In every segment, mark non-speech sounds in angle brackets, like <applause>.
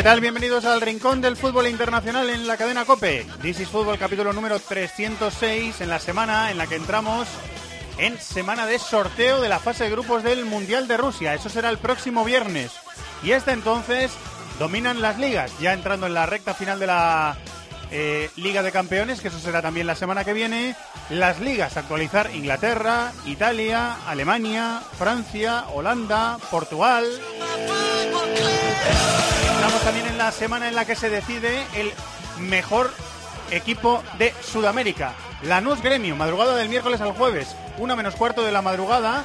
¿Qué tal? Bienvenidos al Rincón del Fútbol Internacional en la cadena COPE. This is Fútbol capítulo número 306 en la semana en la que entramos en semana de sorteo de la fase de grupos del Mundial de Rusia. Eso será el próximo viernes. Y hasta entonces dominan las ligas, ya entrando en la recta final de la eh, Liga de Campeones, que eso será también la semana que viene. Las ligas, actualizar Inglaterra, Italia, Alemania, Francia, Holanda, Portugal. Estamos también en la semana en la que se decide el mejor equipo de Sudamérica. Lanús Gremio, madrugada del miércoles al jueves, una menos cuarto de la madrugada.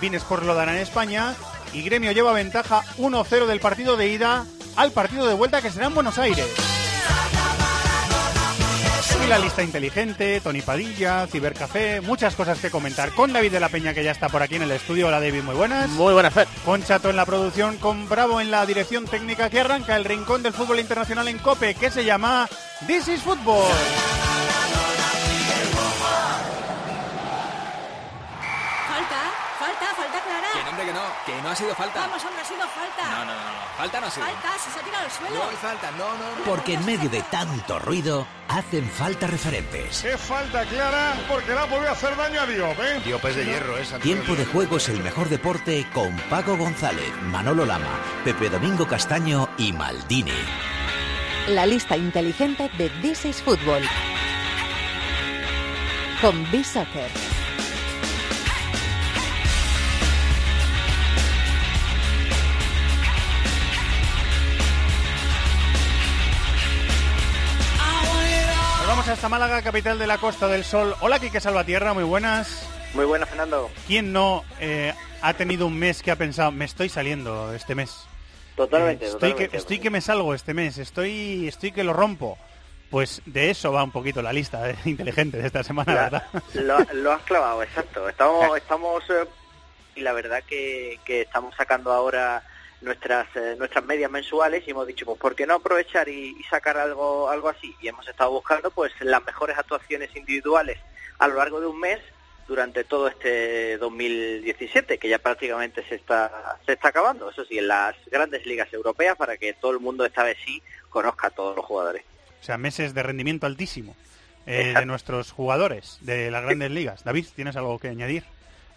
Vines por lo dará en España y Gremio lleva ventaja 1-0 del partido de ida al partido de vuelta que será en Buenos Aires. Y la lista inteligente, Tony Padilla, Cibercafé, muchas cosas que comentar con David de la Peña que ya está por aquí en el estudio. Hola David, muy buenas. Muy buenas, Fer. Con Chato en la producción, con Bravo en la dirección técnica que arranca el rincón del fútbol internacional en COPE, que se llama This is Football. Hombre, que no, que no ha sido falta. Vamos, hombre, ha sido falta. No, no, no, no, falta no ha sido. Falta, si se ha tirado al suelo. No hay falta, no, no, no. Porque en medio de tanto ruido hacen falta referentes. Qué falta clara, porque le ha podido hacer daño a Diop, ¿eh? Diop es de hierro, esa. Tiempo de juego es el mejor deporte con Paco González, Manolo Lama, Pepe Domingo Castaño y Maldini. La lista inteligente de This is Football. Con B-Soccer. Vamos hasta Málaga, capital de la Costa del Sol. Hola, Quique Salvatierra, muy buenas. Muy buena, Fernando. ¿Quién no eh, ha tenido un mes que ha pensado, me estoy saliendo este mes? Totalmente, Eh, estoy, totalmente. que, estoy que me salgo este mes, estoy, estoy que lo rompo. Pues de eso va un poquito la lista eh, <laughs> inteligente de esta semana, La- ¿verdad? lo, lo has clavado, exacto. Estamos, <laughs> estamos eh, y la verdad que, que estamos sacando ahora nuestras eh, nuestras medias mensuales y hemos dicho, pues ¿por qué no aprovechar y, y sacar algo algo así? Y hemos estado buscando pues las mejores actuaciones individuales a lo largo de un mes durante todo este 2017, que ya prácticamente se está se está acabando. Eso sí, en las grandes ligas europeas para que todo el mundo esta vez sí conozca a todos los jugadores. O sea, meses de rendimiento altísimo eh, de nuestros jugadores de las grandes ligas. David, ¿tienes algo que añadir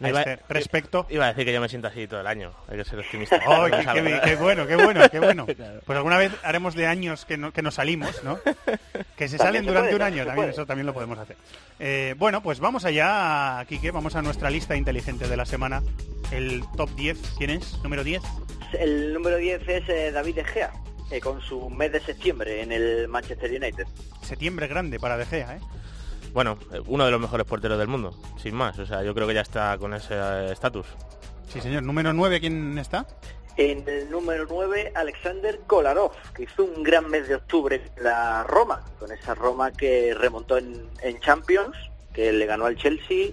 a Iba- este respecto? Iba a decir que yo me siento así todo el año. Hay que ser optimista. <laughs> ¡Ay, <laughs> Es qué, algo, qué- ¿no? qué bueno, qué bueno, qué bueno! <laughs> Claro. Pues alguna vez haremos de años que, no- que nos salimos, ¿no? Que se También salen se durante puede, un año, también eso también lo podemos hacer. Eh, bueno, pues vamos allá, Quique, vamos a nuestra lista inteligente de la semana. El top 10, ¿quién es? ¿Número 10? El número 10 es eh, David De Gea, eh, con su mes de septiembre en el Manchester United. Septiembre grande para De Gea, ¿eh? Bueno, eh, uno de los mejores porteros del mundo, sin más. O sea, yo creo que ya está con ese eh, estatus. Sí, señor. ¿Número 9 quién está? En el número 9, Alexander Kolarov, que hizo un gran mes de octubre en la Roma, con esa Roma que remontó en, en Champions, que le ganó al Chelsea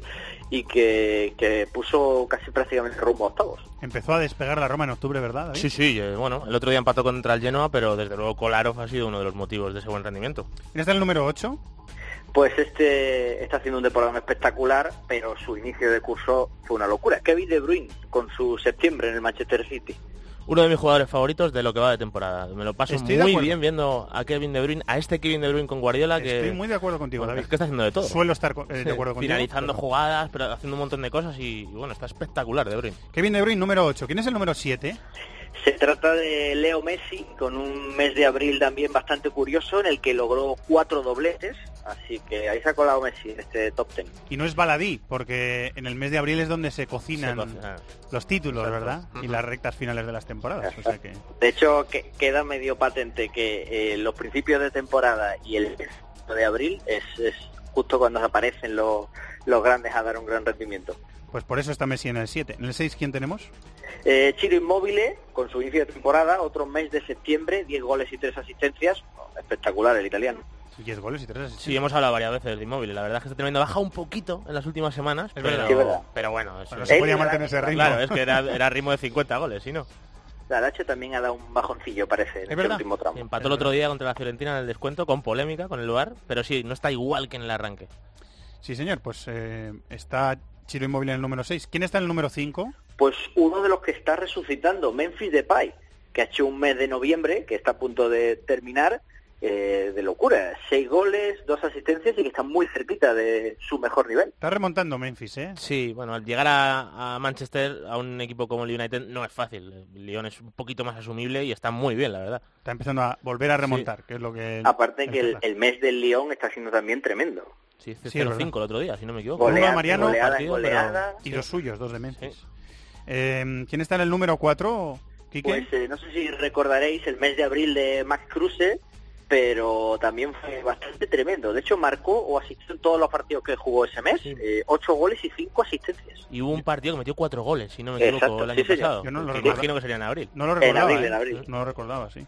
y que, que puso casi prácticamente rumbo a octavos. Empezó a despegar la Roma en octubre, ¿verdad, David? Sí, sí, eh, bueno, el otro día empató contra el Genoa, pero desde luego Kolarov ha sido uno de los motivos de ese buen rendimiento. ¿Quién está el número 8? Pues este está haciendo un temporada espectacular, pero su inicio de curso fue una locura. Kevin De Bruyne con su septiembre en el Manchester City. Uno de mis jugadores favoritos de lo que va de temporada. Me lo paso Estoy muy bien viendo a Kevin De Bruyne, a este Kevin De Bruyne con Guardiola que Estoy muy de acuerdo contigo, bueno, David. es que está haciendo de todo. Suelo estar eh, de acuerdo contigo. Finalizando pero- jugadas, pero haciendo un montón de cosas y, y bueno, está espectacular De Bruyne. Kevin De Bruyne, número 8. ¿Quién es el número 7? Se trata de Leo Messi, con un mes de abril también bastante curioso, en el que logró cuatro dobletes, así que ahí se ha colado Messi en este top ten. Y no es baladí, porque en el mes de abril es donde se cocinan Se cocina. los títulos, Exacto. ¿verdad? Y las rectas finales de las temporadas. O sea que... De hecho, que, queda medio patente que eh, los principios de temporada y el mes de abril es, es justo cuando aparecen los, los grandes a dar un gran rendimiento. Pues por eso está Messi en el 7. ¿En el 6 quién tenemos? Eh, Chiro Inmóvil, con su inicio de temporada, otro mes de septiembre, 10 goles y 3 asistencias. Espectacular el italiano. 10 goles y 3 asistencias. Sí, hemos hablado varias veces de inmóvil. La verdad es que está teniendo baja un poquito en las últimas semanas. Es pero, verdad. Pero bueno, eso Bueno, es- se Él podía y la- mantener ese ritmo. claro, es que era, era ritmo de 50 goles, ¿sí no? La Lacho también ha dado un bajoncillo, parece, en ¿Es este verdad? último tramo. Empató el otro día contra la Fiorentina en el descuento con polémica, con el lugar, pero sí, no está igual que en el arranque. Sí, señor, pues eh, está Chiro Inmóvil en el número 6. ¿Quién está en el número 5? Pues uno de los que está resucitando, Memphis Depay, que ha hecho un mes de noviembre, que está a punto de terminar, eh, de locura. Seis goles, dos asistencias y que está muy cerquita de su mejor nivel. Está remontando Memphis, ¿eh? Sí, bueno, al llegar a, a Manchester, a un equipo como el United, no es fácil. El Lyon es un poquito más asumible y está muy bien, la verdad. Está empezando a volver a remontar, que es lo que... Aparte que el, el mes del Lyon está siendo también tremendo. Sí, hizo Sí, es 0-5 verdad. el otro día, si no me equivoco. Golea- Goleada, Mariano, goleada, pero-. Y los suyos, dos de Memphis. Sí. Eh, ¿Quién está en el número 4, Quique? Pues eh, no sé si recordaréis el mes de abril de Max Kruse, pero también fue bastante tremendo. De hecho, marcó o asistió en todos los partidos que jugó ese mes, Sí. eh, ocho goles y cinco asistencias. Y hubo un partido que metió cuatro goles, si no me equivoco, Exacto, el año pasado. Yo no lo que recuerdo. imagino que sería en abril. No lo recordaba, abril, ¿eh? en abril. No lo recordaba, sí.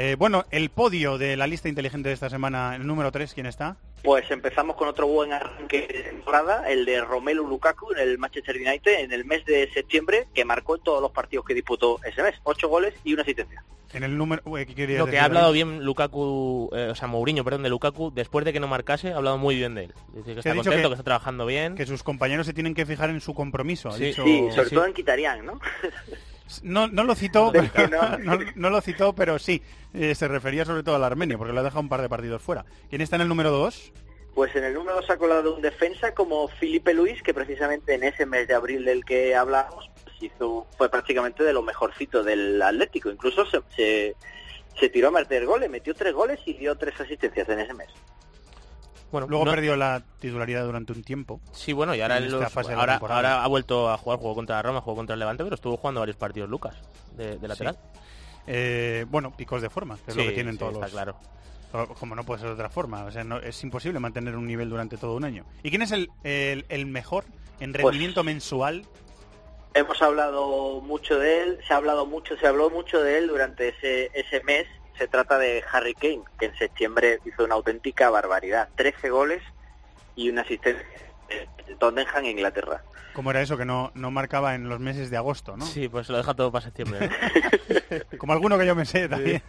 Eh, bueno, el podio de la lista inteligente de esta semana, el número 3, ¿quién está? Pues empezamos con otro buen arranque de temporada, el de Romelu Lukaku en el Manchester United en el mes de septiembre, que marcó en todos los partidos que disputó ese mes, ocho goles y una asistencia. En el número... Uy, ¿qué querías Lo que decir, ha hablado bien Lukaku, eh, o sea, Mourinho, perdón, de Lukaku, después de que no marcase, ha hablado muy bien de él. Dice que está contento, que- que, está trabajando bien. Que sus compañeros se tienen que fijar en su compromiso. ha Sí, dicho- Sí, sobre sí. todo en Quitarian, ¿no? <laughs> No, no lo citó, pero- <laughs> no. lo citó, pero sí. eh, se refería sobre todo al armenio, porque le ha dejado un par de partidos fuera. ¿Quién está en el número 2? Pues en el número dos ha colado un defensa como Felipe Luis, que precisamente en ese mes de abril del que hablamos, pues hizo, fue prácticamente de lo mejorcito del Atlético. Incluso se, se, se tiró a meter goles, metió tres goles y dio tres asistencias en ese mes. Bueno, Luego no- perdió la titularidad durante un tiempo. Sí, bueno, y ahora, en los- ahora, ahora ha vuelto a jugar, jugó contra la Roma, jugó contra el Levante, pero estuvo jugando varios partidos Lucas, de, de lateral. Eh, bueno, picos de forma, que es lo que tienen sí, todos está los... claro. Como no puede ser de otra forma. O sea, no- es imposible mantener un nivel durante todo un año. ¿Y quién es el, el, el mejor en Pues- rendimiento mensual? Hemos hablado mucho de él, se ha hablado mucho, se habló mucho de él durante ese, ese mes. Se trata de Harry Kane, que en septiembre hizo una auténtica barbaridad. 13 goles y una asistencia de Tottenham, Inglaterra. Como era eso que no, no marcaba en los meses de agosto, ¿no? Sí, pues lo deja todo para septiembre. ¿no? <laughs> Como alguno que yo me sé también.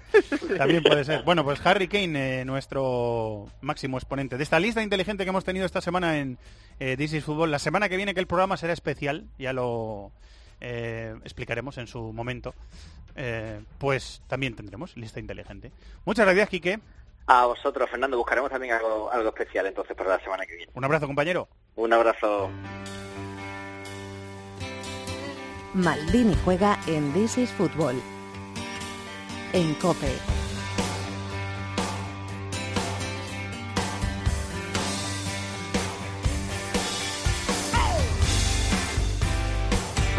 también puede ser. Bueno, pues Harry Kane, eh, nuestro máximo exponente de esta lista inteligente que hemos tenido esta semana en eh, This is Football. La semana que viene que el programa será especial, ya lo eh, explicaremos en su momento. Eh, pues también tendremos lista inteligente. Muchas gracias, Quique. A vosotros, Fernando, buscaremos también algo, algo especial entonces para la semana que viene. Un abrazo, compañero. Un abrazo. Maldini juega en This is Football. En Cope.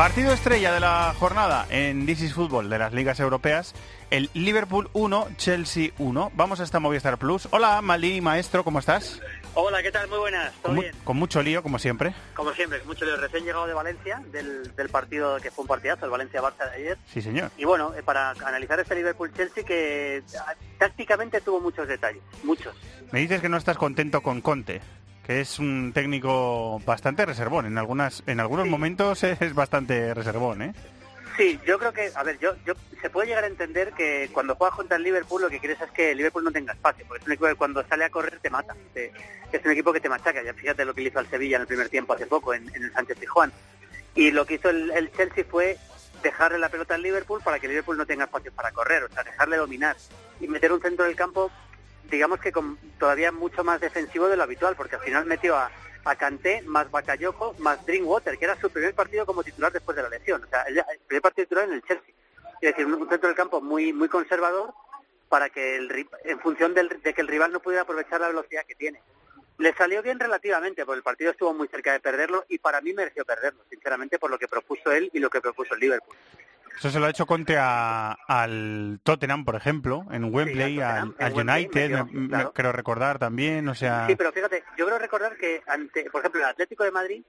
Partido estrella de la jornada en This is Football de las ligas europeas, el Liverpool 1, Chelsea 1. Vamos hasta Movistar Plus. Hola, Maldini Maestro, ¿cómo estás? Hola, ¿qué tal? Muy buenas. ¿Todo Con, bien? con mucho lío, como siempre. Como siempre, con mucho lío. Recién llegado de Valencia, del, del partido que fue un partidazo, el Valencia-Barça de ayer. Sí, señor. Y bueno, eh, para analizar este Liverpool-Chelsea que ah, tácticamente tuvo muchos detalles, muchos. Me dices que no estás contento con Conte, que es un técnico bastante reservón. En algunas, en algunos momentos es bastante reservón, ¿eh? Sí, yo creo que, a ver, yo, yo se puede llegar a entender que cuando juegas contra el Liverpool lo que quieres es que el Liverpool no tenga espacio, porque es un equipo que cuando sale a correr te mata, te- es un equipo que te machaca, ya fíjate lo que le hizo al Sevilla en el primer tiempo hace poco en, en el Sánchez Tijuán. Y lo que hizo el, el Chelsea fue dejarle la pelota al Liverpool para que el Liverpool no tenga espacio para correr, o sea, dejarle dominar y meter un centro del campo, digamos que con, todavía mucho más defensivo de lo habitual, porque al final metió a, a Kanté, más Bakayoko, más Drinkwater, que era su primer partido como titular después de la lesión, o sea, el, primer partido titular en el Chelsea. Es decir, un, centro del campo muy muy conservador para que el, en función del- de que el rival no pudiera aprovechar la velocidad que tiene. Le salió bien relativamente, porque el partido estuvo muy cerca de perderlo y para mí mereció perderlo, sinceramente, por lo que propuso él y lo que propuso el Liverpool. Eso se lo ha hecho Conte a- al Tottenham, por ejemplo, en Wembley, al al, Wembley United, metió, me- me- claro. creo recordar también, o sea... Sí, pero fíjate, yo creo recordar que, ante, por ejemplo, el Atlético de Madrid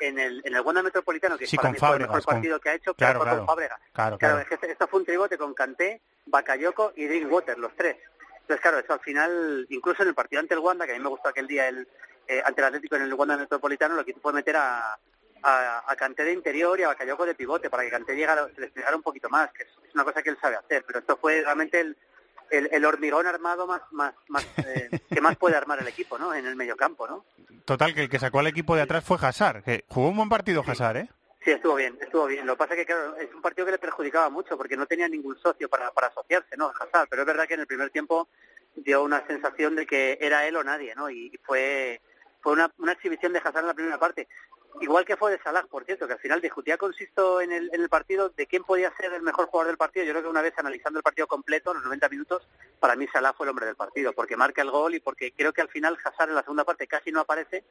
en el, en el Wanda Metropolitano, que Sí, para con mí fue el mejor con- partido que ha hecho, Claro, claro. con Fábregas. Claro, Claro, claro. es que esto fue un tribote con Kanté, Bakayoko y Drinkwater, los tres. Entonces, claro, eso al final, incluso en el partido ante el Wanda, que a mí me gustó aquel día el, eh, ante el Atlético en el Wanda Metropolitano, lo que hizo fue meter a, a, a Kanté de interior y a Bakayoko de pivote, para que Kanté llegara, se desplegara un poquito más, que es, es una cosa que él sabe hacer. Pero esto fue realmente el, el, el hormigón armado más, más, más eh, que más puede armar el equipo, ¿no? En el mediocampo, ¿no? Total, que el que sacó al equipo de atrás fue Hazard, que jugó un buen partido Hazard, ¿eh? Sí, estuvo bien, estuvo bien. Lo que pasa es que claro, es un partido que le perjudicaba mucho porque no tenía ningún socio para, para asociarse, ¿no? Hazard, pero es verdad que en el primer tiempo dio una sensación de que era él o nadie, ¿no? Y fue fue una, una exhibición de Hazard en la primera parte. Igual que fue de Salah, por cierto, que al final discutía con Sisto en el, en el partido de quién podía ser el mejor jugador del partido. Yo creo que una vez analizando el partido completo, los 90 minutos, para mí Salah fue el hombre del partido, porque marca el gol y porque creo que al final Hazard en la segunda parte casi no aparece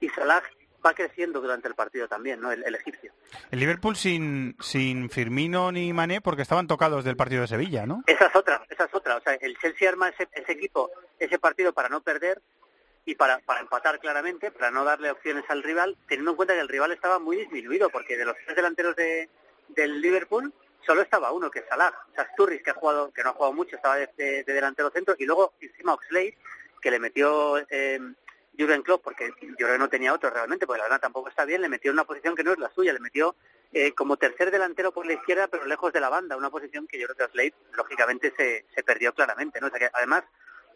y Salah va creciendo durante el partido también, ¿no? El, el egipcio. El Liverpool sin, sin Firmino ni Mané porque estaban tocados del partido de Sevilla, ¿no? Esa es otra, esa es otra. O sea, el Chelsea arma ese, ese equipo, ese partido para no perder y para, para empatar claramente, para no darle opciones al rival, teniendo en cuenta que el rival estaba muy disminuido, porque de los tres delanteros de, del Liverpool solo estaba uno, que es Salah. O sea, Sturridge, que, ha jugado, que no ha jugado mucho, estaba de, de- de delantero centro, y luego encima Oxlade, que le metió eh, Jurgen Klopp, porque yo creo que no tenía otro realmente, porque la verdad tampoco está bien, le metió en una posición que no es la suya, le metió eh, como tercer delantero por la izquierda, pero lejos de la banda, una posición que yo creo que Oxlade, lógicamente, se, se perdió claramente, ¿no? O sea que, además,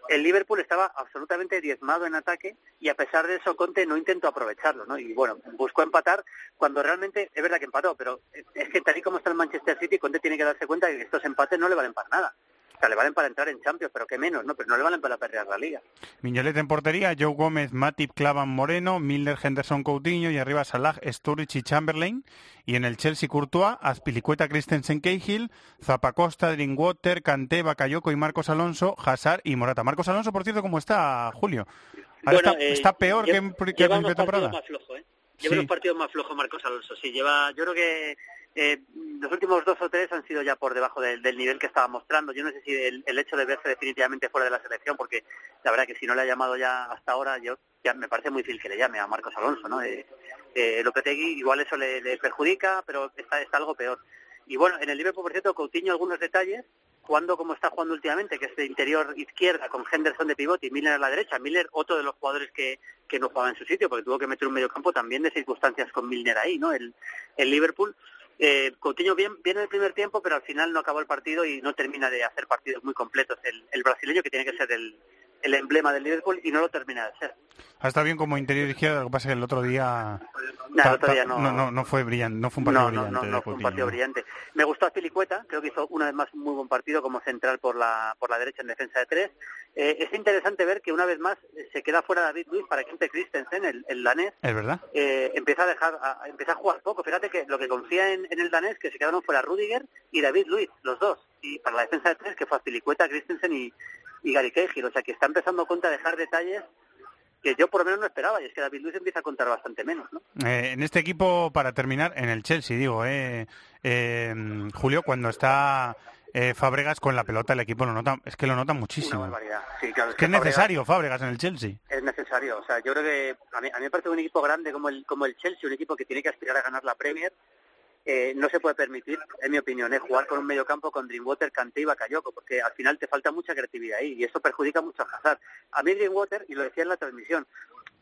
el Liverpool estaba absolutamente diezmado en ataque y a pesar de eso Conte no intentó aprovecharlo, ¿no? Y bueno, buscó empatar cuando realmente es verdad que empató, pero es que tal y como está el Manchester City, Conte tiene que darse cuenta de que estos empates no le valen para nada. O sea, le valen para entrar en Champions, pero qué menos, ¿no? Pero no le valen para perder la liga. Miñolet en portería, Joe Gómez, Matip, Clavan, Moreno, Milner, Henderson, Coutinho y arriba Salah, Sturridge y Chamberlain. Y en el Chelsea Courtois, Azpilicueta, Christensen, Cahill, Zapacosta, Drinkwater, Kanté, Bakayoko y Marcos Alonso, Hazard y Morata. Marcos Alonso, por cierto, ¿cómo está, Julio? Ahora Bueno, está, eh, está peor que en, que en lleva unos pretemporada. partidos más flojos, ¿eh? Lleva Sí. unos partidos más flojos Marcos Alonso, sí, lleva, yo creo que eh, los últimos dos o tres han sido ya por debajo del, del nivel que estaba mostrando. Yo no sé si el, hecho de verse definitivamente fuera de la selección, porque la verdad que si no le ha llamado ya hasta ahora, yo ya me parece muy difícil que le llame a Marcos Alonso, ¿no? Eh, eh, Lopetegui igual eso le, le perjudica, pero está, está algo peor. Y bueno, en el Liverpool, por cierto, Coutinho algunos detalles, jugando como está jugando últimamente, que es de interior izquierda, con Henderson de pivote y Miller a la derecha. Miller, otro de los jugadores que, que no jugaba en su sitio, porque tuvo que meter un mediocampo también de circunstancias con Milner ahí, ¿no? El, el Liverpool. Eh, Coutinho bien, en el primer tiempo, pero al final no acabó el partido y no termina de hacer partidos muy completos. El, el brasileño, que tiene que ser el, el emblema del Liverpool, y no lo termina de ser. Ha estado bien como interior izquierdo, lo que pasa es que el otro día, Nah, el ta- otro ta- día no- no, no fue brillante, no fue un partido brillante. no, de no fue un Coutinho. partido brillante. Me gustó Azpilicueta, creo que hizo una vez más un muy buen partido como central por la por la derecha en defensa de tres. Eh, es interesante ver que una vez más se queda fuera David Luiz para que entre Christensen, el, el danés, Es verdad. eh, empieza a dejar a, a- empieza a jugar poco. Fíjate que lo que confía en, en el danés que se quedaron fuera Rudiger y David Luiz, los dos. Y para la defensa de tres que fue Azpilicueta, Christensen y, y Gary Cahill. O sea que está empezando a dejar detalles que yo por lo menos no esperaba. Y es que David Luiz empieza a contar bastante menos, ¿no? Eh, en este equipo, para terminar, en el Chelsea, digo, eh, eh, Julio, cuando está eh, Fábregas con la pelota, el equipo lo nota, es que lo nota Una muchísimo. barbaridad. Sí, claro, Es que es Fábregas- necesario Fábregas en el Chelsea. es necesario. O sea, yo creo que a mí, a mí me parece un equipo grande como el, como el Chelsea, un equipo que tiene que aspirar a ganar la Premier. Eh, no se puede permitir, en mi opinión, eh, jugar con un mediocampo con Drinkwater, Kanté y Bakayoko, porque al final te falta mucha creatividad ahí y eso perjudica mucho a Hazard. A mí Drinkwater, y lo decía en la transmisión,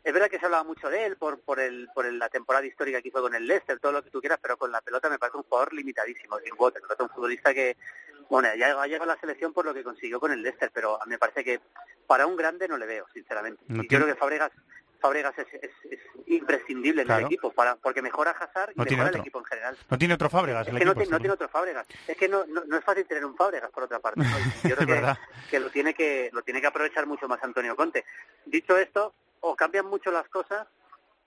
es verdad que se hablaba mucho de él por por el por el- la temporada histórica que fue con el Leicester, todo lo que tú quieras, pero con la pelota me parece un jugador limitadísimo, parece un futbolista que, bueno, ya ha llegado a la selección por lo que consiguió con el Leicester, pero me parece que para un grande no le veo, sinceramente. No y tiene- yo creo que Fabregas Fabregas es, es- es imprescindible en Claro. el equipo, para, porque mejora a Hazard y No mejora el equipo en general. No tiene otro Fábregas Es el que no, equipo. ti- no este, tiene otro Fábregas. Es que no, no, no es fácil tener un Fábregas, por otra parte. Yo <laughs> creo que, lo tiene que lo tiene que aprovechar mucho más Antonio Conte. Dicho esto, o cambian mucho las cosas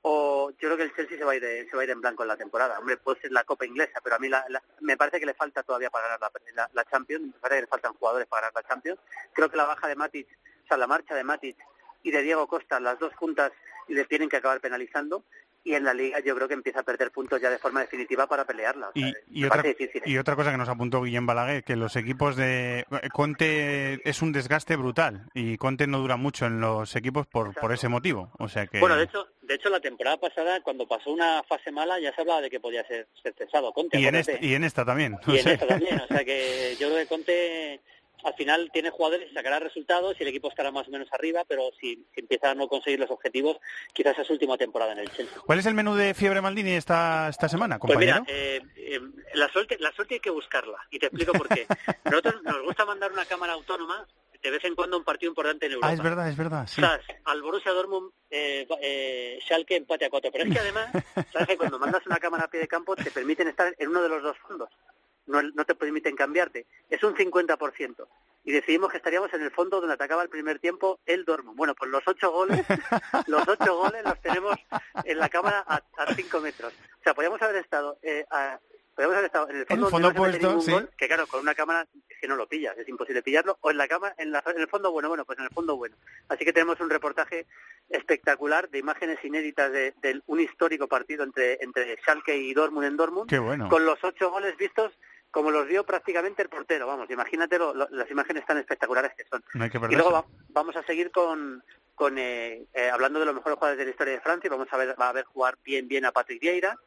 o yo creo que el Chelsea se va a ir, se va a ir en blanco en la temporada. Hombre, puede ser la Copa Inglesa, pero a mí la- la- me parece que le falta todavía para ganar la, la, la Champions. Me parece que le faltan jugadores para ganar la Champions. Creo que la baja de Matic, o sea, la marcha de Matic y de Diego Costa, las dos juntas le tienen que acabar penalizando. Y en la Liga yo creo que empieza a perder puntos ya de forma definitiva para pelearla. O sea, Y, y otra, difícil. ¿eh? y otra cosa que nos apuntó Guillem Balaguer, que los equipos de Conte es un desgaste brutal y Conte no dura mucho en los equipos por, por ese motivo. O sea que Bueno, de hecho, De hecho, la temporada pasada, cuando pasó una fase mala, ya se hablaba de que podía ser, ser cesado Conte. Y en, y en esta también. Y en esta también. O sea que <laughs> yo creo que Conte al final tiene jugadores y sacará resultados y el equipo estará más o menos arriba, pero si, si empieza a no conseguir los objetivos, quizás es su última temporada en el Chelsea. ¿Cuál es el menú de Fiebre Maldini esta, esta semana, Pues compañero? mira, eh, eh, la, suerte, la suerte hay que buscarla y te explico por qué. <laughs> Nosotros nos gusta mandar una cámara autónoma de vez en cuando un partido importante en Europa. ah, es verdad, es verdad. Sí. Quizás al Borussia Dortmund eh, eh, Schalke empate a cuatro. Pero es que además, <laughs> sabes que cuando mandas una cámara a pie de campo te permiten estar en uno de los dos fondos. No, no te permiten cambiarte. Es un 50%. Y decidimos que estaríamos en el fondo donde atacaba el primer tiempo el Dortmund. Bueno, pues los ocho goles, <laughs> los ocho goles los tenemos en la cámara a, a cinco metros. O sea, podríamos haber estado, eh, a- podríamos haber estado en el fondo, el fondo no sí. gol, que claro, con una cámara que no lo pillas, es imposible pillarlo, o en la cámara, en, la- en el fondo bueno, bueno, pues en el fondo bueno. Así que tenemos un reportaje espectacular de imágenes inéditas de, de un histórico partido entre, entre Schalke y Dortmund en Dortmund, Qué bueno. con los ocho goles vistos como los vio prácticamente el portero, vamos, imagínate lo- lo- las imágenes tan espectaculares que son. No hay que Y luego va- vamos a seguir con, con eh, eh, hablando de los mejores jugadores de la historia de Francia, y vamos a ver, va a ver jugar bien bien a Patrick Vieira,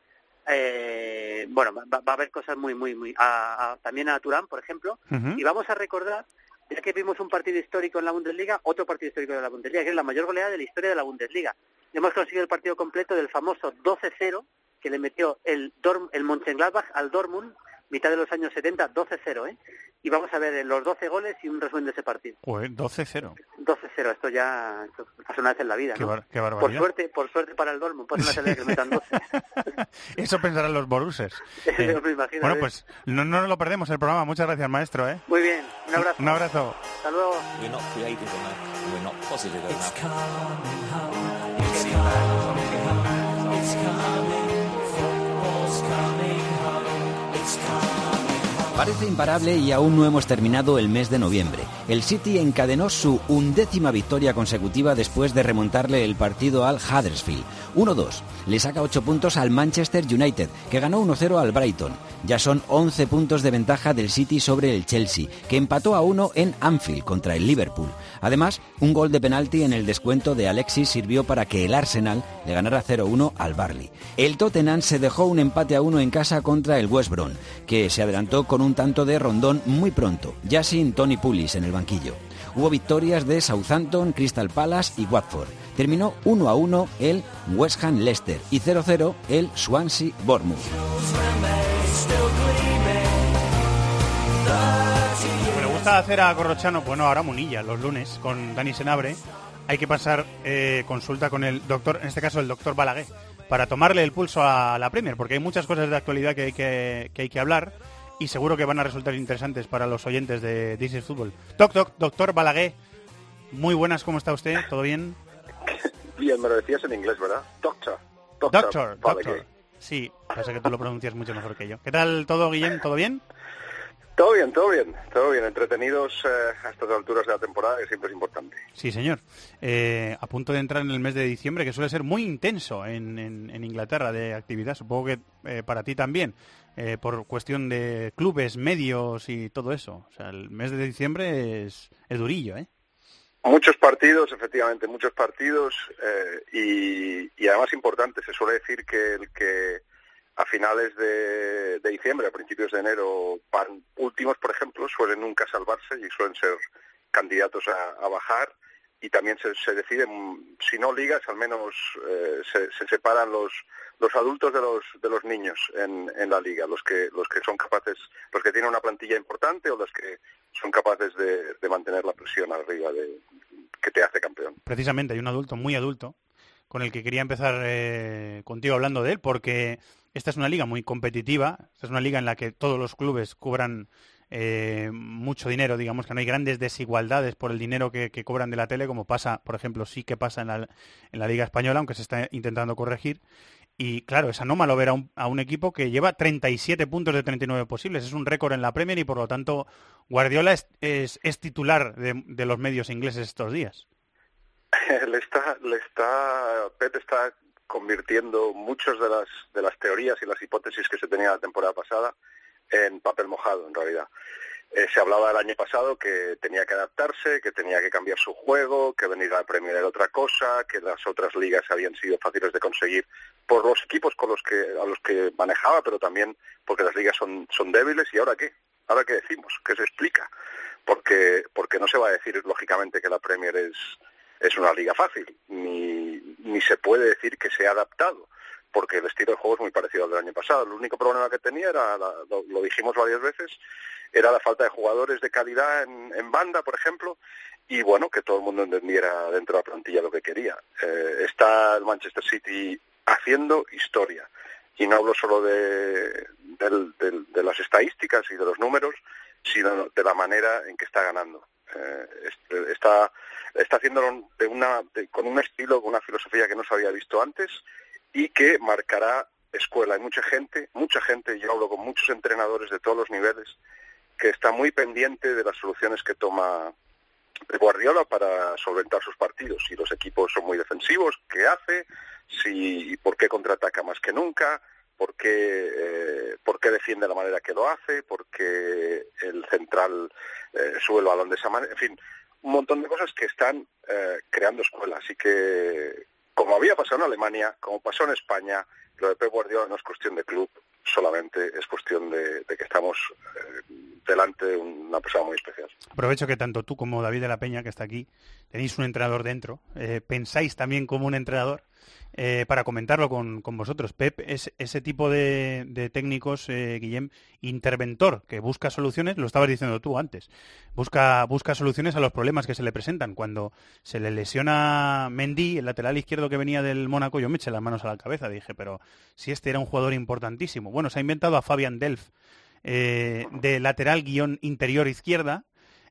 eh, bueno, va, va a haber cosas muy, muy, muy, a- a- también a Turán, por ejemplo, y vamos a recordar, ya que vimos un partido histórico en la Bundesliga, otro partido histórico de la Bundesliga, que es la mayor goleada de la historia de la Bundesliga. Hemos conseguido el partido completo del famoso 12-0 que le metió el, Dorm, el Mönchengladbach al Dortmund, mitad de los años 70, 12-0, ¿eh? Y vamos a ver eh, los 12 goles y un resumen de ese partido. Joder, 12-0. 12-0, esto ya esto pasa una vez en la vida, Qué, ¿no? bar- qué por barbaridad. suerte, por suerte para el Dortmund, pasa una vez en la vida que metan 12. <laughs> Eso pensarán los boruses. <laughs> Me imagino, bueno, ¿eh? pues no, no nos lo perdemos el programa. Muchas gracias, maestro. ¿eh? Muy bien, un abrazo. Un abrazo. Hasta luego. We're not creative enough. We're not positive enough. Parece imparable y aún no hemos terminado el mes de noviembre. El City encadenó su undécima victoria consecutiva después de remontarle el partido al Huddersfield. 1-2. Le saca 8 puntos al Manchester United, que ganó 1-0 al Brighton. Ya son 11 puntos de ventaja del City sobre el Chelsea, que empató a 1 en Anfield contra el Liverpool. Además, un gol de penalti en el descuento de Alexis sirvió para que el Arsenal le ganara 0-1 al Barley. El Tottenham se dejó un empate a 1 en casa contra el West Brom, que se adelantó con un tanto de rondón muy pronto, ya sin Tony Pulis en el banquillo. Hubo victorias de Southampton, Crystal Palace y Watford. Terminó 1 a 1 el West Ham Leicester y 0-0 el Swansea Bournemouth. Me gusta hacer a Corrochano, bueno, ahora Munilla, los lunes, con Dani Senabre. Hay que pasar eh, consulta con el doctor, en este caso el doctor Balaguer, para tomarle el pulso a la Premier, porque hay muchas cosas de actualidad que que, que hay que hablar y seguro que van a resultar interesantes para los oyentes de This is Football. Doc, doc, doctor Balaguer, muy buenas, ¿cómo está usted? ¿Todo bien? Bien, me lo decías en inglés, ¿verdad? Doctor. Doctor, doctor. Sí, pasa que tú lo pronuncias mucho mejor que yo. ¿Qué tal todo, Guillem? ¿Todo bien? Todo bien, todo bien, todo bien. Entretenidos eh, a estas alturas de la temporada, que siempre es importante. Sí, señor. Eh, a punto de entrar en el mes de diciembre, que suele ser muy intenso en, en- en Inglaterra de actividad. Supongo que eh, para ti también, eh, por cuestión de clubes, medios y todo eso. O sea, el mes de diciembre es, es durillo, ¿eh? Muchos partidos, efectivamente, muchos partidos eh, y, además importantes. Se suele decir que el que a finales de, diciembre, a principios de enero, últimos, por ejemplo, suelen nunca salvarse y suelen ser candidatos a, a bajar. Y también se, se deciden, si no ligas, al menos eh, se, se separan los, los adultos de los, de los niños en, en la liga, los que, los que son capaces, los que tienen una plantilla importante o los que son capaces de, de mantener la presión arriba de, que te hace campeón. Precisamente, hay un adulto, muy adulto, con el que quería empezar eh, contigo hablando de él, porque esta es una liga muy competitiva, esta es una liga en la que todos los clubes cobran eh, mucho dinero, digamos que no hay grandes desigualdades por el dinero que, cobran de la tele, como pasa, por ejemplo, sí que pasa en la, en la Liga Española, aunque se está intentando corregir. Y claro, es anómalo ver a un, a un equipo que lleva 37 puntos de 39 posibles. Es un récord en la Premier y por lo tanto Guardiola es, es, es titular de, de los medios ingleses estos días. <laughs> le está, le está, Pep está convirtiendo muchas de las, de las teorías y las hipótesis que se tenía la temporada pasada en papel mojado, en realidad. Eh, se hablaba el año pasado que tenía que adaptarse, que tenía que cambiar su juego, que venir a la Premier era otra cosa, que las otras ligas habían sido fáciles de conseguir por los equipos con los que a los que manejaba, pero también porque las ligas son son débiles y ahora qué? Ahora qué decimos? ¿Qué se explica? Porque porque no se va a decir lógicamente que la Premier es es una liga fácil, ni, ni se puede decir que se ha adaptado porque el estilo de juego es muy parecido al del año pasado. El único problema que tenía era, lo, dijimos varias veces, era la falta de jugadores de calidad en, banda, por ejemplo, y bueno, que todo el mundo entendiera dentro de la plantilla lo que quería. Eh, está el Manchester City haciendo historia, y no hablo solo de, las estadísticas y de los números, sino de la manera en que está ganando. Eh, está está haciéndolo de con un estilo, con una filosofía que no se había visto antes y que marcará escuela. Hay mucha gente, mucha gente, yo hablo con muchos entrenadores de todos los niveles, que está muy pendiente de las soluciones que toma Guardiola para solventar sus partidos. Si los equipos son muy defensivos, ¿qué hace? Si, ¿Por qué contraataca más que nunca? ¿Por qué, eh, ¿Por qué defiende de la manera que lo hace? ¿Por qué el central eh, sube el balón de esa manera? En fin, un montón de cosas que están eh, creando escuela. Así que como había pasado en Alemania, como pasó en España, lo de Pep Guardiola no es cuestión de club solamente, es cuestión de, que estamos eh, delante de una persona muy especial. Aprovecho que tanto tú como David de la Peña, que está aquí, tenéis un entrenador dentro. Eh, ¿Pensáis también como un entrenador? Eh, para comentarlo con, vosotros. Pep es ese tipo de, técnicos, eh, Guillem, interventor, que busca soluciones, lo estabas diciendo tú antes, busca, busca soluciones a los problemas que se le presentan. Cuando se le lesiona Mendy, el lateral izquierdo que venía del Mónaco, yo me eché las manos a la cabeza, dije, pero si este era un jugador importantísimo. Bueno, se ha inventado a Fabian Delf eh, de lateral guion interior izquierda,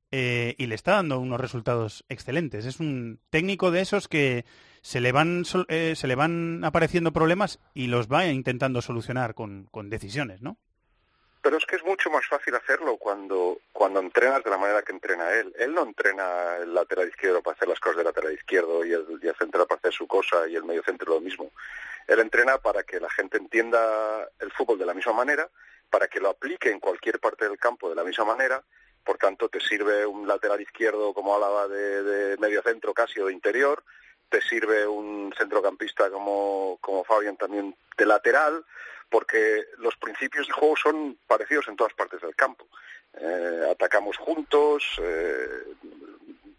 y le está dando unos resultados excelentes. Es un técnico de esos que se le van, eh, se le van apareciendo problemas y los va intentando solucionar con, con decisiones, ¿no? Pero es que es mucho más fácil hacerlo cuando, cuando entrenas de la manera que entrena él. Él no entrena el lateral izquierdo para hacer las cosas del lateral izquierdo y el, y para hacer su cosa y el medio centro lo mismo. Él entrena para que la gente entienda el fútbol de la misma manera, para que lo aplique en cualquier parte del campo de la misma manera. Por tanto, te sirve un lateral izquierdo, como hablaba, de, de medio centro casi o de interior, te sirve un centrocampista como, como Fabian también de lateral, porque los principios de juego son parecidos en todas partes del campo. Eh, atacamos juntos, eh,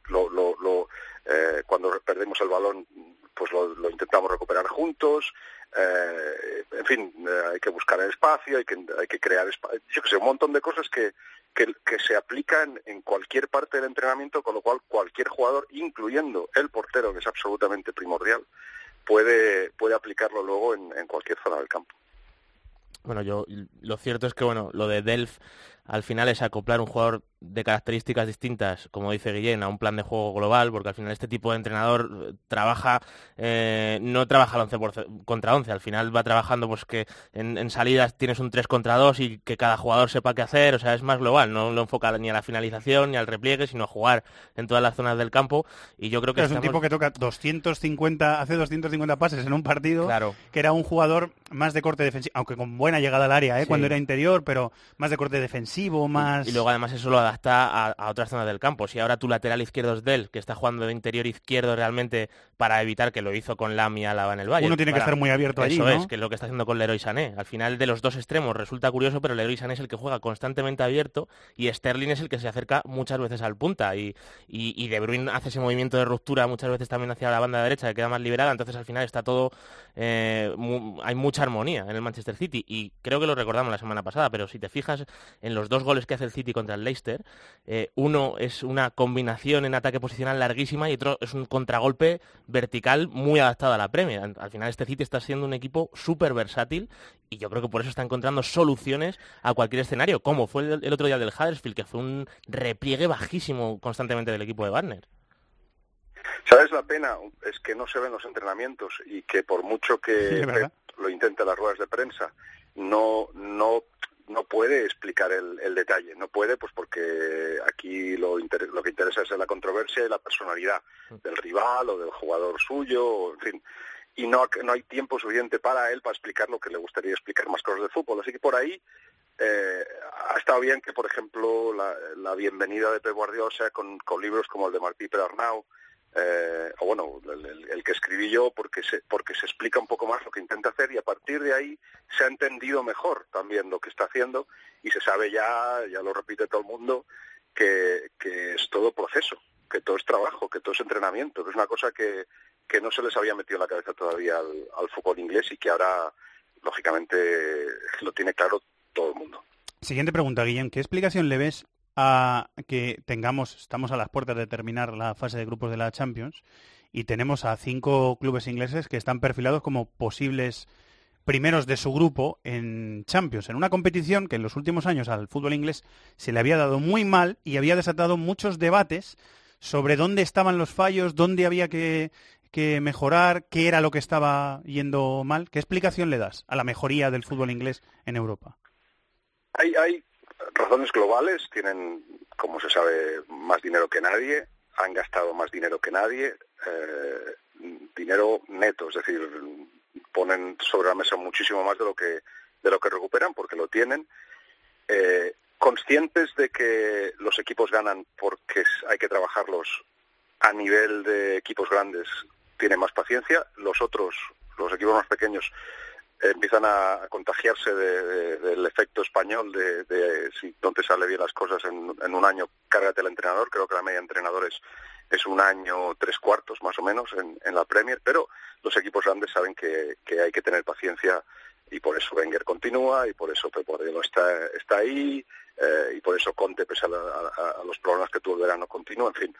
lo, lo, eh, cuando perdemos el balón pues lo, intentamos recuperar juntos, en fin, hay que buscar el espacio, hay que, hay que crear espacio, yo que sé, un montón de cosas que, que, se aplican en cualquier parte del entrenamiento, con lo cual cualquier jugador, incluyendo el portero, que es absolutamente primordial, puede, puede aplicarlo luego en, en cualquier zona del campo. Bueno, yo lo cierto es que bueno, lo de Delf al final es acoplar un jugador de características distintas, como dice Guillén, a un plan de juego global, porque al final este tipo de entrenador eh, trabaja, eh, no trabaja el 11 contra 11, al final va trabajando pues que en, salidas tienes un 3 contra 2 y que cada jugador sepa qué hacer, o sea, es más global, no lo enfoca ni a la finalización ni al repliegue, sino a jugar en todas las zonas del campo y yo creo que... Es un tipo que toca 250, hace 250 pases en un partido, claro. que era un jugador más de corte defensivo, aunque con buena llegada al área, ¿eh? cuando era interior, pero más de corte defensivo, más... Y, luego además eso lo adapta a, otras zonas del campo. Si ahora tu lateral izquierdo es Del, que está jugando de interior izquierdo realmente para evitar que lo hizo con Lam y Álava en el Valle. Uno tiene que estar muy abierto allí, Eso es, que es lo que está haciendo con Leroy Sané. Al final de los dos extremos resulta curioso, pero Leroy Sané es el que juega constantemente abierto y Sterling es el que se acerca muchas veces al punta y, y, De Bruyne hace ese movimiento de ruptura muchas veces también hacia la banda derecha que queda más liberada, entonces al final está todo... Eh, hay mucha armonía en el Manchester City y creo que lo recordamos la semana pasada, pero si te fijas en los dos goles que hace el City contra el Leicester, eh, uno es una combinación en ataque posicional larguísima y otro es un contragolpe vertical muy adaptado a la Premier. Al final este City está siendo un equipo súper versátil y yo creo que por eso está encontrando soluciones a cualquier escenario, como fue el, otro día del Huddersfield, que fue un repliegue bajísimo constantemente del equipo de Warner. ¿Sabes la pena? Es que no se ven los entrenamientos y que por mucho que <laughs> lo intente las ruedas de prensa, no, no no puede explicar el, detalle, no puede pues porque aquí lo, lo que interesa es la controversia y la personalidad del rival o del jugador suyo, en fin, y no, no hay tiempo suficiente para él para explicar lo que le gustaría explicar más cosas de fútbol, así que por ahí eh, ha estado bien que, por ejemplo, la, la bienvenida de Pep Guardiola sea con, con libros como el de Martí Perarnau, eh, o bueno, el, que escribí yo, porque se, porque se explica un poco más lo que intenta hacer y a partir de ahí se ha entendido mejor también lo que está haciendo y se sabe ya, ya lo repite todo el mundo, que, que es todo proceso, que todo es trabajo, que todo es entrenamiento, que es una cosa que, que no se les había metido en la cabeza todavía al, al fútbol inglés y que ahora, lógicamente, lo tiene claro todo el mundo. Siguiente pregunta, Guillem. ¿Qué explicación le ves a que tengamos, estamos a las puertas de terminar la fase de grupos de la Champions y tenemos a cinco clubes ingleses que están perfilados como posibles primeros de su grupo en Champions, en una competición que en los últimos años al fútbol inglés se le había dado muy mal y había desatado muchos debates sobre dónde estaban los fallos, dónde había que, que mejorar, qué era lo que estaba yendo mal. ¿Qué explicación le das a la mejoría del fútbol inglés en Europa? Hay, hay razones globales, tienen, como se sabe, más dinero que nadie, han gastado más dinero que nadie, eh, dinero neto, es decir, ponen sobre la mesa muchísimo más de lo que de lo que recuperan porque lo tienen. Eh, conscientes de que los equipos ganan porque hay que trabajarlos a nivel de equipos grandes, tienen más paciencia. Los otros, los equipos más pequeños, empiezan a contagiarse de- de- del efecto español de, de si no te sale bien las cosas en, un año, cárgate al entrenador. Creo que la media de entrenadores es un año, tres cuartos más o menos en, en la Premier, pero los equipos grandes saben que, hay que tener paciencia y por eso Wenger continúa y por eso Pep Guardiola está, está ahí eh, y por eso Conte, pese a- a los problemas que tuvo el verano, continúa. En fin,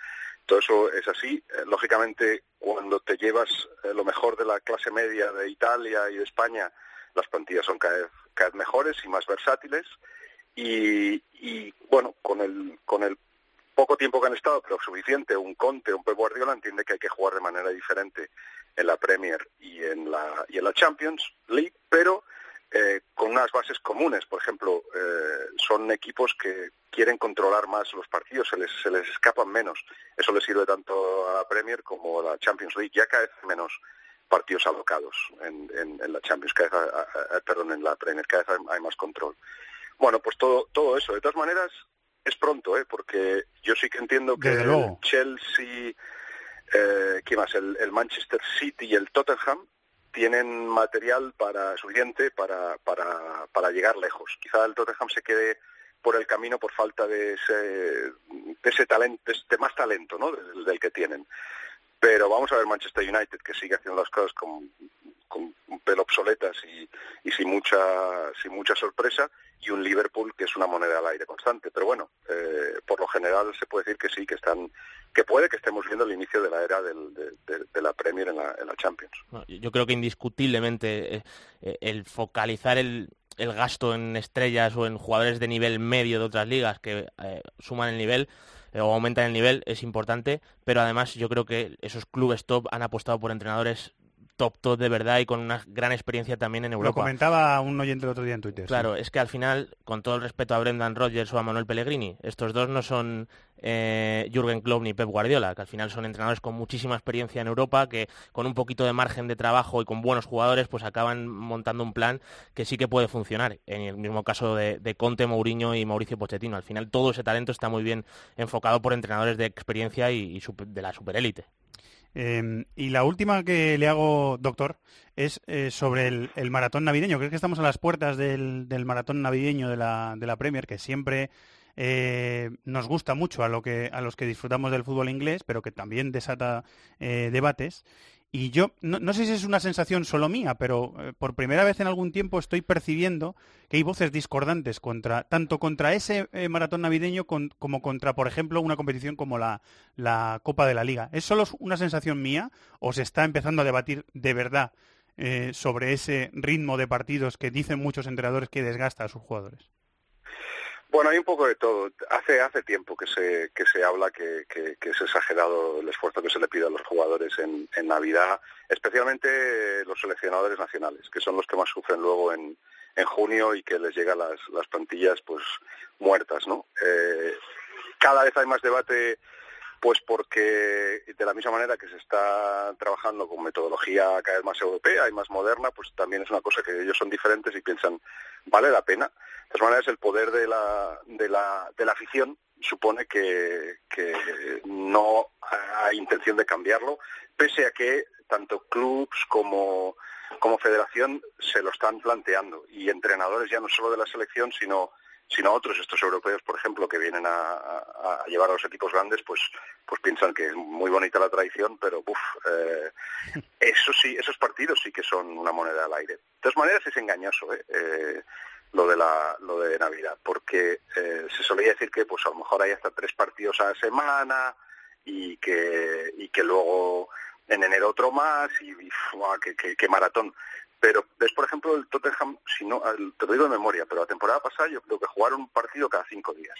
todo eso es así. Eh, lógicamente, cuando te llevas eh, lo mejor de la clase media de Italia y de España, las plantillas son cada vez, cada mejores y más versátiles. Y, y, bueno, con el, con el poco tiempo que han estado, pero suficiente, un Conte, un Pep Guardiola entiende que hay que jugar de manera diferente en la Premier y en la, y en la Champions League, pero eh, con unas bases comunes. Por ejemplo, eh, son equipos que quieren controlar más los partidos, se les, se les escapan menos. Eso les sirve tanto a la Premier como a la Champions League. Ya cada vez menos partidos alocados en, en, en la Champions, cada vez, a- a- a- perdón, en la Premier, cada vez hay, hay más control. Bueno, pues todo, todo eso. De todas maneras, es pronto, ¿eh? porque yo sí que entiendo que el. Chelsea, eh, ¿qué más? El, el Manchester City y el Tottenham tienen material para suficiente para, para, para llegar lejos. Quizá el Tottenham se quede por el camino por falta de ese, de ese talento, de más talento ¿no? del, del que tienen. Pero vamos a ver Manchester United que sigue haciendo las cosas con, con un pelo obsoletas y, y sin mucha sin mucha sorpresa y un Liverpool que es una moneda al aire constante. Pero bueno, eh, por lo general se puede decir que sí, que están que puede que estemos viendo el inicio de la era del- de, la Premier en la, en la Champions. Yo creo que indiscutiblemente eh, eh, el focalizar el, el gasto en estrellas o en jugadores de nivel medio de otras ligas que eh, suman el nivel eh, o aumentan el nivel es importante, pero además yo creo que esos clubes top han apostado por entrenadores top top de verdad y con una gran experiencia también en Lo Europa. comentaba un oyente el otro día en Twitter. sí. Claro, es que al final, con todo el respeto a Brendan Rodgers o a Manuel Pellegrini, estos dos no son eh, Jürgen Klopp ni Pep Guardiola, que al final son entrenadores con muchísima experiencia en Europa, que con un poquito de margen de trabajo y con buenos jugadores, pues acaban montando un plan que sí que puede funcionar. En el mismo caso de, de Conte, Mourinho y Mauricio Pochettino. Al final todo ese talento está muy bien enfocado por entrenadores de experiencia y, y de la superélite. Eh, y la última que le hago, doctor, es eh, sobre el, maratón navideño. Creo que estamos a las puertas del, maratón navideño de la, Premier, que siempre eh, nos gusta mucho a los que disfrutamos del fútbol inglés, pero que también desata eh, debates. Y yo, no, sé si es una sensación solo mía, pero eh, por primera vez en algún tiempo estoy percibiendo que hay voces discordantes tanto contra ese eh, maratón navideño como contra, por ejemplo, una competición como la, la Copa de la Liga. ¿Es solo una sensación mía o se está empezando a debatir de verdad eh, sobre ese ritmo de partidos que dicen muchos entrenadores que desgasta a sus jugadores? Bueno, hay un poco de todo. Hace hace tiempo que se que se habla que, que- es exagerado el esfuerzo que se le pide a los jugadores en, en Navidad, especialmente los seleccionadores nacionales, que son los que más sufren luego en, en junio y que les llegan las, las plantillas pues muertas, ¿no? Eh, cada vez hay más debate Pues porque de la misma manera que se está trabajando con metodología cada vez más europea y más moderna, pues también es una cosa que ellos son diferentes y piensan, vale la pena. De todas maneras, el poder de la, de la, de la afición supone que, no hay intención de cambiarlo, pese a que tanto clubs como, como federación se lo están planteando y entrenadores ya no solo de la selección, sino sino otros, estos europeos, por ejemplo, que vienen a, llevar a los equipos grandes, pues, pues piensan que es muy bonita la tradición, pero uf, eh, eso sí, esos partidos sí que son una moneda al aire. De todas maneras es engañoso, ¿eh? eh lo de la lo de Navidad, porque eh, se solía decir que pues a lo mejor hay hasta tres partidos a la semana y que y que luego en enero otro más y, que, maratón. Pero ves, por ejemplo, el Tottenham, si no, te lo digo de memoria, pero la temporada pasada yo creo que jugaron un partido cada cinco días,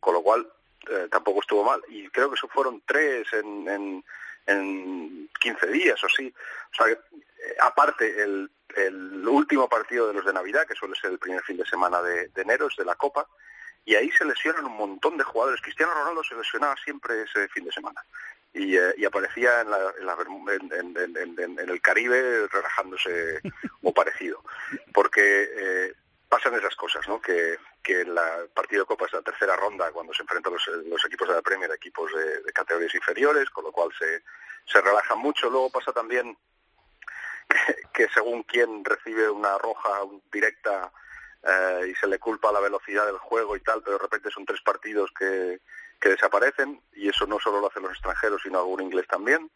con lo cual eh, tampoco estuvo mal. Y creo que eso fueron tres en, en, en 15 días o así. O sea, eh, aparte, el, el último partido de los de Navidad, que suele ser el primer fin de semana de, de enero, es de la Copa, y ahí se lesionan un montón de jugadores. Cristiano Ronaldo se lesionaba siempre ese fin de semana y, eh, y aparecía en, la, en, el Caribe relajándose <laughs> o parecido. Porque eh, pasan esas cosas, ¿no? Que, que en la partido de Copa es la tercera ronda cuando se enfrentan los, los equipos de la Premier, equipos de, categorías inferiores, con lo cual se, se relajan mucho. Luego pasa también que, según quien recibe una roja directa eh, y se le culpa la velocidad del juego y tal, pero de repente son tres partidos que, que desaparecen y eso no solo lo hacen los extranjeros, sino algún inglés también.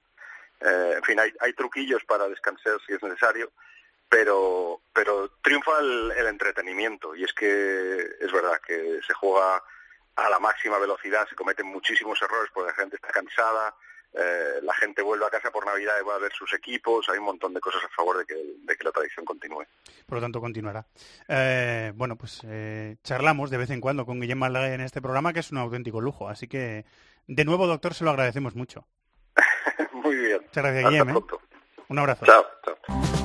Eh, en fin, hay, hay truquillos para descansar si es necesario, pero, pero triunfa el, entretenimiento y es que es verdad que se juega a la máxima velocidad, se cometen muchísimos errores porque la gente está cansada, eh, la gente vuelve a casa por Navidad y va a ver sus equipos, hay un montón de cosas a favor de que, de que la tradición continúe. Por lo tanto, continuará. Eh, bueno, pues eh, charlamos de vez en cuando con Guillem Malaga en este programa, que es un auténtico lujo. Así que, de nuevo, doctor, se lo agradecemos mucho. <laughs> Muy bien. Muchas gracias, Guillem. Un abrazo. Chao, chao.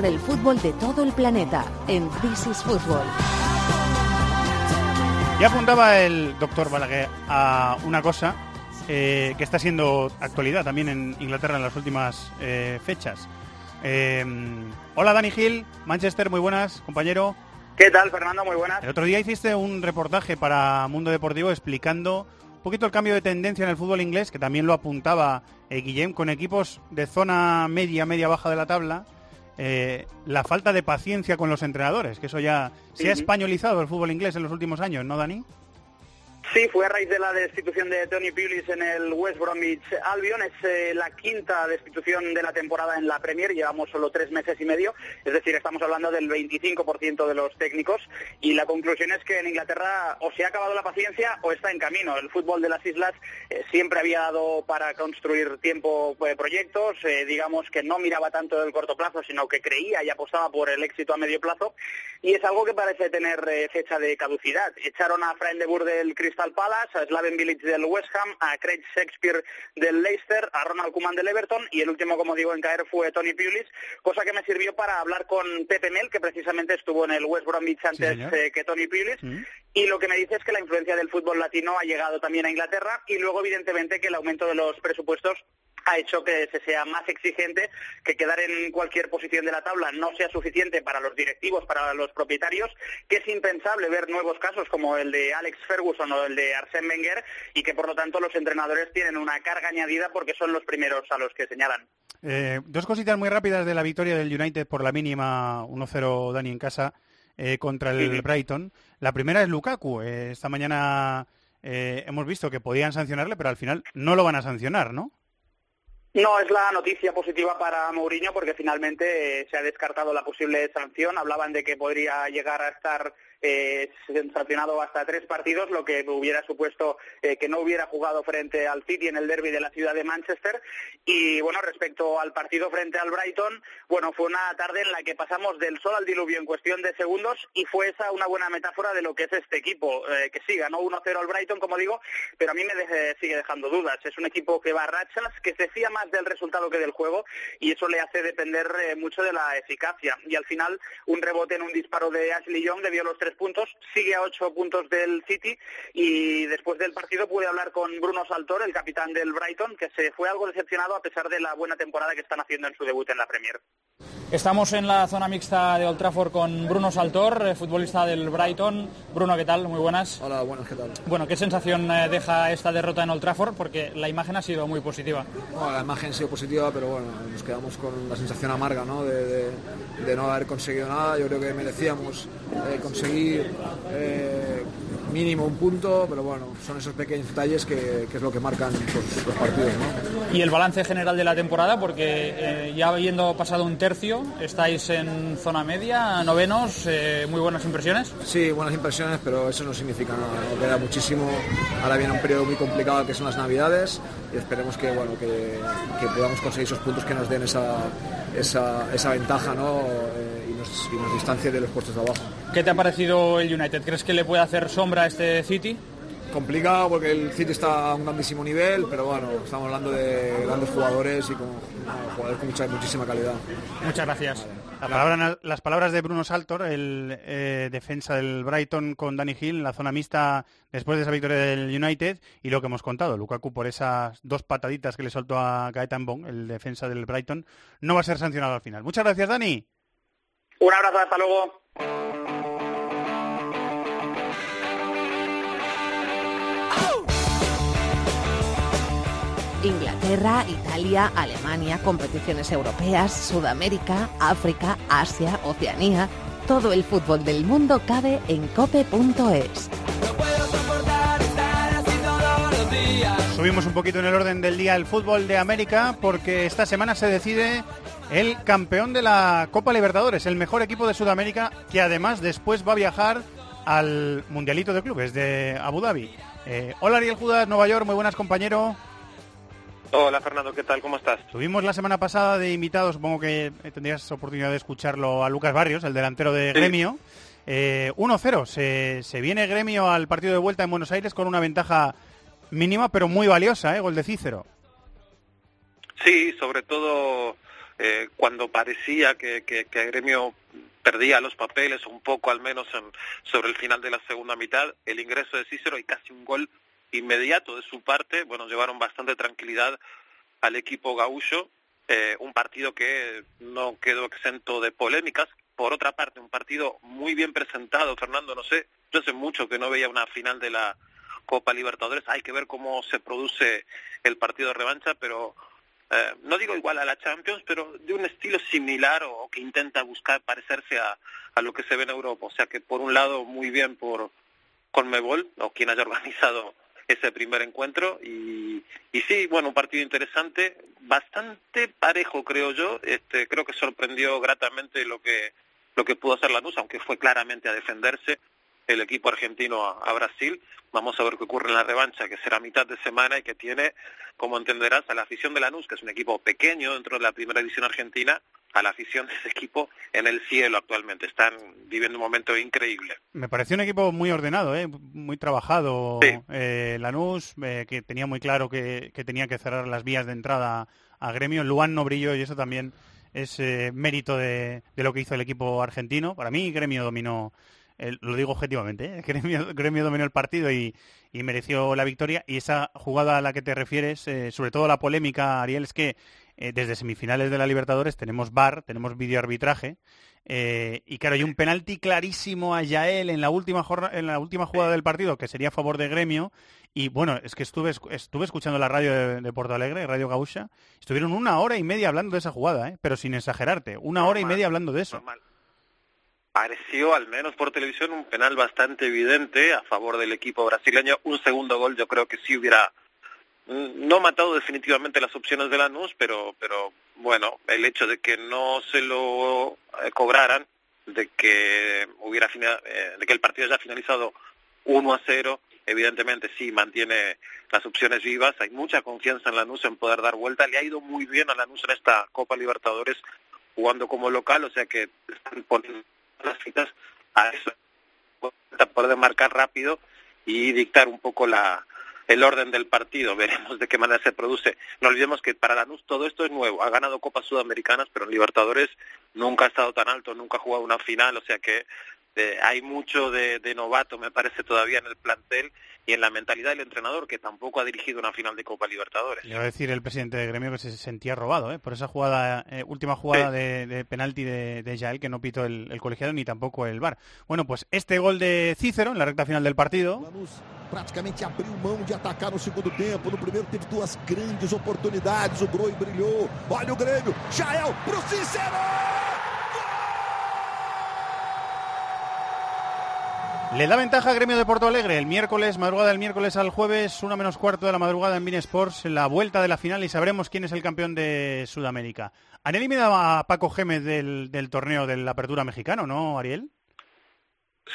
Por el fútbol de todo el planeta en This is Football. Ya apuntaba el doctor Balaguer a una cosa eh, que está siendo actualidad también en Inglaterra en las últimas eh, fechas. Eh, hola Dani Gil, Manchester, muy buenas, compañero. ¿Qué tal, Fernando? Muy buenas. El otro día hiciste un reportaje para Mundo Deportivo explicando un poquito el cambio de tendencia en el fútbol inglés, que también lo apuntaba Guillem, con equipos de zona media, media baja de la tabla, eh, la falta de paciencia con los entrenadores, que eso ya se ha españolizado el fútbol inglés en los últimos años, ¿no, Dani? Sí, fue a raíz de la destitución de Tony Pulis en el West Bromwich Albion. Es eh, la quinta destitución de la temporada en la Premier. Llevamos solo tres meses y medio. Es decir, estamos hablando del 25% de los técnicos. Y la conclusión es que en Inglaterra o se ha acabado la paciencia o está en camino. El fútbol de las islas eh, siempre había dado para construir tiempo eh, proyectos. digamos que no miraba tanto del corto plazo, sino que creía y apostaba por el éxito a medio plazo. Y es algo que parece tener fecha de caducidad. Echaron a Fran de Boer del Crystal Crystal Palace, a Slaven Village del West Ham, a Craig Shakespeare del Leicester, a Ronald Koeman del Everton y el último, como digo, en caer fue Tony Pulis, cosa que me sirvió para hablar con Pepe Mel, que precisamente estuvo en el West Bromwich antes eh, que Tony Pulis, mm. y lo que me dice es que la influencia del fútbol latino ha llegado también a Inglaterra y luego, evidentemente, que el aumento de los presupuestos ha hecho que se sea más exigente, que quedar en cualquier posición de la tabla no sea suficiente para los directivos, para los propietarios, que es impensable ver nuevos casos como el de Alex Ferguson o el de Arsène Wenger y que por lo tanto los entrenadores tienen una carga añadida porque son los primeros a los que señalan. Eh, dos cositas muy rápidas de la victoria del United por la mínima 1-0 Dani en casa eh, contra el Brighton. La primera es Lukaku. Eh, esta mañana hemos visto que podían sancionarle, pero al final no lo van a sancionar, ¿no? No, es la noticia positiva para Mourinho porque finalmente eh, se ha descartado la posible sanción. Hablaban de que podría llegar a estar eh, sancionado hasta tres partidos, lo que hubiera supuesto eh, que no hubiera jugado frente al City en el derby de la ciudad de Manchester. Y bueno, respecto al partido frente al Brighton, bueno, fue una tarde en la que pasamos del sol al diluvio en cuestión de segundos y fue esa una buena metáfora de lo que es este equipo, eh, que sí, ganó 1-0 al Brighton, como digo, pero a mí me deje- sigue dejando dudas. Es un equipo que va a rachas, que se fía más del resultado que del juego y eso le hace depender eh, mucho de la eficacia. Y al final, un rebote en un disparo de Ashley Young dio los tres puntos, sigue a ocho puntos del City y después del partido pude hablar con Bruno Saltor, el capitán del Brighton, que se fue algo decepcionado a pesar de la buena temporada que están haciendo en su debut en la Premier. Estamos en la zona mixta de Old Trafford con Bruno Saltor, eh, futbolista del Brighton. Bruno, ¿qué tal? Muy buenas. Hola, buenas, ¿qué tal? Bueno, ¿qué sensación eh, deja esta derrota en Old Trafford? Porque la imagen ha sido muy positiva. La imagen ha sido positiva, pero bueno, nos quedamos con la sensación amarga ¿no? de, de- de no haber conseguido nada. Yo creo que merecíamos eh, conseguir eh, mínimo un punto, pero bueno, son esos pequeños detalles que, que es lo que marcan pues, los partidos. ¿no? Y el balance general de la temporada, porque eh, ya habiendo pasado un tercio, estáis en zona media, novenos, eh, muy buenas impresiones. Sí, buenas impresiones, pero eso no significa nada. ¿no? Queda muchísimo. Ahora viene un periodo muy complicado que son las Navidades y esperemos que, bueno, que, que podamos conseguir esos puntos que nos den esa, esa, esa ventaja ¿no? Eh, y, nos, y nos distancie de los puestos de abajo. ¿Qué te ha parecido el United? ¿Crees que le puede hacer sombra a este City? Complicado porque el City está a un grandísimo nivel, pero bueno, estamos hablando de grandes jugadores y con jugadores con mucha, muchísima calidad. Muchas gracias. La palabra- las palabras de Bruno Saltor, el eh, defensa del Brighton con Danny Hill en la zona mixta después de esa victoria del United y lo que hemos contado, Lukaku por esas dos pataditas que le soltó a Gaetan Bong, el defensa del Brighton, no va a ser sancionado al final. Muchas gracias, Dani. Un abrazo, hasta luego. Inglaterra, Italia, Alemania, competiciones europeas, Sudamérica, África, Asia, Oceanía. Todo el fútbol del mundo cabe en cope.es. Subimos un poquito en el orden del día el fútbol de América porque esta semana se decide el campeón de la Copa Libertadores, el mejor equipo de Sudamérica que además después va a viajar al Mundialito de Clubes de Abu Dhabi. Eh, hola Ariel Judas, Nueva York, muy buenas compañero. Hola Fernando, ¿qué tal? ¿Cómo estás? Tuvimos la semana pasada de invitado, supongo que tendrías oportunidad de escucharlo, a Lucas Barrios, el delantero de Sí. Gremio. Eh, 1-0, se, se viene Gremio al partido de vuelta en Buenos Aires con una ventaja mínima pero muy valiosa, ¿eh? gol de Cícero. Sí, sobre todo eh, cuando parecía que, que, que Gremio perdía los papeles un poco al menos en- sobre el final de la segunda mitad, el ingreso de Cícero y casi un gol inmediato de su parte, bueno, llevaron bastante tranquilidad al equipo gaullo, eh, un partido que no quedó exento de polémicas, por otra parte un partido muy bien presentado, Fernando, no sé, yo hace mucho que no veía una final de la Copa Libertadores, hay que ver cómo se produce el partido de revancha, pero eh, no digo igual a la Champions, pero de un estilo similar o, que intenta buscar parecerse a, a lo que se ve en Europa. O sea que por un lado muy bien por Conmebol, o quien haya <laughs> organizado ese primer encuentro, y, y sí, bueno, un partido interesante, bastante parejo creo yo, este, creo que sorprendió gratamente lo que, lo que pudo hacer Lanús, aunque fue claramente a defenderse el equipo argentino a, Brasil. Vamos a ver qué ocurre en la revancha, que será mitad de semana y que tiene, como entenderás, a la afición de Lanús, que es un equipo pequeño dentro de la primera división argentina, a la afición de ese equipo en el cielo actualmente. Están viviendo un momento increíble. Me pareció un equipo muy ordenado, ¿eh? muy trabajado. Eh, Lanús, eh, que tenía muy claro que, que tenía que cerrar las vías de entrada a Gremio. Luan no brilló y eso también es eh, mérito de, de lo que hizo el equipo argentino. Para mí, Gremio dominó, lo digo objetivamente, ¿eh? <laughs> Gremio, Gremio dominó el partido y, y mereció la victoria. Y esa jugada a la que te refieres, sobre todo la polémica, Ariel, es que eh, desde semifinales de la Libertadores tenemos VAR, tenemos videoarbitraje. Eh, y claro, hay un penalti clarísimo a Yael en la última en la última jugada del partido que sería a favor de Gremio. Y bueno, es que estuve estuve escuchando la radio de, de Porto Alegre, Radio Gaúcha. Estuvieron una hora y media hablando de esa jugada, ¿eh? pero sin exagerarte, una hora y media hablando de eso. Pareció, al menos por televisión, un penal bastante evidente a favor del equipo brasileño. Un segundo gol yo creo que sí hubiera no ha matado definitivamente las opciones de Lanús, pero, pero bueno, el hecho de que no se lo eh, cobraran, de que hubiera eh, de que el partido haya finalizado 1 a 0, evidentemente sí mantiene las opciones vivas, hay mucha confianza en Lanús en poder dar vuelta, le ha ido muy bien a Lanús en esta Copa Libertadores jugando como local, o sea que están poniendo las citas a eso, para poder marcar rápido y dictar un poco la, el orden del partido, veremos de qué manera se produce. No olvidemos que para Lanús todo esto es nuevo, ha ganado Copas Sudamericanas, pero en Libertadores nunca ha estado tan alto, nunca ha jugado una final, o sea que hay mucho de, de, novato, me parece, todavía en el plantel y en la mentalidad del entrenador, que tampoco ha dirigido una final de Copa Libertadores. Le va a decir el presidente de Gremio que se sentía robado ¿eh? por esa jugada, eh, última jugada de, de, penalti de, de Jael, que no pitó el, el, colegiado ni tampoco el VAR. Bueno, pues este gol de Cícero en la recta final del partido. praticamente abriu mão de atacar no segundo tempo. No primeiro teve duas grandes oportunidades. O Groi brilhou. Olha o Grêmio. Jael pro Cícero! Le da ventaja a Gremio de Porto Alegre el miércoles, madrugada del miércoles al jueves, una menos cuarto de la madrugada en Bean Sports, la vuelta de la final y sabremos quién es el campeón de Sudamérica. Han eliminado a Paco Gémez del, del torneo de la Apertura Mexicano, ¿no, Ariel?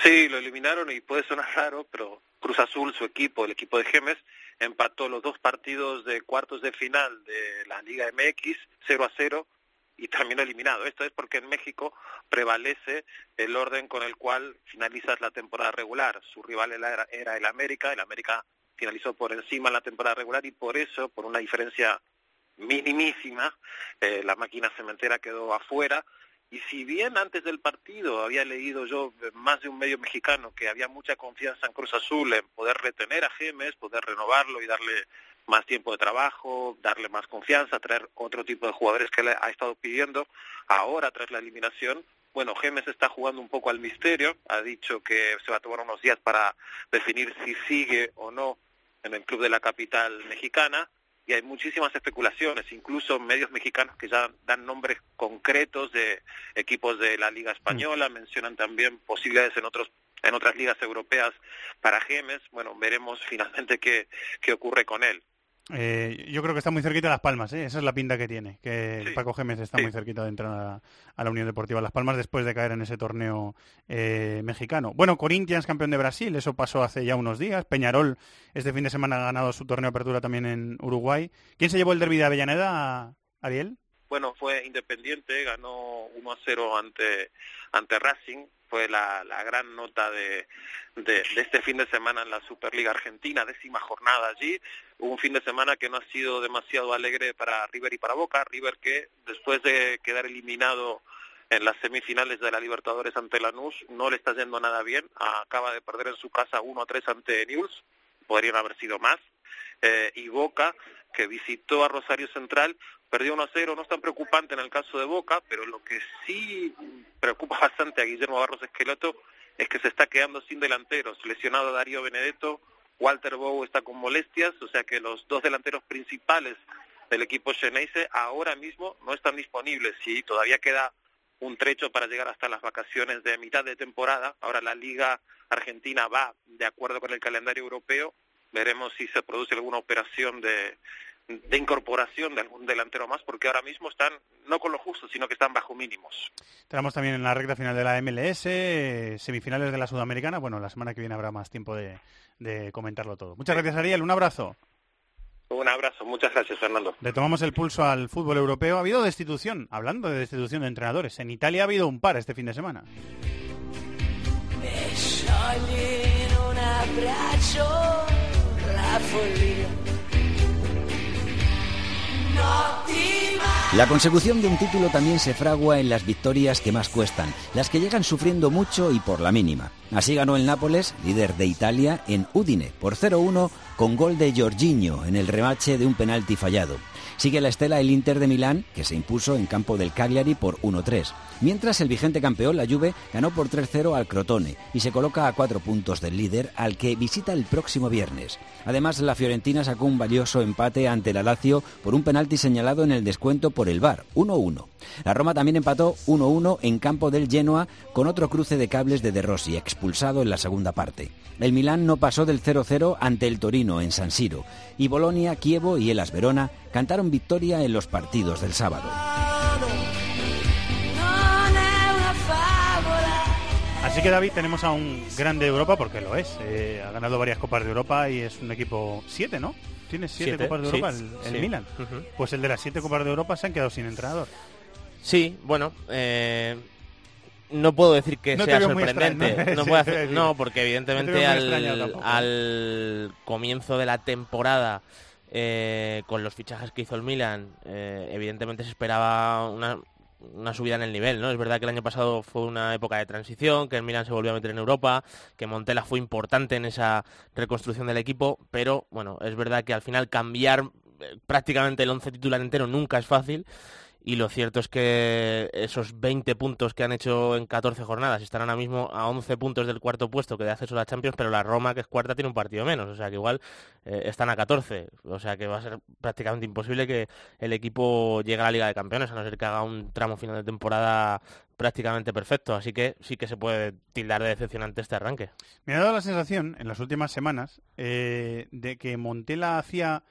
Sí, lo eliminaron y puede sonar <laughs> raro, pero Cruz Azul, su equipo, el equipo de Gémez, empató los dos partidos de cuartos de final de la Liga MX 0 a 0 y terminó eliminado. Esto es porque en México prevalece el orden con el cual finalizas la temporada regular. Su rival era, era el América, el América finalizó por encima la temporada regular y por eso, por una diferencia minimísima, eh, la máquina cementera quedó afuera. Y si bien antes del partido había leído yo más de un medio mexicano que había mucha confianza en Cruz Azul en poder retener a Gemes, poder renovarlo y darle más tiempo de trabajo, darle más confianza, traer otro tipo de jugadores que le ha estado pidiendo. Ahora, tras la eliminación, bueno, Gemes está jugando un poco al misterio, ha dicho que se va a tomar unos días para definir si sigue o no en el club de la capital mexicana y hay muchísimas especulaciones, incluso medios mexicanos que ya dan nombres concretos de equipos de la Liga Española, mencionan también posibilidades en otros en otras ligas europeas para Gemes. Bueno, veremos finalmente qué, qué ocurre con él. Eh, yo creo que está muy cerquita de Las Palmas, ¿eh? esa es la pinta que tiene, que sí. Paco Gémez está sí. muy cerquita de entrar a, a, la Unión Deportiva Las Palmas después de caer en ese torneo eh, mexicano. Bueno, Corinthians campeón de Brasil, eso pasó hace ya unos días. Peñarol este fin de semana ha ganado su torneo de apertura también en Uruguay. ¿Quién se llevó el derby de Avellaneda, Ariel? Bueno, fue Independiente, ganó 1 a 0 ante, ante Racing fue la, la gran nota de, de, de, este fin de semana en la Superliga Argentina, décima jornada allí. Un fin de semana que no ha sido demasiado alegre para River y para Boca. River que después de quedar eliminado en las semifinales de la Libertadores ante Lanús no le está yendo nada bien. Acaba de perder en su casa 1 a 3 ante Newell's. Podrían haber sido más. Eh, y Boca, que visitó a Rosario Central, perdió 1 a 0, no es tan preocupante en el caso de Boca, pero lo que sí preocupa <laughs> bastante a Guillermo Barros Esqueloto es que se está quedando sin delanteros, lesionado Darío Benedetto, Walter Bow está con molestias, o sea que los dos delanteros principales del equipo Xeneize ahora mismo no están disponibles y todavía queda un trecho para llegar hasta las vacaciones de mitad de temporada. Ahora la Liga Argentina va de acuerdo con el calendario europeo. Veremos si se produce alguna operación de, de incorporación de algún delantero más, porque ahora mismo están no con lo justo, sino que están bajo mínimos. Tenemos también en la recta final de la MLS, semifinales de la Sudamericana. Bueno, la semana que viene habrá más tiempo de, de comentarlo todo. Muchas gracias, Ariel. Un abrazo. Un abrazo, muchas gracias, Fernando. Le tomamos el pulso al fútbol europeo. Ha habido destitución, hablando de destitución de entrenadores. En Italia ha habido un par este fin de semana. La consecución de un título también se fragua en las victorias que más cuestan, las que llegan sufriendo mucho y por la mínima. Así ganó el Nápoles, líder de Italia, en Udine por 0-1 con gol de Jorginho en el remache de un penalti fallado. Sigue la estela el Inter de Milán, que se impuso en campo del Cagliari por 1-3. Mientras el vigente campeón, la Juve, ganó por 3-0 al Crotone y se coloca a cuatro puntos del líder, al que visita el próximo viernes. Además, la Fiorentina sacó un valioso empate ante la Lazio por un penalti señalado en el descuento por el VAR, 1-1. La Roma también empató 1-1 en campo del Genoa con otro cruce de cables de De Rossi, expulsado en la segunda parte. El Milán no pasó del 0-0 ante el Torino en San Siro y Bolonia, Kievo y Elas Verona cantaron victoria en los partidos del sábado. Así que David, tenemos a un grande de Europa porque lo es. Eh, ha ganado varias copas de Europa y es un equipo siete, ¿no? Tiene siete, Siete, copas de sí, Europa el, el sí. Milan. Pues el de las siete copas de Europa se han quedado sin entrenador. Sí, bueno, eh, no puedo decir que No sea sorprendente. extraño, ¿no? No, <laughs> Sí, hacer- no, porque evidentemente al comienzo de la temporada, eh, con los fichajes que hizo el Milan, eh, evidentemente se esperaba una, subida en el nivel, ¿no? Es verdad que el año pasado fue una época de transición, que el Milan se volvió a meter en Europa, que Montella fue importante en esa reconstrucción del equipo, pero bueno, es verdad que al final cambiar eh, prácticamente el once titular entero nunca es fácil. Y lo cierto es que esos 20 puntos que han hecho en 14 jornadas están ahora mismo a 11 puntos del cuarto puesto que de acceso a la Champions, pero la Roma, que es cuarta, tiene un partido menos. O sea que igual eh, están a 14. O sea que va a ser prácticamente imposible que el equipo llegue a la Liga de Campeones, a no ser que haga un tramo final de temporada prácticamente perfecto. Así que sí que se puede tildar de decepcionante este arranque. Me ha dado la sensación en las últimas semanas eh, de que Montela hacía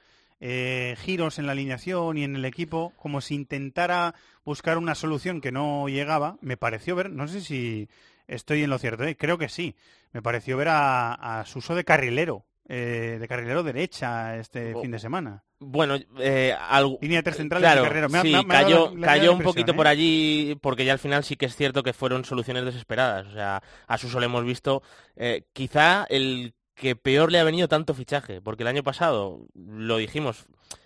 eh, giros en la alineación y en el equipo como si intentara buscar una solución que no llegaba. Me pareció ver, no sé si estoy en lo cierto, ¿eh? creo que sí, me pareció ver a, a Suso de carrilero, eh, de carrilero derecha este Oh. fin de semana. Bueno, eh, algo... Línea de tres centrales Claro, y carrilero. Me sí, me me cayó, cayó un poquito ¿eh? por allí porque ya al final sí que es cierto que fueron soluciones desesperadas. O sea, a Suso le hemos visto quizá el que peor le ha venido tanto fichaje, porque el año pasado, lo dijimos,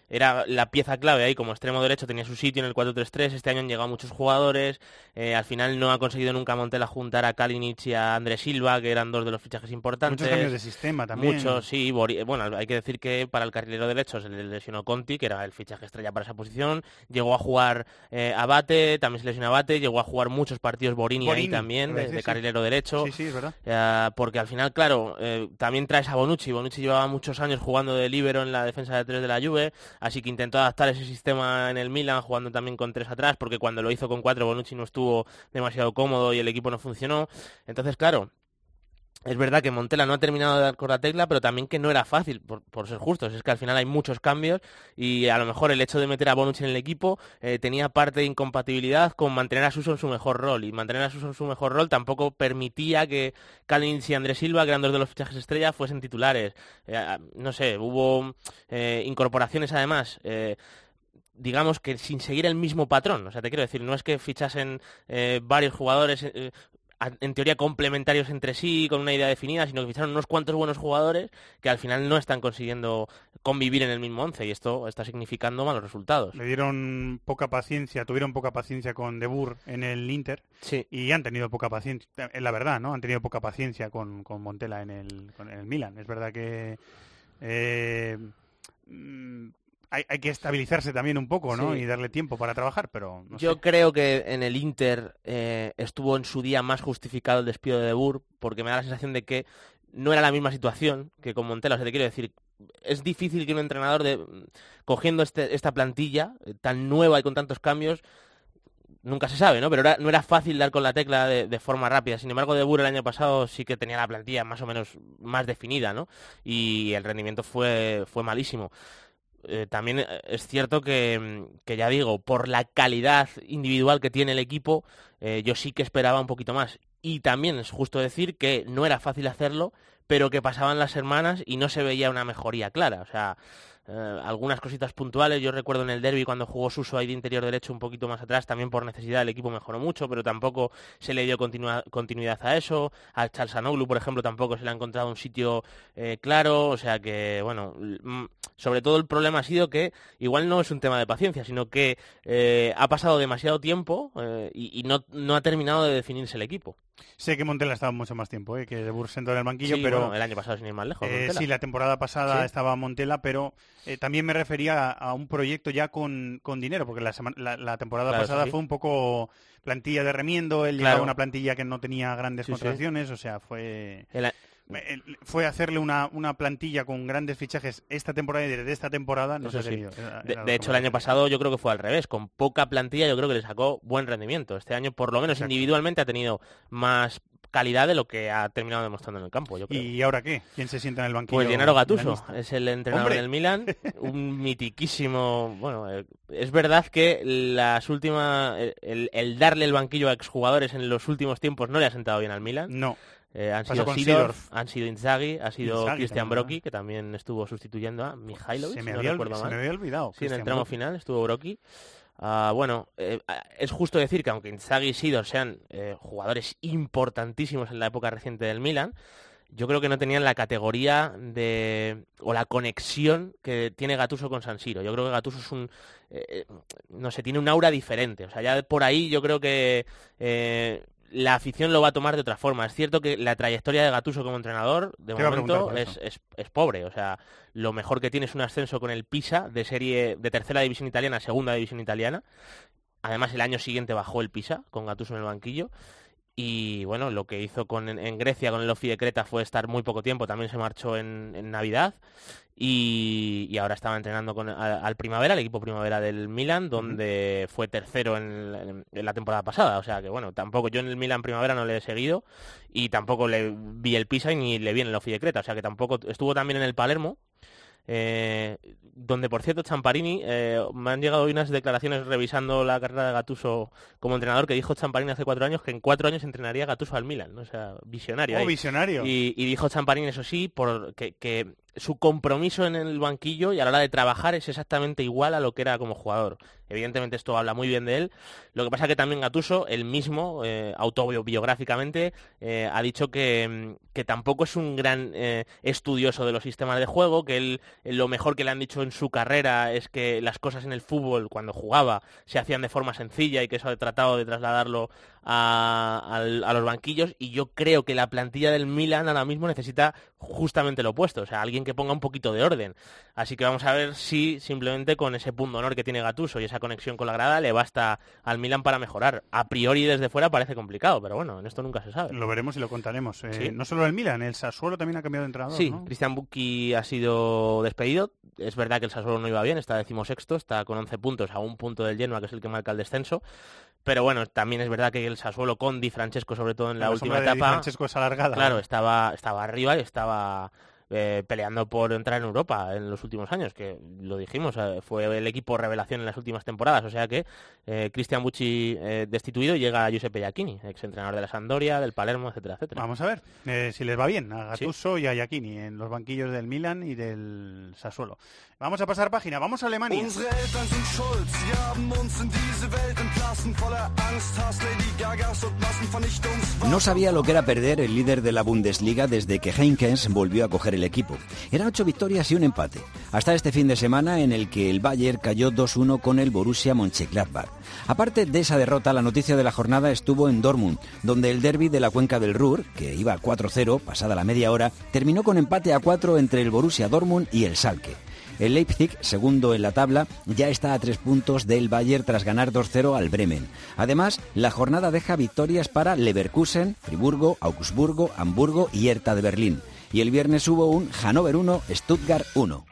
era la pieza clave ahí como extremo derecho, tenía su sitio en el 4-3-3, este año han llegado muchos jugadores, eh, al final no ha conseguido nunca Montela juntar a Kalinic y a Andrés Silva, que eran dos de los fichajes importantes. Muchos cambios de sistema también. Muchos, sí. Bueno, hay que decir que para el carrilero derecho se le lesionó Conti, que era el fichaje estrella para esa posición. Llegó a jugar eh, Abate, también se lesionó Abate. Llegó a jugar muchos partidos Borini, ahí también, de, carrilero derecho. Sí, sí, es verdad. Eh, porque al final, claro, eh, también traes a Bonucci. Bonucci llevaba muchos años jugando de líbero en la defensa de tres de la Juve, así que intentó adaptar ese sistema en el Milan, jugando también con tres atrás, porque cuando lo hizo con cuatro, Bonucci no estuvo demasiado cómodo y el equipo no funcionó. Entonces, claro, es verdad que Montela no ha terminado de dar con la tecla, pero también que no era fácil, por, ser justos. Es que al final hay muchos cambios y a lo mejor el hecho de meter a Bonucci en el equipo eh, tenía parte de incompatibilidad con mantener a Suso en su mejor rol. Y mantener a Suso en su mejor rol tampoco permitía que Kalinic y Andrés Silva, que eran dos de los fichajes estrella, fuesen titulares. Eh, no sé, hubo eh, incorporaciones además. digamos que sin seguir el mismo patrón. O sea, te quiero decir, no es que fichasen varios jugadores en teoría complementarios entre sí, con una idea definida, sino que ficharon unos cuantos buenos jugadores que al final no están consiguiendo convivir en el mismo once y esto está significando malos resultados. Le dieron poca paciencia, tuvieron poca paciencia con De Boer en el Inter y han tenido poca paciencia, es la verdad, ¿no? Han tenido poca paciencia con, con Montela en el, con el Milan. Es verdad que eh, mm, hay, hay que estabilizarse también un poco, ¿no? Sí. Y darle tiempo para trabajar, pero no Yo sé. creo que en el Inter eh, estuvo en su día más justificado el despido de De Boer, porque me da la sensación de que no era la misma situación que con Montela. O sea, te quiero decir, es difícil que un entrenador de, cogiendo este, esta plantilla eh, tan nueva y con tantos cambios, nunca se sabe, ¿no? Pero era- no era fácil dar con la tecla de, de forma rápida. Sin embargo, De Boer el año pasado sí que tenía la plantilla más o menos más definida, ¿no? Y el rendimiento fue, fue malísimo. Eh, también eh, es cierto que, mm, que, ya digo, por la calidad individual que tiene el equipo, eh, yo sí que esperaba un poquito más. Y también es justo decir que no era fácil hacerlo, pero que pasaban las semanas y no se veía una mejoría clara. O sea, eh, algunas cositas puntuales. Yo recuerdo en el derby cuando jugó Suso ahí de interior derecho un poquito más atrás, también por necesidad el equipo mejoró mucho, pero tampoco se le dio continua- continuidad a eso. A Chalsanoglu, por ejemplo, tampoco se le ha encontrado un sitio eh, claro. O sea que, bueno, mm, sobre todo el problema ha sido que igual no es un tema de paciencia, sino que eh, ha pasado demasiado tiempo y, y no, no ha terminado de definirse el equipo. Sé que Montela estaba mucho más tiempo, ¿eh? que de Burr sentado en el banquillo, Sí, pero bueno, el año pasado sin ir más lejos. Eh, sí, la temporada pasada Sí. estaba Montela, pero eh, también me refería a un proyecto ya con, con dinero, porque la, sema- la, la temporada Claro, pasada sí. fue un poco plantilla de remiendo, él Claro. llevaba una plantilla que no tenía grandes contrataciones, o sea, fue... El a- Fue hacerle una, una plantilla con grandes fichajes esta temporada y desde esta temporada no se ha sí. tenido. Era- De, hecho, el año pasado yo creo que fue al revés. Con poca plantilla yo creo que le sacó buen rendimiento. Este año, por lo menos Exacto. individualmente, ha tenido más calidad de lo que ha terminado demostrando en el campo, yo creo. ¿Y ahora qué? ¿Quién se sienta en el banquillo? Pues Gennaro milanista? es el entrenador ¡Hombre! del Milan, <laughs> un mitiquísimo. Bueno, eh, es verdad que las últimas, el, el darle el banquillo a exjugadores en los últimos tiempos no le ha sentado bien al Milan. No. Eh, han sido Seedorf. han sido Inzaghi, ha sido Inzaghi Christian Brocchi, que también estuvo sustituyendo a Mihailovic, Se me no había, recuerdo se mal. me había olvidado. Sí, en el Christian tramo Brocchi. final estuvo Brocky. Ah, bueno, eh, es justo decir que aunque Inzaghi y Sidor sean eh, jugadores importantísimos en la época reciente del Milan, yo creo que no tenían la categoría de o la conexión que tiene Gatuso con San Siro. Yo creo que Gatuso es un eh, no sé, tiene un aura diferente. O sea, ya por ahí yo creo que eh, la afición lo va a tomar de otra forma. Es cierto que la trayectoria de Gatuso como entrenador, de Te momento, es, es, es pobre. O sea, lo mejor que tiene es un ascenso con el Pisa de serie de tercera división italiana a segunda división italiana. Además, el año siguiente bajó el Pisa con Gattuso en el banquillo. Y bueno, lo que hizo con, en, en Grecia con el Ofi de Creta fue estar muy poco tiempo. También se marchó en, en Navidad. Y, y ahora estaba entrenando con, al, al Primavera, el equipo Primavera del Milan, donde fue tercero en, en- la temporada pasada. O sea que bueno, tampoco yo en el Milan Primavera no le he seguido y tampoco le vi el Pisa y ni le vi en el Ofi de Creta. O sea que tampoco estuvo también en el Palermo. Eh, donde por cierto Champarini eh, me han llegado hoy unas declaraciones revisando la carrera de Gatuso como entrenador que dijo Champarini hace cuatro años que en cuatro años entrenaría Gatuso al Milan ¿no? o sea visionario Oh, ahí. visionario. y, y dijo Champarini eso sí por que, que su compromiso en el banquillo y a la hora de trabajar es exactamente igual a lo que era como jugador. Evidentemente esto habla muy bien de él. Lo que pasa que también Gatuso él mismo eh, autobiográficamente eh, ha dicho que, mm, que tampoco es un gran eh, estudioso de los sistemas de juego que él lo mejor que le han dicho en su carrera es que las cosas en el fútbol cuando jugaba se hacían de forma sencilla y que eso ha tratado de trasladarlo a, los banquillos y yo creo que la plantilla del Milan ahora mismo necesita justamente lo opuesto, o sea, alguien que ponga un poquito de orden. Así que vamos a ver si simplemente con ese punto honor que tiene Gatuso y esa conexión con la grada le basta al Milan para mejorar. A priori desde fuera parece complicado, pero bueno, en esto nunca se sabe. Lo veremos y lo contaremos. Eh. No solo el Milan, el Sassuolo también ha cambiado de entrenador. Sí, ¿no? Cristian Bucchi ha sido despedido. Es verdad que el Sassuolo no iba bien, está decimosexto, está con 11 puntos a un punto del Genoa, que es el que marca el descenso. Pero bueno, también es verdad que el Sassuolo con Di Francesco, sobre todo en la, La última Di etapa, Francesco es alargada. claro, estaba, estaba arriba y estaba eh, peleando por entrar en Europa en los últimos años, que lo dijimos, eh, fue el equipo revelación en las últimas temporadas. O sea que eh, Cristian Bucci eh, destituido llega Giuseppe Giacchini, ex entrenador de la Sampdoria, del Palermo, etcétera, etcétera. Vamos a ver eh, si les va bien a Gattuso y a Iacchini en los banquillos del Milan y del Sassuolo. Vamos a pasar página, vamos a Alemania. Unsere Eltern sind schuld, sie haben uns in diese Welt entlassen, voller Angst, Hass, Lady Gagas und Massenvernichtungswaffen. No sabía lo que era perder el líder de la Bundesliga desde que Heinkens volvió a coger el equipo. Eran ocho victorias y un empate. Hasta este fin de semana en el que el Bayern cayó 2-1 con el Borussia Mönchengladbach. Aparte de esa derrota, la noticia de la jornada estuvo en Dortmund, donde el derby de la cuenca del Ruhr, que iba a 4-0 pasada la media hora, terminó con empate a 4 entre el Borussia Dortmund y el Schalke. El Leipzig, segundo en la tabla, ya está a tres puntos del Bayern tras ganar 2-0 al Bremen. Además, la jornada deja victorias para Leverkusen, Friburgo, Augsburgo, Hamburgo y Hertha de Berlín. Y el viernes hubo un Hannover 1, Stuttgart 1.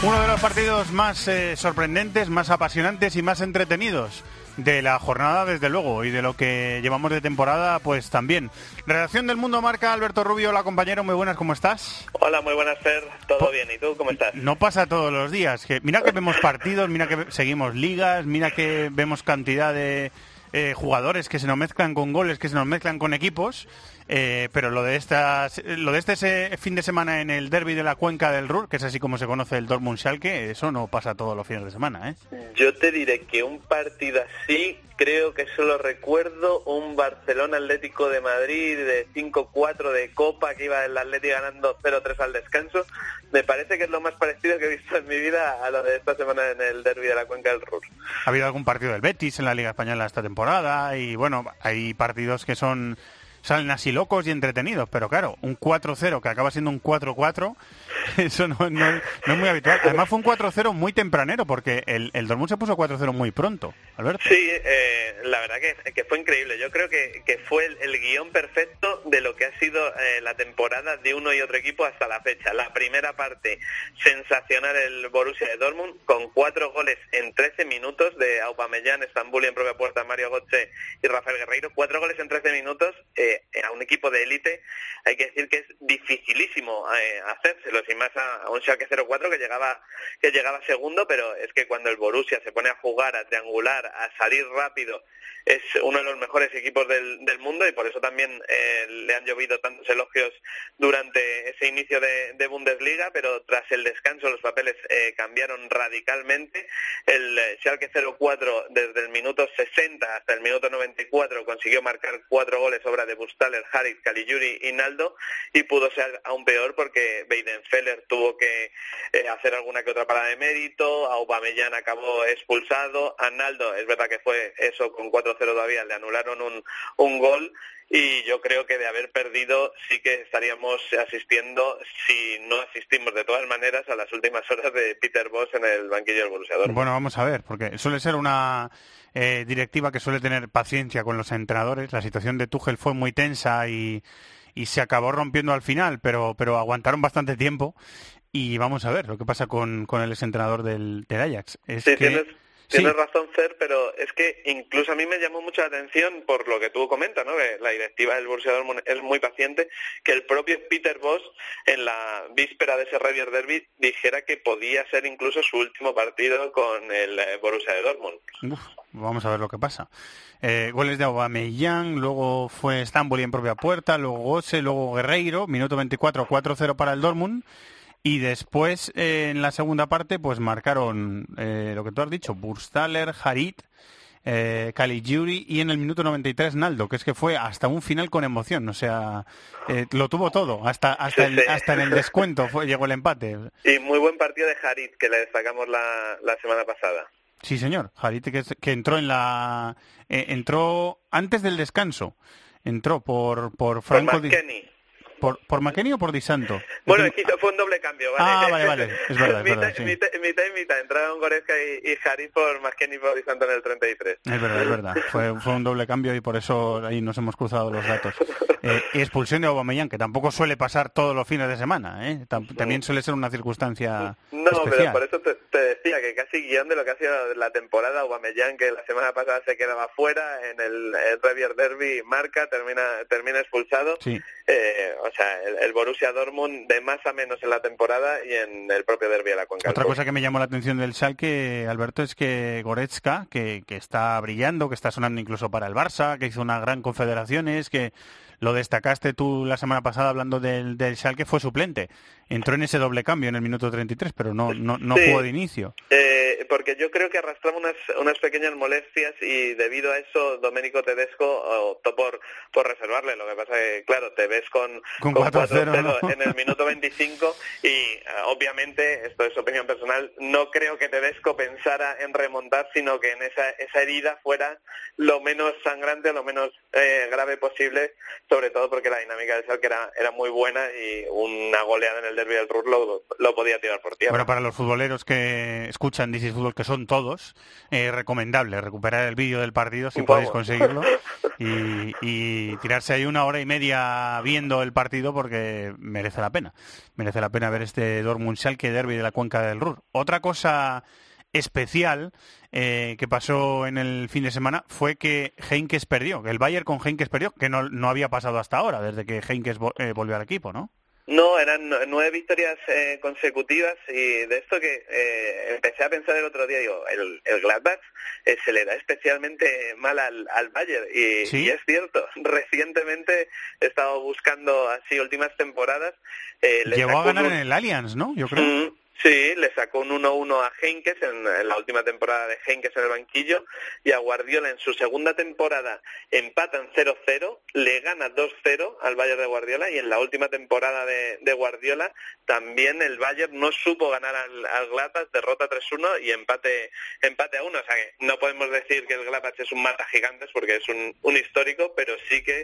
Uno de los partidos más eh, sorprendentes, más apasionantes y más entretenidos de la jornada, desde luego, y de lo que llevamos de temporada, pues también. Redacción del Mundo Marca, Alberto Rubio, la compañero, muy buenas, ¿cómo estás? Hola, muy buenas, Fer. ¿Todo bien? ¿Y tú cómo estás? No pasa todos los días. Que, mira que vemos partidos, mira que seguimos ligas, mira que vemos cantidad de eh, jugadores que se nos mezclan con goles, que se nos mezclan con equipos, eh, pero lo de estas, lo de este fin de semana en el derby de la cuenca del Ruhr, que es así como se conoce el Dortmund Schalke, eso no pasa todos los fines de semana, ¿eh? Yo te diré que un partido así, creo que solo recuerdo un Barcelona Atlético de Madrid de 5-4 de Copa, que iba el Atlético ganando 0-3 al descanso. Me parece que es lo más parecido que he visto en mi vida a lo de esta semana en el derby de la cuenca del Ruhr. Ha habido algún partido del Betis en la Liga Española esta temporada y bueno, hay partidos que son salen así locos y entretenidos, pero claro, un 4-0 que acaba siendo un 4-4, <laughs> eso no, no- no es muy habitual. Además fue un 4-0 muy tempranero porque el, el Dortmund se puso 4-0 muy pronto, Alberto. Sí, eh, la verdad que, que fue increíble. Yo creo que, que fue el, el guion perfecto de lo que ha sido eh, la temporada de uno y otro equipo hasta la fecha. La primera parte, sensacional el Borussia de Dortmund, con cuatro goles en 13 minutos de Aubameyang, Estambul y en propia puerta Mario Götze y Rafael Guerreiro. Cuatro goles en 13 minutos eh, a un equipo de élite. Hay que decir que es dificilísimo eh, hacérselo, y más a, un Schalke 04 que llegaba que llegaba segundo, pero es que cuando el Borussia se pone a jugar, a triangular, a salir rápido, es uno de los mejores equipos del, mundo y por eso también eh, le han llovido tantos elogios durante ese inicio de, de Bundesliga, pero tras el descanso los papeles eh, cambiaron radicalmente. El eh, Schalke 04 desde el minuto 60 hasta el minuto 94 consiguió marcar cuatro goles obra de Bustaler, Harit, Caligiuri y Naldo y pudo ser aún peor porque Weidenfeller tuvo que eh, hacer alguna que otra parada de mérito, Aubameyang acabó expulsado, a Naldo es verdad que fue eso con 4-0 todavía, le anularon un, un gol y yo creo que de haber perdido sí que estaríamos asistiendo, si no asistimos de todas maneras, a las últimas horas de Peter Boss en el banquillo del Borussia Dortmund. Bueno, vamos a ver, porque suele ser una eh, directiva que suele tener paciencia con los entrenadores. La situación de Tuchel fue muy tensa y, y se acabó rompiendo al final, pero, pero aguantaron bastante tiempo. Y vamos a ver lo que pasa con, con el exentrenador del, del Ajax. Es Sí, que- tienes, tienes razón, Fer, pero es que incluso a mí me llamó mucho la atención por lo que tú comentas, ¿no? Que la directiva del Borussia Dortmund es muy paciente, que el propio Peter Boss en la víspera de ese Revier Derby dijera que podía ser incluso su último partido con el eh, Borussia de Dortmund. Uf, vamos a ver lo que pasa. Eh, goles de Aubameyang, luego fue Stamboli en propia puerta, luego Gose, luego Guerreiro, minuto 24, 4-0 para el Dortmund. Y después, eh, en la segunda parte, pues marcaron eh, lo que tú has dicho, Burstaller, Harit, eh, Caligiuri y en el minuto 93 Naldo, que es que fue hasta un final con emoción, o sea, eh, lo tuvo todo, hasta hasta, el- hasta en el descuento fue, llegó el empate. Y muy buen partido de Harit, que le destacamos la, la semana pasada. Sí, señor. Jarite que, que entró en la eh, entró antes del descanso. Entró por por Por Franco McKennie. Por por McKennie o por Di Santo. Bueno, hizo- fue un doble cambio, ¿vale? Ah, vale, vale. Es verdad, es <laughs> mitad, verdad, sí. mitad, mitad y mitad. Entraron Goretzka y, y Harit por McKennie y por Di Santo en el 33. Es verdad, es verdad. Fue, fue un doble cambio y por eso ahí nos hemos cruzado los datos. <laughs> Eh, y expulsión de Aubameyang, que tampoco suele pasar todos los fines de semana, ¿eh? Tam- También suele ser una circunstancia No, pero por eso te, te decía que casi guion de lo que ha sido la temporada Aubameyang, que la semana pasada se quedaba fuera en el, el Revier Derby, marca, termina termina expulsado. Sí. Eh, o sea, el, Borussia Dortmund de más a menos en la temporada y en el propio Derby de la Cuenca. Otra cosa que me llamó la atención del Schalke, Alberto, es que Goretzka, que, que está brillando, que está sonando incluso para el Barça, que hizo una gran confederaciones, que lo destacaste tú la semana pasada hablando del, del Schalke, fue suplente. Entró en ese doble cambio en el minuto 33, pero no, no, no Sí. jugó de inicio. Eh, porque yo creo que arrastraba unas, unas pequeñas molestias y debido a eso Domenico Tedesco optó por, por reservarle. Lo que pasa que, claro, te ves con, Con con 4-0, 4-0 ¿no? en el minuto 25 y eh, obviamente, esto es opinión personal, no creo que Tedesco pensara en remontar, sino que en esa, esa herida fuera lo menos sangrante, lo menos eh, grave posible, sobre todo porque la dinámica del Schalke era, era muy buena y una goleada en el derby del Ruhr lo, lo podía tirar por tierra. Bueno, para los futboleros que escuchan is Fútbol, que son todos, eh, recomendable recuperar el vídeo del partido si podéis conseguirlo y, y tirarse ahí una hora y media viendo el partido porque merece la pena. Merece la pena ver este Dortmund Schalke derby de la cuenca del Ruhr. Otra cosa especial eh, que pasó en el fin de semana fue que Heinkes perdió, que el Bayern con Heinkes perdió, que no, no había pasado hasta ahora, desde que Heinkes eh, volvió al equipo, ¿no? No, eran nu- nueve victorias eh, consecutivas y de esto que eh, empecé a pensar el otro día, digo, el, el Gladbach eh, se le da especialmente mal al, al Bayern y, Sí. y es cierto, <laughs> recientemente he estado buscando así últimas temporadas. eh, le Llegó a ganar un- en el Allianz, ¿no? Yo creo. Mm, Sí, le sacó un 1-1 a Henkes en, la última temporada de Henkes en el banquillo y a Guardiola en su segunda temporada empatan 0-0, le gana 2-0 al Bayern de Guardiola y en la última temporada de, de Guardiola también el Bayern no supo ganar al, al Gladbach, derrota 3-1 y empate empate a 1. O sea que no podemos decir que el Gladbach es un mata gigantes porque es un, un histórico, pero sí que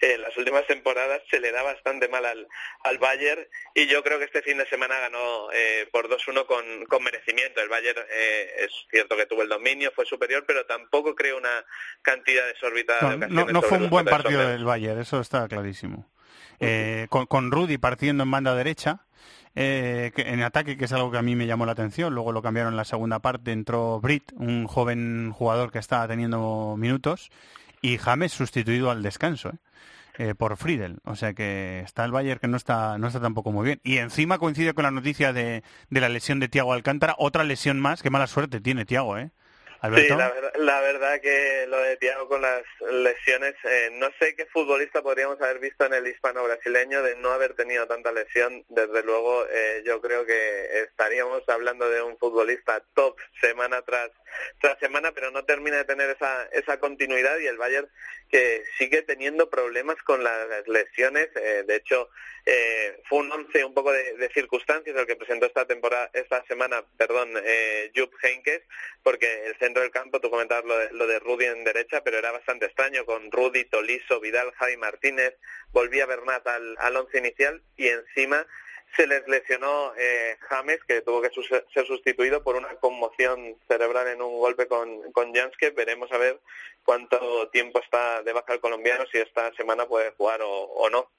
eh, en las últimas temporadas se le da bastante mal al, al Bayern y yo creo que este fin de semana ganó eh, 2-1 con, con merecimiento. El Bayern eh, es cierto que tuvo el dominio, fue superior, pero tampoco creó una cantidad desorbitada de No, ocasiones. no, no fue un buen partido del Bayern, eso está clarísimo. Eh, con, con Rudy partiendo en banda derecha, eh, que- en ataque, que es algo que a mí me llamó la atención. Luego lo cambiaron en la segunda parte, entró Brit, un joven jugador que estaba teniendo minutos, y James sustituido al descanso. ¿eh? Eh, por Friedel. O sea que está el Bayern que no está, no está tampoco muy bien. Y encima coincide con la noticia de, de la lesión de Tiago Alcántara. Otra lesión más. Qué mala suerte tiene Tiago, ¿eh? Sí, la, ver- la verdad que lo de Thiago con las lesiones, eh, no sé qué futbolista podríamos haber visto en el hispano-brasileño de no haber tenido tanta lesión. Desde luego, eh, yo creo que estaríamos hablando de un futbolista top semana tras, tras semana, pero no termina de tener esa, esa continuidad y el Bayern que sigue teniendo problemas con las lesiones. eh, de hecho, eh, fue un once un poco de, circunstancias el que presentó esta temporada, esta semana, perdón, eh, Jupp Heynckes, porque el centro del campo, tú comentabas lo de, lo de Rudy en derecha, pero era bastante extraño con Rudy, Tolisso, Vidal, Javi Martínez, volvía Bernat al, al once inicial y encima se les lesionó eh, James, que tuvo que sus- ser sustituido por una conmoción cerebral en un golpe con, con Janske. Veremos a ver cuánto tiempo está de baja el colombiano, si esta semana puede jugar o, o no.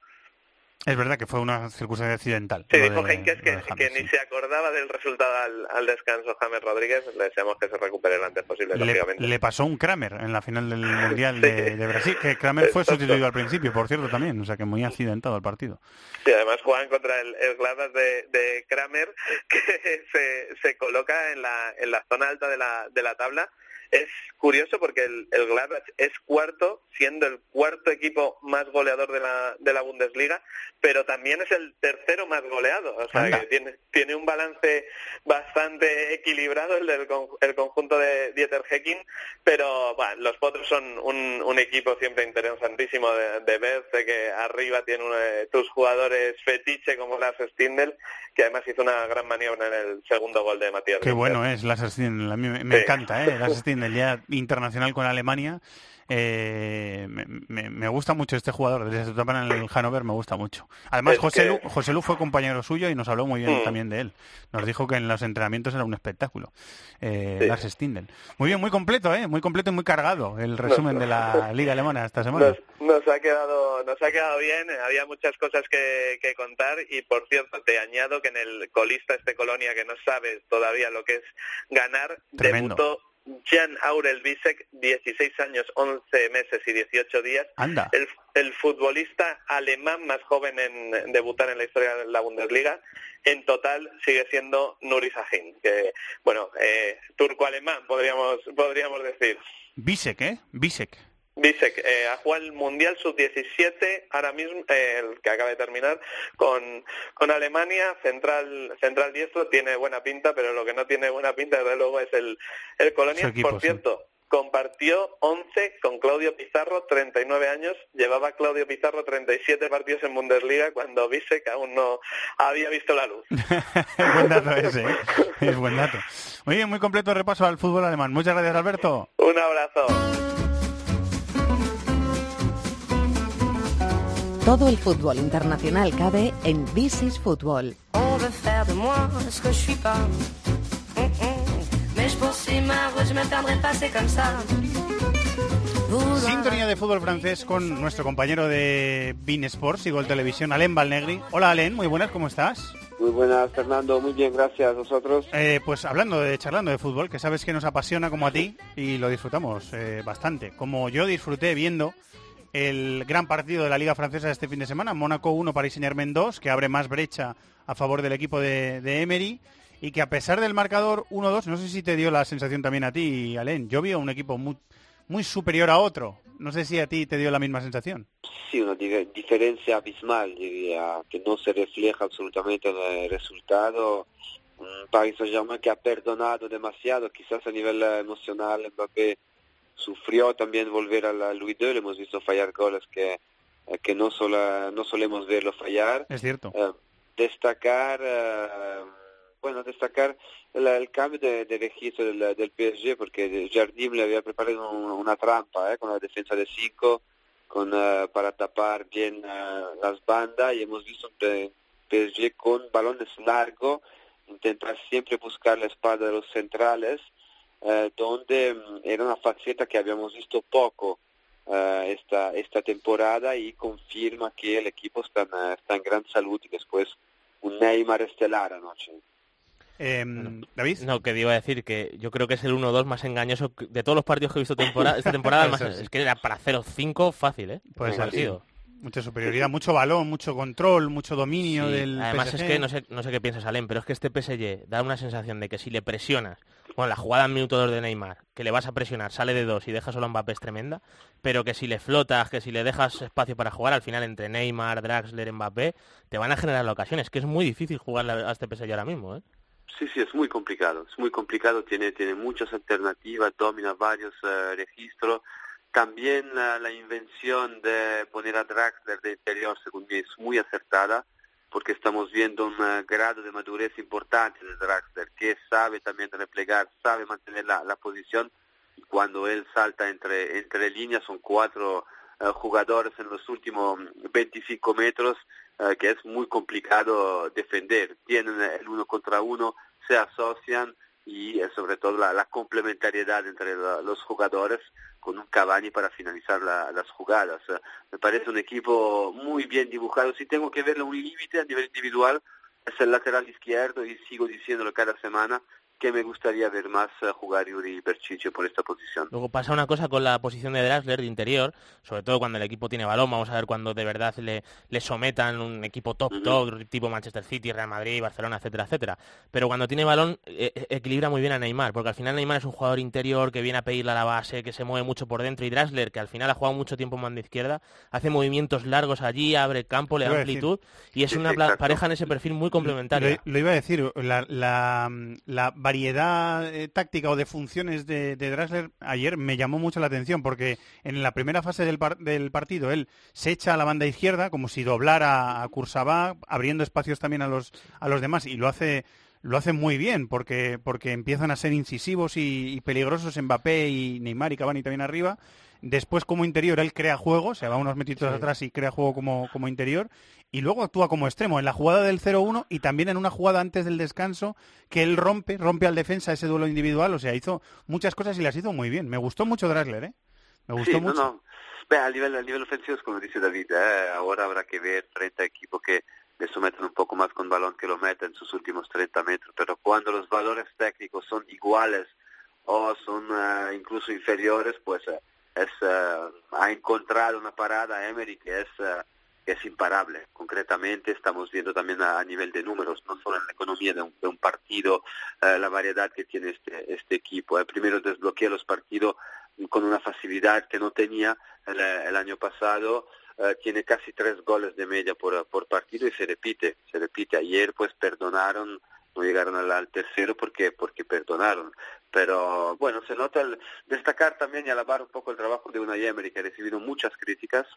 Es verdad que fue una circunstancia accidental. Sí, dijo de- Heynckes que, James, que ni se acordaba del resultado al, al descanso James Rodríguez. Le deseamos que se recupere lo antes posible, Le, lógicamente. le pasó un Kramer en la final del <laughs> Mundial de, de Brasil, que Kramer fue sustituido al principio, por cierto, también, o sea que muy accidentado el partido. Sí, además juegan contra el, el Gladbach de, de Kramer, <laughs> que se, se coloca en la, en la zona alta de la, de la tabla. Es curioso porque el, el Gladbach es cuarto, siendo el cuarto equipo más goleador de la, de la Bundesliga, pero también es el tercero más goleado. O sea, Anda. que tiene, tiene un balance bastante equilibrado el del con- el conjunto de Dieter Hecking, pero bueno, los Potros son un, un equipo siempre interesantísimo de, de ver. Sé que arriba tiene uno de tus jugadores fetiche como Lars Stindl, que además hizo una gran maniobra en el segundo gol de Matías. Qué bueno es Lars Stindl, a mí me, me Sí. encanta, ¿eh? Lars Stindl, <laughs> ya internacional con Alemania. Eh, me, gusta mucho este jugador, desde su etapa en el Hannover me gusta mucho. Además, Es José, que- Lu, José Lu fue compañero suyo y nos habló muy bien Mm. también de él. Nos dijo que en los entrenamientos era un espectáculo. Eh, Sí. Lars Stindl. Muy bien, muy completo, ¿eh? Muy completo y muy cargado el resumen de la Liga Alemana esta semana. Nos, nos ha quedado nos ha quedado bien, eh, había muchas cosas que, que contar y por cierto te añado que en el colista este Colonia que no sabe todavía lo que es ganar, Tremendo. debutó Jan Aurel Bisek, 16 años, 11 meses y 18 días. Anda. El, el futbolista alemán más joven en, en debutar en la historia de la Bundesliga. En total sigue siendo Nuri Sahin, que, bueno, eh, turco-alemán podríamos, podríamos decir. Bisek, ¿eh? Bisek. Bisek eh, ha jugado el Mundial Sub-17 ahora mismo, eh, el que acaba de terminar, con, con Alemania, central central diestro, tiene buena pinta, pero lo que no tiene buena pinta, desde luego, es el, el Colonia. Equipo, Por sí. cierto, compartió 11 con Claudio Pizarro, 39 años, llevaba Claudio Pizarro 37 partidos en Bundesliga cuando Bisek aún no había visto la luz. <laughs> Es buen dato ese, ¿eh? <laughs> Es buen dato. Muy bien, muy completo repaso al fútbol alemán. Muchas gracias, Alberto. Un abrazo. Todo el fútbol internacional cabe en This is Football. On veut faire de moi ce que je suis pas. Mm, mm. Mais je poursuis ma route, je me perdrai pas, c'est comme ça. Vous Sintonía de fútbol francés con nuestro compañero de Bein Sports y Gol Televisión, Alen Balnegri. Hola, Alen, muy buenas, ¿cómo estás? Muy buenas, Fernando. Muy bien, gracias. ¿Vosotros? Eh, pues hablando de, charlando de fútbol, que sabes que nos apasiona como a ti y lo disfrutamos eh, bastante. Como yo disfruté viendo el gran partido de la Liga Francesa este fin de semana, Mónaco 1, Paris Saint-Germain 2, que abre más brecha a favor del equipo de, de Emery y que a pesar del marcador 1-2, no sé si te dio la sensación también a ti, Alén, yo vi a un equipo muy, muy superior a otro. No sé si a ti te dio la misma sensación. Sí, una di- diferencia abismal, diría, que no se refleja absolutamente en el resultado. Un Paris Saint-Germain que ha perdonado demasiado, quizás a nivel emocional Mbappé sufrió también volver a la Louis II, le hemos visto fallar goles que, eh, que no, sola, no solemos verlo fallar. Es cierto. Eh, destacar, eh, bueno, destacar el, el cambio de, de registro del, del PSG porque Jardim le había preparado un- una trampa eh, con la defensa de 5 con eh, para tapar bien eh, las bandas y hemos visto un PSG con balones largos intentar siempre buscar la espalda de los centrales eh, donde mm, era una faceta que habíamos visto poco eh, esta esta temporada y confirma que el equipo está en, eh, está en gran salud y después un Neymar estelar anoche. Em, ¿David? No, que iba a decir que yo creo que es el 1-2 más engañoso de todos los partidos que he visto temporada, esta temporada. <laughs> más- es que era para 0-5 fácil, ¿eh? Ser, partido. Mucha superioridad, mucho balón, mucho control, mucho dominio Sí, del Además PSG. es que no sé, no sé qué piensas, Alem, pero es que este PSG da una sensación de que si le presionas, bueno, la jugada en minuto 2 de Neymar, que le vas a presionar, sale de dos y dejas solo a Mbappé es tremenda, pero que si le flotas, que si le dejas espacio para jugar, al final entre Neymar, Draxler, Mbappé, te van a generar ocasiones, que es muy difícil jugar a este PSG ahora mismo, ¿eh? Sí, sí, es muy complicado, es muy complicado, tiene, tiene muchas alternativas, domina varios eh, registros. También eh, la invención de poner a Draxler de interior, según mí, es muy acertada, porque estamos viendo un eh, grado de madurez importante de Draxler, que sabe también replegar, sabe mantener la, posición, cuando él salta entre, entre líneas son cuatro eh, jugadores en los últimos 25 metros, eh, que es muy complicado defender. Tienen el uno contra uno, se asocian y eh, sobre todo la, complementariedad entre los jugadores con un Cavani para finalizar la- las jugadas. Me parece un equipo muy bien dibujado. Si tengo que verle un límite a nivel individual, es el lateral izquierdo y sigo diciéndolo cada semana que me gustaría ver más eh, jugar Yuri Berchiche por esta posición. Luego pasa una cosa con la posición de Draxler de interior, sobre todo cuando el equipo tiene balón, vamos a ver cuando de verdad le, le sometan un equipo top top, tipo Manchester City, Real Madrid, Barcelona, etcétera, etcétera. Pero cuando tiene balón eh, eh, equilibra muy bien a Neymar, porque al final Neymar es un jugador interior que viene a pedirle a la base, que se mueve mucho por dentro y Draxler, que al final ha jugado mucho tiempo en banda izquierda, hace movimientos largos allí, abre campo, le da decir. amplitud y es Sí, una sí, pareja en ese perfil muy complementaria. Lo, lo iba a decir, la, la, la variedad eh, táctica o de funciones de, de Drasler ayer me llamó mucho la atención porque en la primera fase del, par- del partido él se echa a la banda izquierda como si doblara a Kursabá, abriendo espacios también a los, a los demás y lo hace lo hace muy bien porque porque empiezan a ser incisivos y, y peligrosos Mbappé y Neymar y Cavani también arriba Después como interior él crea juego, se va unos metitos Sí. atrás y crea juego como, como interior. Y luego actúa como extremo en la jugada del 0-1 y también en una jugada antes del descanso que él rompe, rompe al defensa ese duelo individual. O sea, hizo muchas cosas y las hizo muy bien. Me gustó mucho Drasler, ¿eh? Me gustó Sí, mucho. no, no. A nivel, a nivel ofensivo es como dice David, eh, ahora habrá que ver 30 equipos que le someten un poco más con balón que lo meten en sus últimos 30 metros, pero cuando los valores técnicos son iguales o son eh, incluso inferiores, pues eh, es, eh, ha encontrado una parada Emery que es, es imparable. Concretamente estamos viendo también a, nivel de números, no solo en la economía de un, de un partido, eh, la variedad que tiene este, este equipo. El primero desbloquea los partidos con una facilidad que no tenía el, el año pasado. eh, tiene casi tres goles de media por, por partido y se repite, se repite. Ayer pues perdonaron, llegaron al, al tercero porque porque perdonaron. Pero bueno, se nota el, destacar también y alabar un poco el trabajo de Unai Emery que ha recibido muchas críticas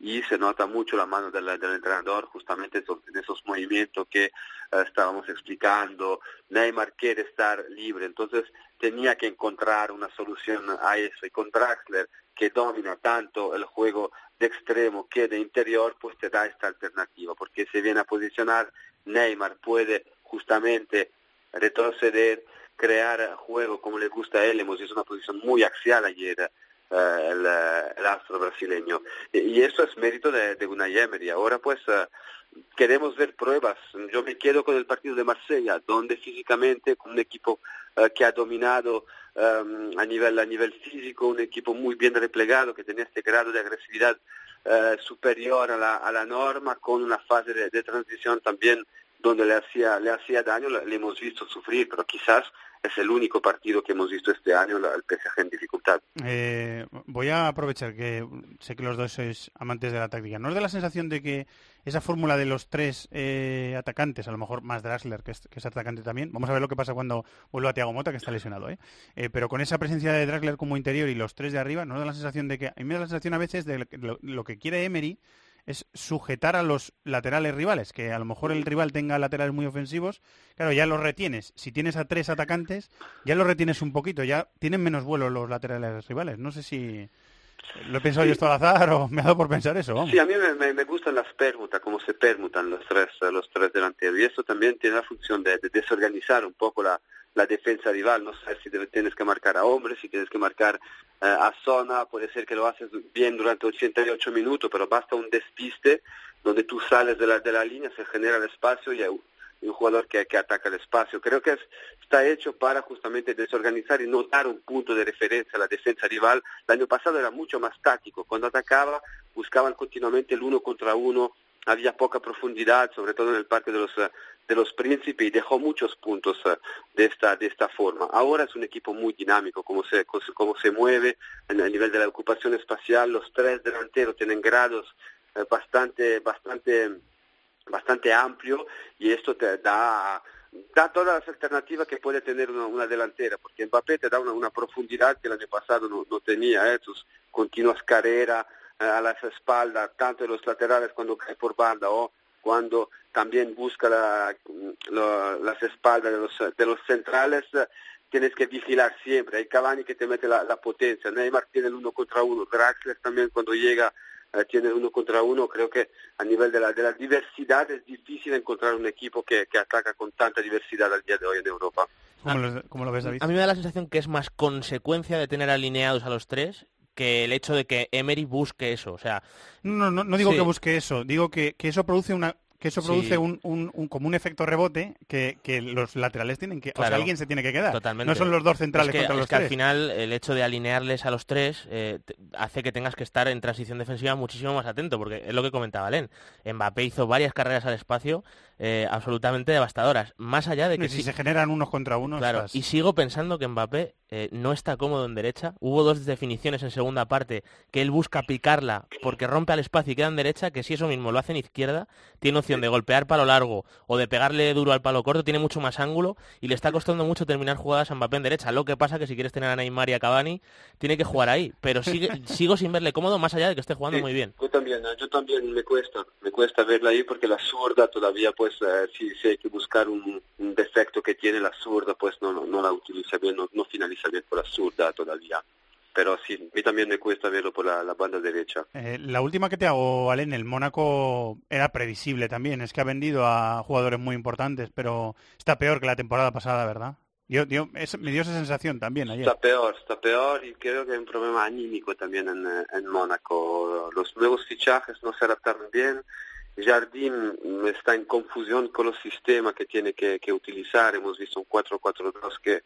y se nota mucho la mano del, entrenador justamente en esos movimientos que eh, estábamos explicando. Neymar quiere estar libre, entonces tenía que encontrar una solución a eso y con Draxler que domina tanto el juego de extremo que de interior, pues te da esta alternativa, porque se viene a posicionar, Neymar puede justamente retroceder, crear juego como le gusta a él, hemos visto una posición muy axial ayer eh, el, eh, el astro brasileño. Y, y eso es mérito de, de Unai Emery. Ahora pues eh, queremos ver pruebas. Yo me quedo con el partido de Marsella, donde físicamente, con un equipo eh, que ha dominado eh, a, nivel, a nivel físico, un equipo muy bien replegado, que tenía este grado de agresividad superior a la, a la norma, con una fase de, de transición también donde le hacía, le hacía daño, le, hemos visto sufrir, pero quizás es el único partido que hemos visto este año, el PSG en dificultad. Eh, voy a aprovechar que sé que los dos sois amantes de la táctica. ¿No os da la sensación de que esa fórmula de los tres eh, atacantes, a lo mejor más Draxler, que es, atacante también, vamos a ver lo que pasa cuando vuelva a Thiago Mota, que está lesionado, ¿eh? Eh, pero con esa presencia de Draxler como interior y los tres de arriba, ¿no os da la sensación de que, a mí me da la sensación a veces de lo, lo que quiere Emery es sujetar a los laterales rivales, que a lo mejor el rival tenga laterales muy ofensivos, claro, ya los retienes. Si tienes a tres atacantes, ya los retienes un poquito, ya tienen menos vuelo los laterales rivales. No sé si lo he pensado yo esto al azar o me ha dado por pensar eso, vamos. Sí, a mí me, me- me gustan las permutas, cómo se permutan los tres, los tres delanteros. Y eso también tiene la función de, de desorganizar un poco la, la defensa rival. No sé si debe- tienes que marcar a hombres, si tienes que marcar eh, a zona. Puede ser que lo haces bien durante 88 minutos, pero basta un despiste donde tú sales de la, de la línea, se genera el espacio y hay un jugador que, que ataca el espacio. Creo que es- está hecho para justamente desorganizar y no dar un punto de referencia a la defensa rival. El año pasado era mucho más táctico. Cuando atacaba, buscaban continuamente el uno contra uno, había poca profundidad, sobre todo en el parque de los, eh, de los príncipes, y dejó muchos puntos eh, de esta, de esta forma. Ahora es un equipo muy dinámico, como se, cómo se mueve el nivel de la ocupación espacial. Los tres delanteros tienen grados eh, bastante, bastante bastante amplio y esto te da da todas las alternativas que puede tener una, una delantera, porque Mbappé te da una, una profundidad que el año pasado no, tenía, ¿eh? sus continuas carreras a las espaldas, tanto de los laterales cuando cae por banda o cuando también busca la- lo- las espaldas de los, de los centrales, eh, tienes que vigilar siempre. Hay Cavani que te mete la, la potencia, Neymar tiene el uno contra uno, Draxler también cuando llega eh, tiene el uno contra uno. Creo que a nivel de la, de la diversidad es difícil encontrar un equipo que, que ataca con tanta diversidad al día de hoy en Europa. ¿Cómo, lo, cómo lo ves, David? A mí me da la sensación que es más consecuencia de tener alineados a los tres que el hecho de que Emery busque eso. O sea, No, no, no digo Sí. que busque eso, digo que, que eso produce una que eso Sí. produce un, un, un- como un efecto rebote que, que los laterales tienen que, o sea, alguien se tiene que quedar. Totalmente. No son los dos centrales es que, contra es los que al final el hecho de alinearles a los tres eh, hace que tengas que estar en transición defensiva muchísimo más atento, porque es lo que comentaba Len. Mbappé hizo varias carreras al espacio eh, absolutamente devastadoras. Más allá de que si sí- se generan unos contra unos, Claro, estás- y sigo pensando que Mbappé eh, no está cómodo en derecha. Hubo dos definiciones en segunda parte que él busca picarla porque rompe al espacio y queda en derecha, que si eso mismo lo hace en izquierda, tiene opción de golpear palo largo o de pegarle duro al palo corto, tiene mucho más ángulo y le está costando mucho terminar jugadas a Mbappé en derecha. Lo que pasa que si quieres tener a Neymar y a Cavani, tiene que jugar ahí. Pero sigue, <laughs> sigo sin verle cómodo más allá de que esté jugando Sí, muy bien. Yo también, yo también me cuesta, me cuesta verla ahí porque la zurda todavía, pues, eh, si, si hay que buscar un, un defecto que tiene la zurda, pues no, no, no la utiliza bien, no, no finaliza bien por la zurda todavía. Pero sí, a mí también me cuesta verlo por la, la banda derecha. Eh, la última que te hago, Alen, el Mónaco era previsible también. Es que ha vendido a jugadores muy importantes, pero está peor que la temporada pasada, ¿verdad? Yo, yo- es- me dio esa sensación también ayer. Está peor, está peor y creo que hay un problema anímico también en, en Mónaco. Los nuevos fichajes no se adaptaron bien. Jardín mm, está en confusión con los sistemas que tiene que, que utilizar. Hemos visto un 4-4-2 que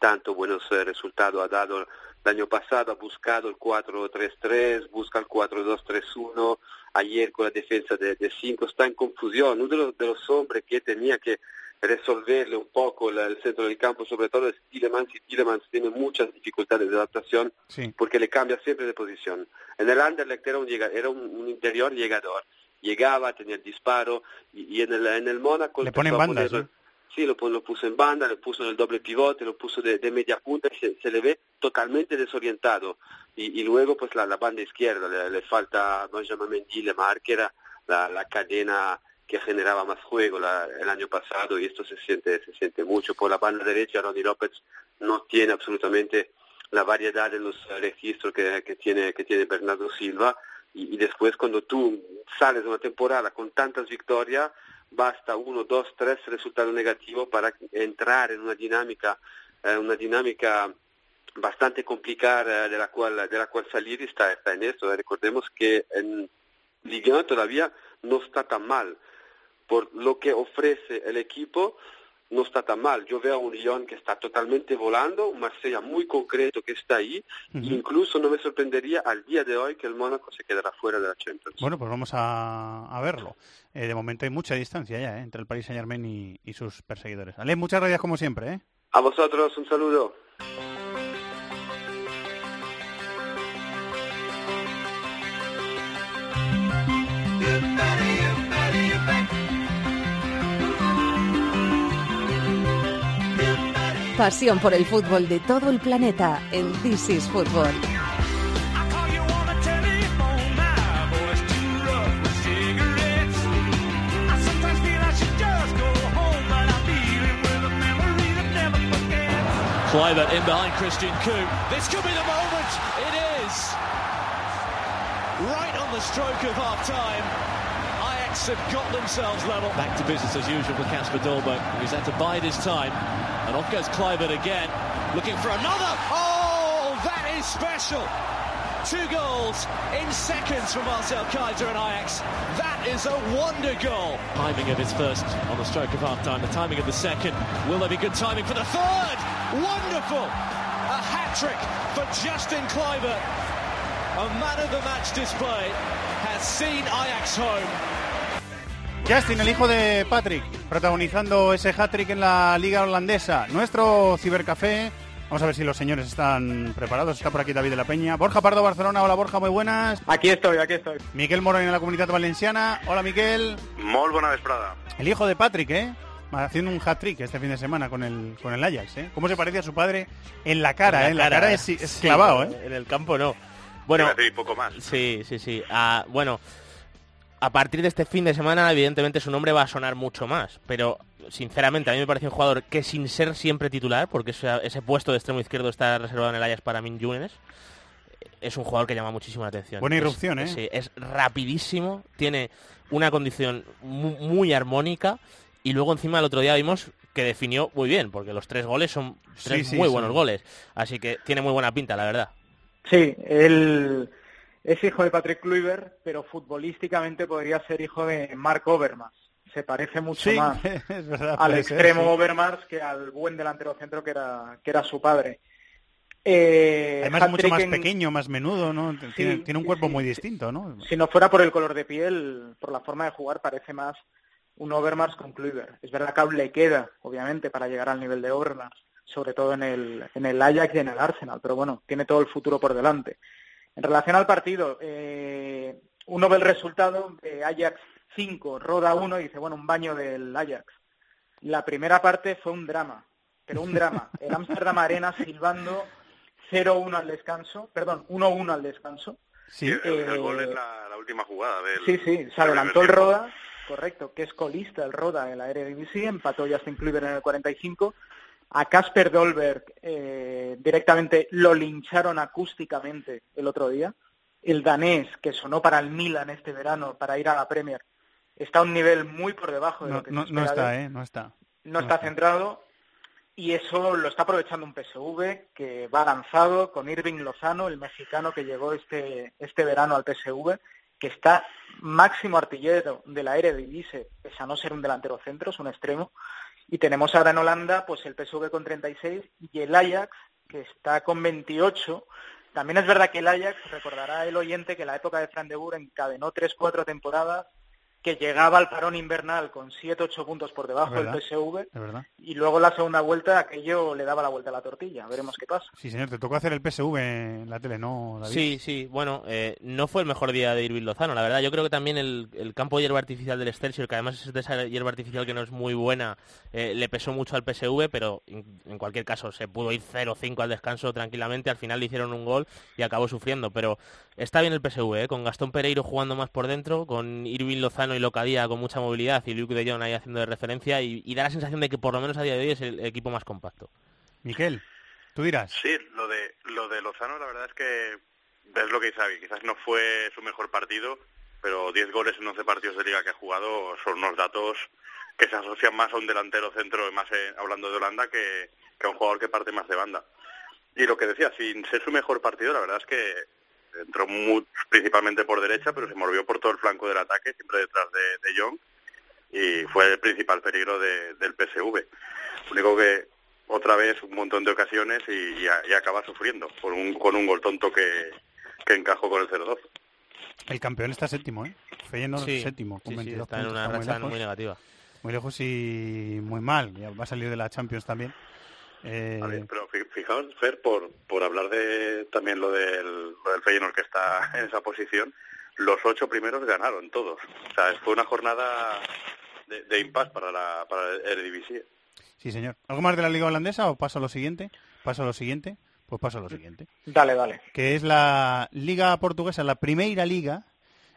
tanto buenos eh, resultados ha dado el año pasado. Ha buscado el 4-3-3, busca el 4-2-3-1. Ayer con la defensa de 5 está en confusión. Uno de los, de los hombres que tenía que resolverle un poco la- el centro del campo, sobre todo es Tillemans, y Tillemans tiene muchas dificultades de adaptación Sí. porque le cambia siempre de posición. En el Anderlecht era un, era un, un interior llegador, llegaba, tenía el disparo, y, y en, el, en el Mónaco... Le pone en empezó a bandas, poner- ¿no? Sí, lo, lo puso en banda, lo puso en el doble pivote, lo puso de, de media punta se, le ve totalmente desorientado. Y, luego pues la, banda izquierda, le, le falta Benjamin Mendy, le marca la, la cadena que generaba más juego el año pasado y esto se siente se siente mucho. Por la banda derecha, Ronnie López no tiene absolutamente la variedad en los registros que, que tiene que tiene Bernardo Silva y, y después cuando tú sales de una temporada con tantas victorias basta uno, dos, tres resultados negativos para entrar en una dinámica eh, una dinámica bastante complicada de la cual de la cual salir está, está en esto. Recordemos que en Liga 1 todavía no está tan mal por lo que ofrece el equipo no está tan mal. Yo veo a un Lyon que está totalmente volando, un Marsella muy concreto que está ahí, incluso no me sorprendería al día de hoy que el Mónaco se quedará fuera de la Champions. Bueno, pues vamos a, a verlo. Eh, de momento hay mucha distancia ya eh, entre el Paris Saint Germain y, y sus perseguidores. Ale, muchas gracias como siempre. ¿eh? A vosotros, un saludo. Pasión por el fútbol de todo el planeta en This is Football. Kluivert in behind Christian Koo. This could be the moment. It is. Right on the stroke of half time. Ajax have got themselves level. Back to business as usual for Casper Dolberg. He's had to bide his time. And off goes Kluivert again. Looking for another. Oh, that is special. Two goals in seconds from Marcel Kaiser and Ajax. That is a wonder goal. Timing of his first on the stroke of half time. The timing of the second. Will there be good timing for the third? Wonderful! A hat trick for Justin Kluivert. A man of the match display has seen Ajax home. Justin, el hijo de Patrick, protagonizando ese hat-trick en la liga holandesa. Nuestro cibercafé. Vamos a ver si los señores están preparados. Está por aquí David de la Peña. Borja Pardo, Barcelona. Hola, Borja, muy buenas. Aquí estoy, aquí estoy. Miquel Morón en la Comunidad Valenciana. Hola, Miquel. Molt bona vesprada. El hijo de Patrick, ¿eh? Haciendo un hat-trick este fin de semana con el, con el Ajax, ¿eh? ¿Cómo se parece a su padre en la cara, En eh? la La cara, es, es sí, clavado, ¿eh? En el campo no. Bueno, Iba a decir poco más. Sí, sí, sí. Ah, bueno, a partir de este fin de semana, evidentemente su nombre va a sonar mucho más. Pero, sinceramente, a mí me parece un jugador que sin ser siempre titular, porque ese, ese puesto de extremo izquierdo está reservado en el Ajax para Min Yunes, es un jugador que llama muchísima atención. Buena Es- irrupción, ¿eh? Sí, es rapidísimo, tiene una condición mu- muy, armónica y luego encima el otro día vimos que definió muy bien, porque los tres goles son tres Sí, sí, muy sí. buenos goles. Así que tiene muy buena pinta, la verdad. Sí, él es hijo de Patrick Kluivert, pero futbolísticamente podría ser hijo de Mark Overmars. Se parece mucho Sí, más <laughs> verdad. al extremo sí. Overmars que al buen delantero centro que era, que era su padre. Eh, Además es mucho más en- pequeño, más menudo, ¿no? Tiene, tiene un cuerpo muy distinto, ¿no? Si no fuera por el color de piel, por la forma de jugar, parece más un Overmars con Kluivert. Es verdad que le queda, obviamente, para llegar al nivel de Overmars, sobre todo en el, en el Ajax y en el Arsenal, pero bueno, tiene todo el futuro por delante. En relación al partido, eh, uno ve el resultado de Ajax 5, Roda 1 y dice, bueno, un baño del Ajax. La primera parte fue un drama, pero un drama. <laughs> El Amsterdam Arena silbando 0-1 al descanso, perdón, 1-1 al descanso. Sí, el, el Eh, gol es la, la última jugada del Sí, sí, se adelantó el. Roda, correcto, que es colista el Roda en la Eredivisie, empató Justin Kluivert en el 45. A Casper Dolberg eh, directamente lo lincharon acústicamente el otro día. El danés, que sonó para el Milan este verano para ir a la Premier, está a un nivel muy por debajo de No, lo que no, se no está. ¿eh? No está. No está centrado y eso lo está aprovechando un PSV que va lanzado con Irving Lozano, el mexicano que llegó este, este verano al PSV, que está máximo artillero de la Eredivisie, pese a no ser un delantero centro, es un extremo. Y tenemos ahora en Holanda pues el PSV con 36 y el Ajax, que está con 28. También es verdad que el Ajax, recordará el oyente que la época de Fran de Boer encadenó 3-4 temporadas que llegaba al parón invernal con 7-8 puntos por debajo del. PSV y luego la segunda vuelta aquello le daba la vuelta a la tortilla. Veremos qué pasa. Sí, señor, te tocó hacer el PSV en la tele, ¿no, David? Sí, sí, bueno, eh, no fue el mejor día de Irving Lozano, la verdad. Yo creo que también el, el campo de hierba artificial del Excelsior, que además es de esa hierba artificial que no es muy buena, eh, le pesó mucho al PSV, pero en, en cualquier caso se pudo ir 0-5 al descanso tranquilamente. Al final le hicieron un gol y acabó sufriendo, pero está bien el PSV, ¿eh? con Gastón Pereiro jugando más por dentro, con Irving Lozano y Locadía con mucha movilidad y Luke de Jong ahí haciendo de referencia y, y da la sensación de que por lo menos a día de hoy es el equipo más compacto. Miquel, tú dirás. Sí, lo de, lo de Lozano la verdad es que es lo que dice Xavi, quizás no fue su mejor partido, pero 10 goles en 11 partidos de liga que ha jugado son unos datos que se asocian más a un delantero centro, más eh, hablando de Holanda, que, que a un jugador que parte más de banda. Y lo que decía, sin ser su mejor partido, la verdad es que entró muy- principalmente por derecha, pero se movió por todo el flanco del ataque, siempre detrás de, de Jong, y fue el principal peligro de- del PSV. único que otra vez un montón de ocasiones y, y a- y acaba sufriendo por un, con un gol tonto que, que encajó con el 0-2. El campeón está séptimo, ¿eh? Feyenoord Sí, séptimo, con sí, sí, 22 está en una está racha lejos. muy negativa. Muy lejos y muy mal. Ya va a salir de la Champions también. Eh, A ver, pero fi- fijaos, Fer, por, por hablar de también lo del, lo del Feyenoord que está <laughs> en esa posición, los ocho primeros ganaron todos. O sea, fue una jornada de, de impasse para la para el Eredivisie. Sí, señor. ¿Algo más de la Liga Holandesa o paso a lo siguiente? ¿Paso a lo siguiente? Pues paso a lo siguiente. Dale, dale. Que es la Liga Portuguesa, la primeira liga,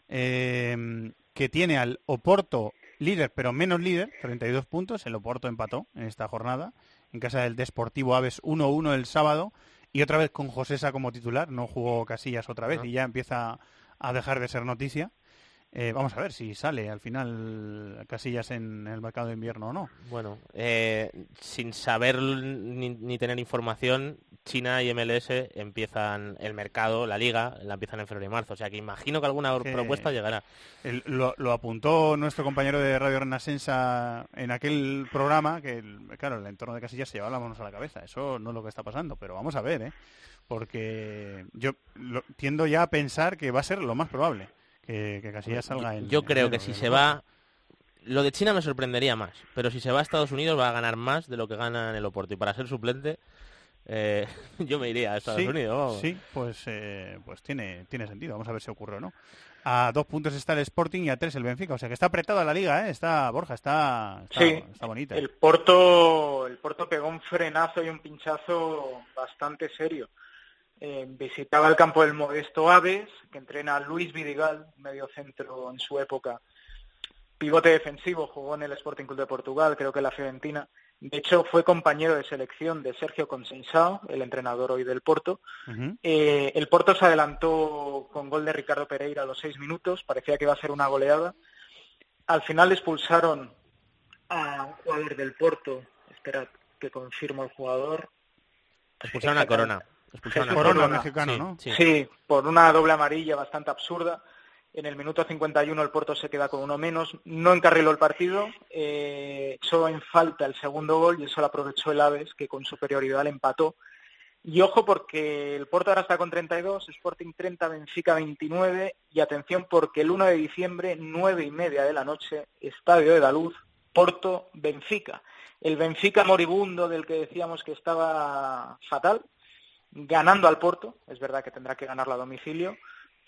eh, que tiene al Oporto líder, pero menos líder, 32 puntos. El Oporto empató en esta jornada, en casa del Desportivo Aves 1-1 el sábado, y otra vez con Josesa como titular, no jugó Casillas otra vez, y ya empieza a dejar de ser noticia. Eh, vamos a ver si sale al final Casillas en el mercado de invierno o no. Bueno, eh, sin saber ni, ni tener información, China y MLS empiezan el mercado, la liga, la empiezan en febrero y marzo. O sea que imagino que alguna Que propuesta llegará. el- lo, lo apuntó nuestro compañero de Radio Renacensa en aquel programa, que el- claro, el entorno de Casillas se llevaba las manos a la cabeza. Eso no es lo que está pasando, pero vamos a ver, ¿eh? Porque yo lo- tiendo ya a pensar que va a ser lo más probable, que, que Casillas salga en... Yo en creo que si se va... Lo de China me sorprendería más, pero si se va a Estados Unidos va a ganar más de lo que gana en el Oporto. Y para ser suplente, eh, <laughs> yo me iría a Estados sí, Unidos. vamos. Sí, pues, eh, pues tiene, tiene sentido. Vamos a ver si ocurre o no. A dos puntos está el Sporting y a tres el Benfica. O sea que está apretada la liga, ¿eh? Está, Borja, está, está, Sí, está bonita. El Porto, el Porto pegó un frenazo y un pinchazo bastante serio. Eh, visitaba el campo del Modesto Aves, que entrena a Luis Vidigal, medio centro en su época. Pivote defensivo, jugó en el Sporting Club de Portugal, creo que en la Fiorentina. De hecho, fue compañero de selección de Sergio Consensao, el entrenador hoy del Porto. Eh, el Porto se adelantó con gol de Ricardo Pereira a los seis minutos, parecía que iba a ser una goleada. Al final expulsaron a un jugador del Porto, esperad que confirmo el jugador. Expulsaron a Corona. Expulsaron a Corona, Corona. mexicano, Sí, ¿no? sí. Sí, por una doble amarilla bastante absurda. En el minuto 51 el Porto se queda con uno menos, no encarriló el partido, eh, echó en falta el segundo gol y eso lo aprovechó el Aves, que con superioridad le empató. Y ojo porque el Porto ahora está con 32, Sporting 30, Benfica 29 y atención porque el 1 de diciembre, 9 y media de la noche, Estadio de la Luz, Porto, Benfica. El Benfica moribundo del que decíamos que estaba fatal, ganando al Porto, es verdad que tendrá que ganarlo a domicilio,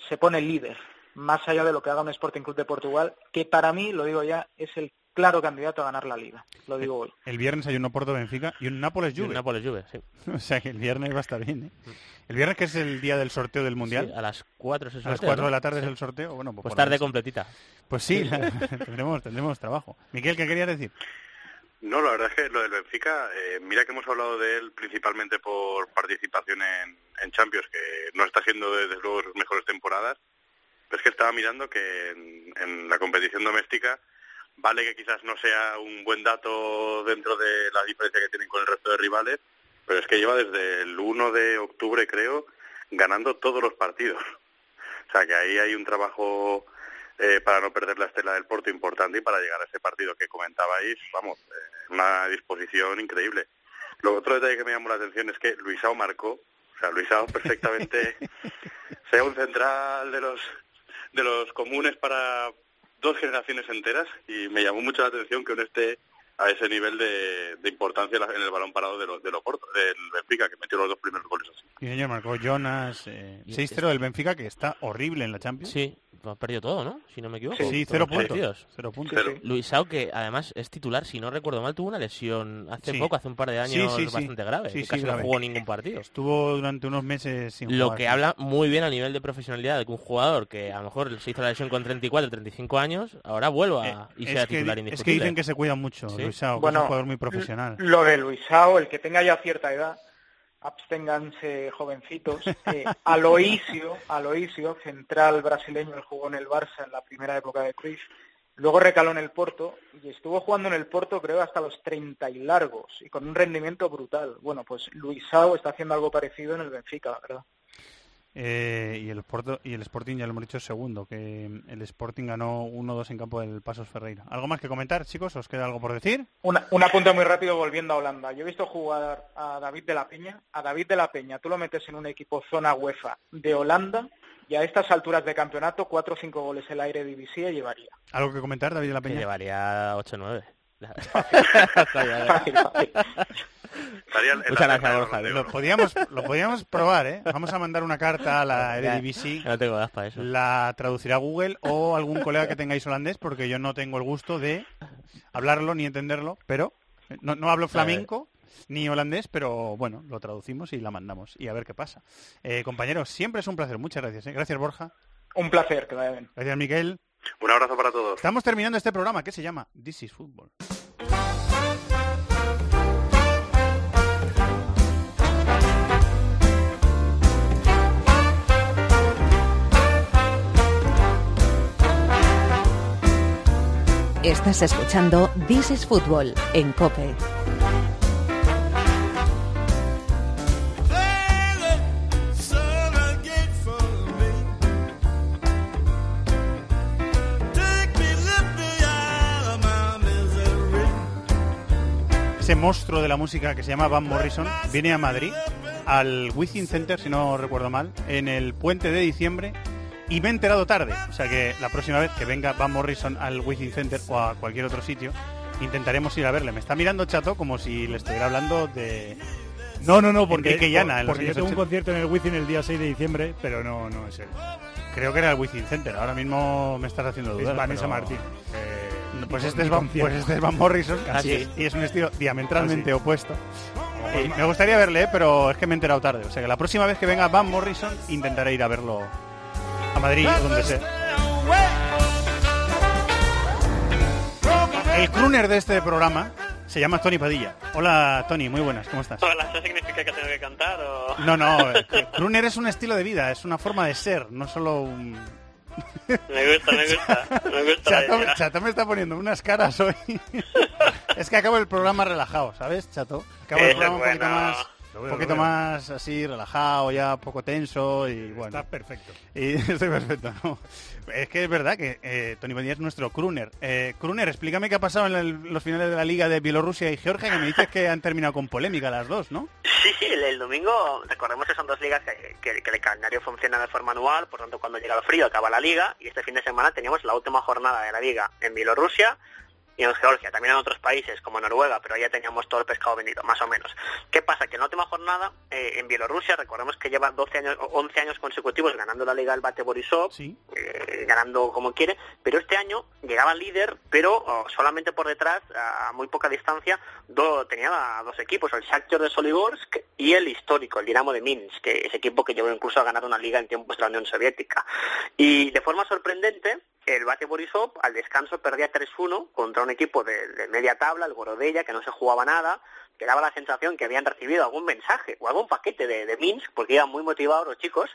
se pone líder, más allá de lo que haga un Sporting Club de Portugal, que para mí, lo digo ya, es el claro candidato a ganar la liga, lo digo hoy. El viernes hay un Oporto Benfica y un Nápoles un Juve. Nápoles Juve, sí. <laughs> O sea que el viernes va a estar bien, ¿eh? El viernes que es el día del sorteo del Mundial. Sí, a las 4 es el A las sorteo, 4 de la tarde Sí. es el sorteo. Bueno, pues, Pues tarde completita. Pues sí, <laughs> <laughs> tendremos, tendremos trabajo. Miguel, ¿qué querías decir? No, la verdad es que lo del Benfica, eh, mira que hemos hablado de él principalmente por participación en, Champions, que no está siendo desde luego sus mejores temporadas, pero es que estaba mirando que en, en la competición doméstica vale que quizás no sea un buen dato dentro de la diferencia que tienen con el resto de rivales, pero es que lleva desde el 1 de octubre, creo, ganando todos los partidos. O sea que ahí hay un trabajo eh, para no perder la estela del Porto importante y para llegar a ese partido que comentabais, vamos, eh, una disposición increíble. Lo otro detalle que me llamó la atención es que Luisao marcó, o sea, Luisao <laughs> perfectamente sea un central de los de los comunes para dos generaciones enteras y me llamó mucho la atención que uno esté a ese nivel de, de importancia en el balón parado de, lo, de Loporto, del Benfica, que metió los dos primeros goles así. Y señor, marcó Jonas eh, Y 6-0 del Benfica, que está horrible en la Champions. Sí, lo ha perdido todo, ¿no? Si no me equivoco. Sí, cero puntos. Cero puntos. Cero. Luisao, que además es titular, si no recuerdo mal, tuvo una lesión hace Sí. poco, hace un par de Sí, años, sí, sí. bastante grave. Sí, que sí, casi grave. no jugó ningún partido. Estuvo durante unos meses sin Lo jugar, que sí. habla muy bien a nivel de profesionalidad de que un jugador que a lo mejor se hizo la lesión con 34, 35 años, ahora vuelva Eh, y sea que, titular di- es que indiscutible. dicen que se cuida mucho, Que Bueno, es un jugador muy profesional. Lo de Luisao, el que tenga ya cierta edad, absténganse jovencitos. Eh, <laughs> Aloisio, Aloisio, central brasileño, él jugó en el Barça en la primera época de Cruyff. Luego recaló en el Porto y estuvo jugando en el Porto creo hasta los 30 y largos y con un rendimiento brutal. Bueno, pues Luisao está haciendo algo parecido en el Benfica, la verdad. Eh, y, el Porto, y el Sporting, ya lo hemos dicho, segundo, que el Sporting ganó 1-2 en campo del Pasos Ferreira. ¿Algo más que comentar, chicos? ¿Os queda algo por decir? Una, un apunte muy rápido volviendo a Holanda. Yo he visto jugar a David de la Peña. A David de la Peña, tú lo metes en un equipo zona UEFA de Holanda y a estas alturas de campeonato, 4 o 5 goles el aire divisía llevaría. ¿Algo que comentar, David de la Peña? Que llevaría 8-9. <laughs> <laughs> Muchas gracias, Borja. Lo podíamos, lo podíamos <laughs> probar, ¿eh? Vamos a mandar una carta a la Eredivisie. No tengo gas para eso. La traducirá Google o algún colega que tengáis holandés, porque yo no tengo el gusto de hablarlo ni entenderlo, pero no, no hablo flamenco ni holandés, pero bueno, lo traducimos y la mandamos y a ver qué pasa. Eh, compañeros, siempre es un placer. Muchas gracias. ¿eh? Gracias, Borja. Un placer, que vaya bien. Gracias, Miguel. Un abrazo para todos. Estamos terminando este programa que se llama This is Football. Estás escuchando This is Football en Cope. ese monstruo de la música que se llama Van Morrison viene a Madrid, al Wizzing Center, si no recuerdo mal, en el puente de diciembre y me he enterado tarde. O sea que la próxima vez que venga Van Morrison al Wizzing Center o a cualquier otro sitio, intentaremos ir a verle. Me está mirando Chato como si le estuviera hablando de... No, no, no, porque, Enrique Llana, los porque yo tengo un 80. concierto en el Wizzing el día 6 de diciembre, pero no, no es él. Creo que era el Wizzing Center. Ahora mismo me estás haciendo Es dudar. Vanessa pero- Martín. Eh, Mi pues, este es Van, pues este es Van Morrison <laughs> Así y, es. y es un estilo diametralmente Así. opuesto. Me gustaría verle, eh, pero es que me he enterado tarde. O sea que la próxima vez que venga Van Morrison intentaré ir a verlo a Madrid o donde sea. El crooner de este programa se llama Tony Padilla. Hola Tony, muy buenas, ¿cómo estás? Hola, ¿eso significa que tengo que cantar o...? No, no, <laughs> eh, crooner es un estilo de vida, es una forma de ser, no solo un... <laughs> Me gusta, me gusta, <laughs> me gusta Chato, me está poniendo unas caras hoy. es que acabo el programa relajado, ¿sabes, Chato? Acabo el Eso programa un poquito bueno. más... Lo Un poquito lo veo. más así, relajado, ya poco tenso y bueno. Está perfecto. Y <laughs> estoy perfecto, ¿no? Es que es verdad que eh, Tony Bonilla es nuestro crooner. Eh, crooner, explícame qué ha pasado en el- los finales de la Liga de Bielorrusia y Georgia, que me dices que han terminado con polémica las dos, ¿no? Sí, sí, el, el domingo, recordemos que son dos ligas que, que- que el calendario funciona de forma anual, por tanto cuando llega el frío acaba la liga y este fin de semana teníamos la última jornada de la liga en Bielorrusia y en Georgia, también en otros países como Noruega, pero ya teníamos todo el pescado vendido, más o menos. ¿Qué pasa? Que en la última jornada eh, en Bielorrusia, recordemos que lleva 12 años, 11 años consecutivos ganando la liga el Bate Borisov, eh, ganando como quiere, pero este año llegaba líder, pero oh, solamente por detrás, a muy poca distancia, do- tenía a dos equipos, el Shakhtar de Soligorsk y el histórico, el Dinamo de Minsk, que es equipo que llegó incluso a ganar una liga en tiempos de la Unión Soviética. Y de forma sorprendente, el Bate Borisov al descanso perdía 3-1 contra un equipo de, media tabla, el Gorodella, que no se jugaba nada, que daba la sensación que habían recibido algún mensaje o algún paquete de, Minsk, porque iban muy motivados los chicos,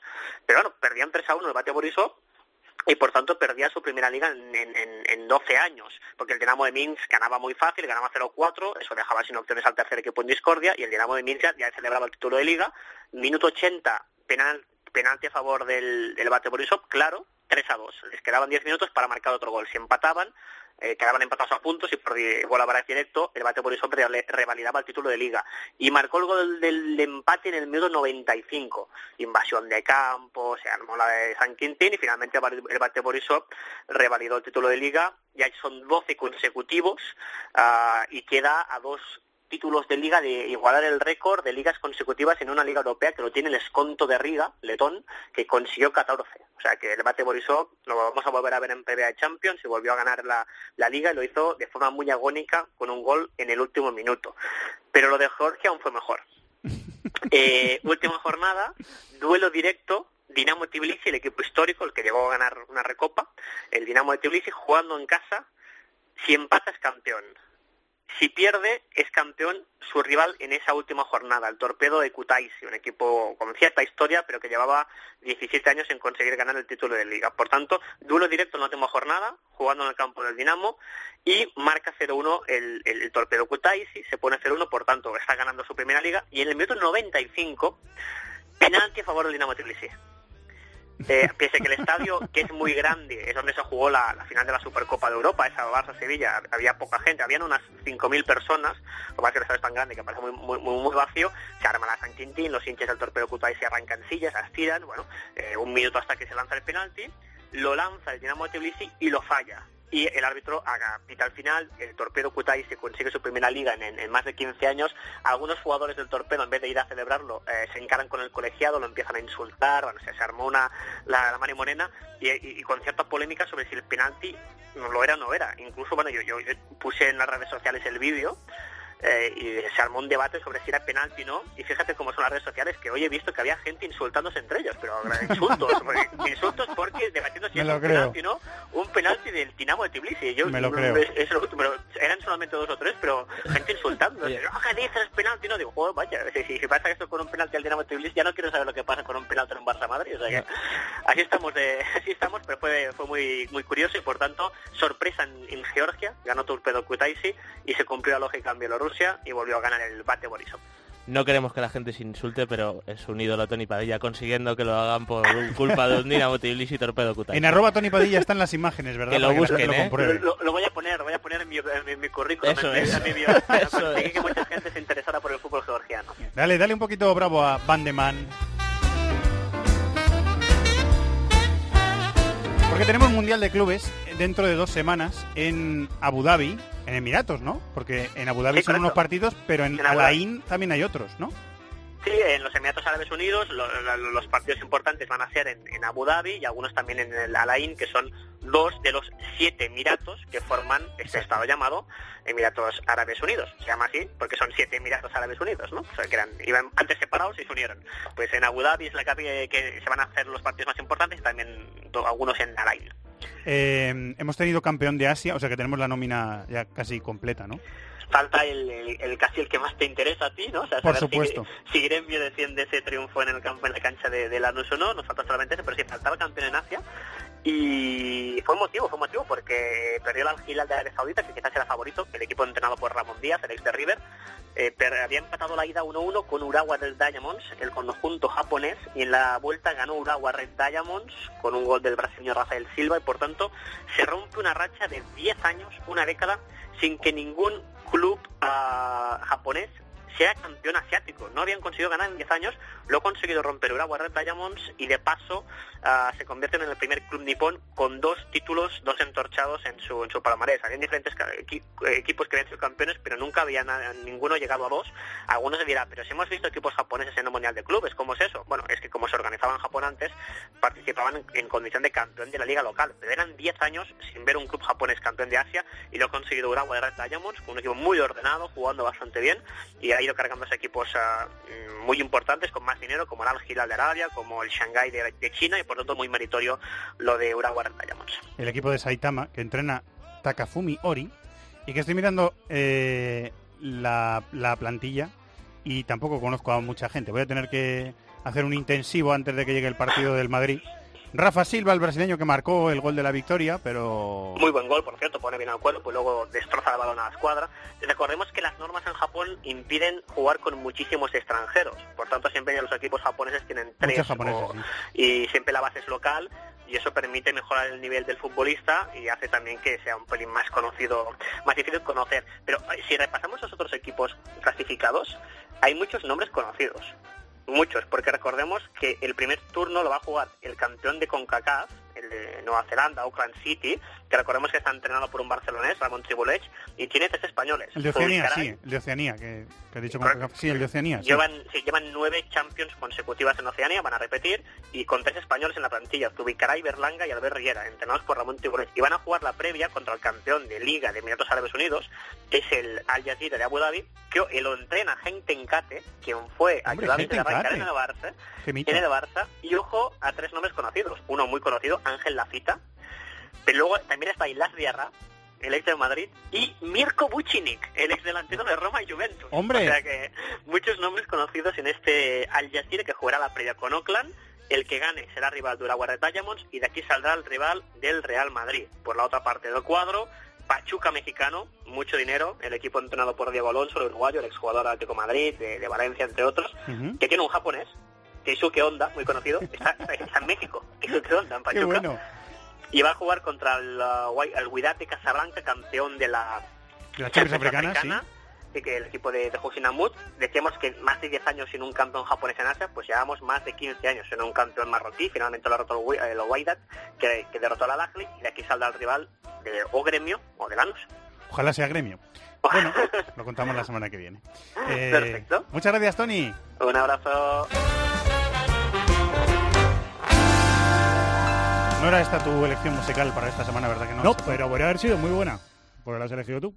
pero bueno, perdían 3-1 el Bate Borisov y por tanto perdía su primera liga en, en- en- en 12 años, porque el Dinamo de Minsk ganaba muy fácil, ganaba 0-4, eso dejaba sin opciones al tercer equipo en discordia, y el Dinamo de Minsk ya, ya celebraba el título de liga, minuto 80, penal, penalti a favor del, del Bate Borisov, claro, 3 a 2, les quedaban 10 minutos para marcar otro gol, si empataban, eh, quedaban empatados a puntos y por gol a directo, el Bate Borisov re- revalidaba el título de liga. Y marcó el gol del, empate en el minuto 95. Invasión de campo, se armó la de San Quintín y finalmente el Bate Borisov revalidó el título de liga. Ya son 12 consecutivos ah, y queda a dos títulos de liga de igualar el récord de ligas consecutivas en una liga europea que lo tiene el Esconto de Riga, letón, que consiguió 14. O sea que el Bate Borisov lo vamos a volver a ver en PBA Champions y volvió a ganar la, la liga y lo hizo de forma muy agónica con un gol en el último minuto. Pero lo de Georgia aún fue mejor. <laughs> Eh, última jornada, duelo directo, Dinamo Tbilisi, el equipo histórico, el que llegó a ganar una recopa, el Dinamo de Tbilisi jugando en casa, si empata es campeón. Si pierde, es campeón su rival en esa última jornada, el Torpedo de Kutaisi, un equipo con cierta historia, pero que llevaba 17 años en conseguir ganar el título de liga. Por tanto, duelo directo en la última jornada, jugando en el campo del Dinamo, y marca 0-1 el, el, Torpedo Kutaisi, se pone 0-1, por tanto, está ganando su primera liga, y en el minuto 95, penalti a favor del Dinamo Tbilisi. Eh, que el estadio, que es muy grande, es donde se jugó la, final de la Supercopa de Europa, esa Barça-Sevilla, había poca gente, habían unas 5.000 personas, lo que pasa es que el estadio es tan grande que parece muy, muy, vacío, se arma la San Quintín, los hinchas del torpedo Kutai se arrancan sillas, las tiran, bueno, eh, un minuto hasta que se lanza el penalti, lo lanza el Dinamo de Tbilisi y lo falla. Y el árbitro haga pita al final, el torpedo Kutai se consigue su primera liga en, en- más de 15 años. Algunos jugadores del torpedo, en vez de ir a celebrarlo, eh, se encaran con el colegiado, lo empiezan a insultar, bueno, se, se armó una, la, la morena y, y- con cierta polémica sobre si el penalti lo era o no era. Incluso, bueno, yo, yo, yo puse en las redes sociales el vídeo eh, y se armó un debate sobre si era penalti o no. Y fíjate cómo son las redes sociales, que hoy he visto que había gente insultándose entre ellos, pero <laughs> insultos, porque- insultos porque debatiendo si lo un creo. penalti o no, un penalti del Dinamo de Tbilisi. Yo, Me lo creo. es- es lo- pero eran solamente dos o tres, pero gente insultando. "Ah, ¿Qué dices? penalti? No, digo, vaya, si, si, si pasa esto con un penalti al Dinamo de Tbilisi, ya no quiero saber lo que pasa con un penalti en un Barça Madrid. O sea que así estamos, de, <laughs> así estamos, pero fue, fue muy, muy curioso y por tanto, sorpresa en, en Georgia, ganó Torpedo Kutaisi y se cumplió la lógica en Bielorrusia y volvió a ganar el Bate Borisov. No queremos que la gente se insulte, pero es un ídolo Tony Padilla consiguiendo que lo hagan por culpa de un Dinamo Tbilisi y Torpedo Kutai. En arroba Tony Padilla están las imágenes, ¿verdad? Que lo busquen, lo ¿eh? Lo, lo voy a poner, lo voy a poner en mi, en mi, mi currículum, Eso en, mi- es. en mi bio. Eso Conseguí es. que mucha gente se interesara por el fútbol georgiano. Dale, dale un poquito bravo a Van de Man. Porque tenemos Mundial de Clubes dentro de dos semanas en Abu Dhabi, en Emiratos, ¿no? Porque en Abu Dhabi Sí, son unos partidos, pero en En. Alain también hay otros, ¿no? Sí, en los Emiratos Árabes Unidos lo- lo- los partidos importantes van a ser en, en Abu Dhabi y algunos también en el Alain, que son dos de los siete Emiratos que forman este estado llamado Emiratos Árabes Unidos. Se llama así porque son siete Emiratos Árabes Unidos, ¿no? O sea, que eran, iban antes separados y se unieron. Pues en Abu Dhabi es la que, que se van a hacer los partidos más importantes y también do- algunos en Alain. Eh, hemos tenido campeón de Asia, o sea que tenemos la nómina ya casi completa, ¿no? falta el, el, el casi el que más te interesa a ti, ¿no? O sea, Por saber si- supuesto. Si, Gremio defiende ese triunfo en el campo, en la cancha de, de Lanús o no, nos falta solamente ese, pero sí faltaba campeón en Asia y fue motivo, fue motivo porque perdió la Al-Hilal de Arabia Saudita, que quizás era favorito, el equipo entrenado por Ramón Díaz, el ex de River, eh, había empatado la ida 1-1 con Urawa Red Diamonds, el conjunto japonés, y en la vuelta ganó Urawa Red Diamonds con un gol del brasileño Rafael Silva y por tanto se rompe una racha de 10 años, una década, sin que ningún club ah, japonés sea campeón asiático. No habían conseguido ganar en 10 años, lo ha conseguido romper Urawa Red Diamonds y de paso ah, se convierten en el primer club nipón con dos títulos, dos entorchados en su, en su palmarés. Habían diferentes equipos que habían sido campeones, pero nunca había ninguno llegado a dos. Algunos se dirán, pero si hemos visto equipos japoneses en el Mundial de Clubes, ¿cómo es eso? Bueno, es que como se organizaba en Japón antes, participaban en, condición de campeón de la liga local, pero eran 10 años sin ver un club japonés campeón de Asia y lo ha conseguido Urawa Red Diamonds, con un equipo muy ordenado, jugando bastante bien y ha ido cargándose equipos mm, muy importantes con más dinero, como el Al Hilal de Arabia, como el Shanghai de, China y por tanto muy meritorio lo de Urawa Diamonds. El equipo de Saitama, que entrena Takafumi Ori, y que estoy mirando eh, la plantilla y tampoco conozco a mucha gente. Voy a tener que hacer un intensivo antes de que llegue el partido del Madrid. Rafa Silva, el brasileño que marcó el gol de la victoria, pero... Muy buen gol, por cierto, pone bien al cuerpo, pues luego destroza el balón a la escuadra. Recordemos que las normas en Japón impiden jugar con muchísimos extranjeros, por tanto siempre los equipos japoneses tienen tres japoneses, o- sí. y siempre la base es local y eso permite mejorar el nivel del futbolista y hace también que sea un pelín más conocido, más difícil conocer. Pero eh, si repasamos los otros equipos clasificados, hay muchos nombres conocidos. Muchos, porque recordemos que el primer turno lo va a jugar el campeón de CONCACAF, el de Nueva Zelanda, Auckland City, que recordemos que está entrenado por un barcelonés, Ramón Tribulech, y tiene tres españoles. El de Oceanía, sí, el de Oceanía, que, que ha dicho... Como- Sí, el de Oceanía, sí. Llevan, sí, llevan nueve Champions consecutivas en Oceanía, van a repetir, y con tres españoles en la plantilla, Zubicaray, Berlanga y Albert Riera, entrenados por Ramón Tiburón. Y van a jugar la previa contra el campeón de Liga de Emiratos Árabes Unidos, que es el Al Jazeera de Abu Dhabi, que lo entrena Gente Encate, quien fue Hombre, ayudante de Arrancar en el Barça, en el Barça, y ojo a tres nombres conocidos. Uno muy conocido, Ángel Lafita, pero luego también está Ilas Diarra, el ex de Madrid, y Mirko Bucinic, el ex delantero de Roma y Juventus. ¡Hombre! O sea que muchos nombres conocidos en este Al Jazeera que jugará la previa con Oakland. El que gane será rival de Urawa Red Diamonds y de aquí saldrá el rival del Real Madrid. Por la otra parte del cuadro, Pachuca mexicano, mucho dinero, el equipo entrenado por Diego Alonso, el uruguayo, el exjugador de Atlético de Madrid, de, de Valencia, entre otros, que tiene un japonés, Keisuke Honda, muy conocido, está, está en México. Keisuke Honda, en Pachuca. Qué bueno. Y va a jugar contra el, uh, el Wydad Casablanca, campeón de la Champions africana, sí. Así que el equipo de, de Hoshinamu, decíamos que más de 10 años sin un campeón japonés en Asia, pues llevamos más de 15 años sin un campeón marroquí, finalmente lo el, Wi- el Wydad, que, que derrotó al Al-Ahly, y de aquí saldrá el rival de o Gremio o de Lanús. Ojalá sea gremio. Bueno, lo contamos la semana que viene. <laughs> Eh, Perfecto. Muchas gracias, Tony. Un abrazo. Era esta tu elección musical para esta semana, ¿verdad que no? No, pero podría haber sido muy buena. Porque la has elegido tú.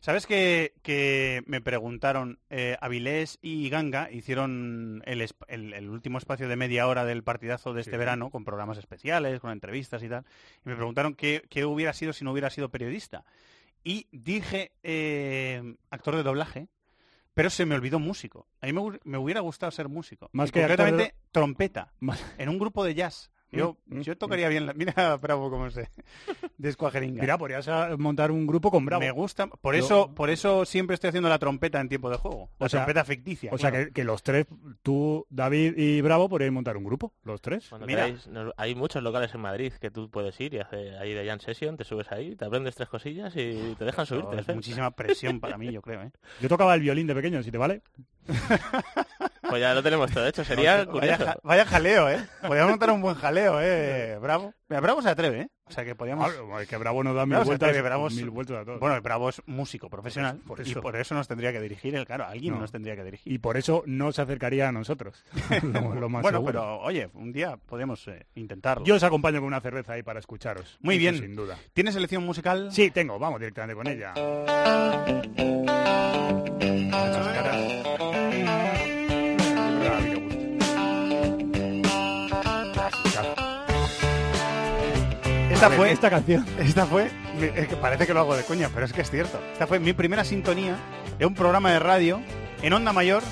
¿Sabes que, que me preguntaron, eh, Avilés y Ganga hicieron el, el- el último espacio de media hora del partidazo de este Sí. verano, con programas especiales, con entrevistas y tal, y me preguntaron qué, qué hubiera sido si no hubiera sido periodista. Y dije eh, actor de doblaje, pero se me olvidó músico. A mí me, me hubiera gustado ser músico. Más Y que de concretamente do- trompeta, Más- en un grupo de jazz. Yo, yo tocaría bien la... Mira, Bravo, cómo se <laughs> descuajeringa. Mira, podrías ah, montar un grupo con Bravo. Me gusta, por Yo- eso, por eso siempre estoy haciendo la trompeta en tiempo de juego. La O sea- trompeta ficticia. O sea, claro. que, que los tres, tú, David y Bravo, podríais montar un grupo, los tres. Cuando Mira. queráis, hay muchos locales en Madrid que tú puedes ir y hacer ahí de Jan Session, te subes ahí, te aprendes tres cosillas y te dejan Eso subirte. es muchísima presión para mí, yo creo. ¿eh? <laughs> Yo tocaba el violín de pequeño, si te vale. <laughs> Pues ya lo tenemos todo hecho, sería vaya, curioso. ja- vaya jaleo, ¿eh? Podríamos montar un buen jaleo, ¿eh? Bravo. Mira, Bravo se atreve, ¿eh? O sea, que podríamos... Ah, es que Bravo nos da mil Bravo vueltas, atreve, Bravo es- mil vueltas a todo. Bueno, Bravo es músico profesional Por y eso. por eso nos tendría que dirigir él, claro, alguien No. nos tendría que dirigir. Y por eso no se acercaría a nosotros. <laughs> <laughs> lo, lo más bueno, seguro. pero oye, un día podemos eh, intentarlo. Yo os acompaño con una cerveza ahí para escucharos. Muy Eso bien. Sin duda. ¿Tienes selección musical? Sí, tengo. Vamos directamente con ella. Esta fue esta canción. Esta fue, es que parece que lo hago de coña, pero es que es cierto. Esta fue mi primera sintonía de un programa de radio en Onda Mayor.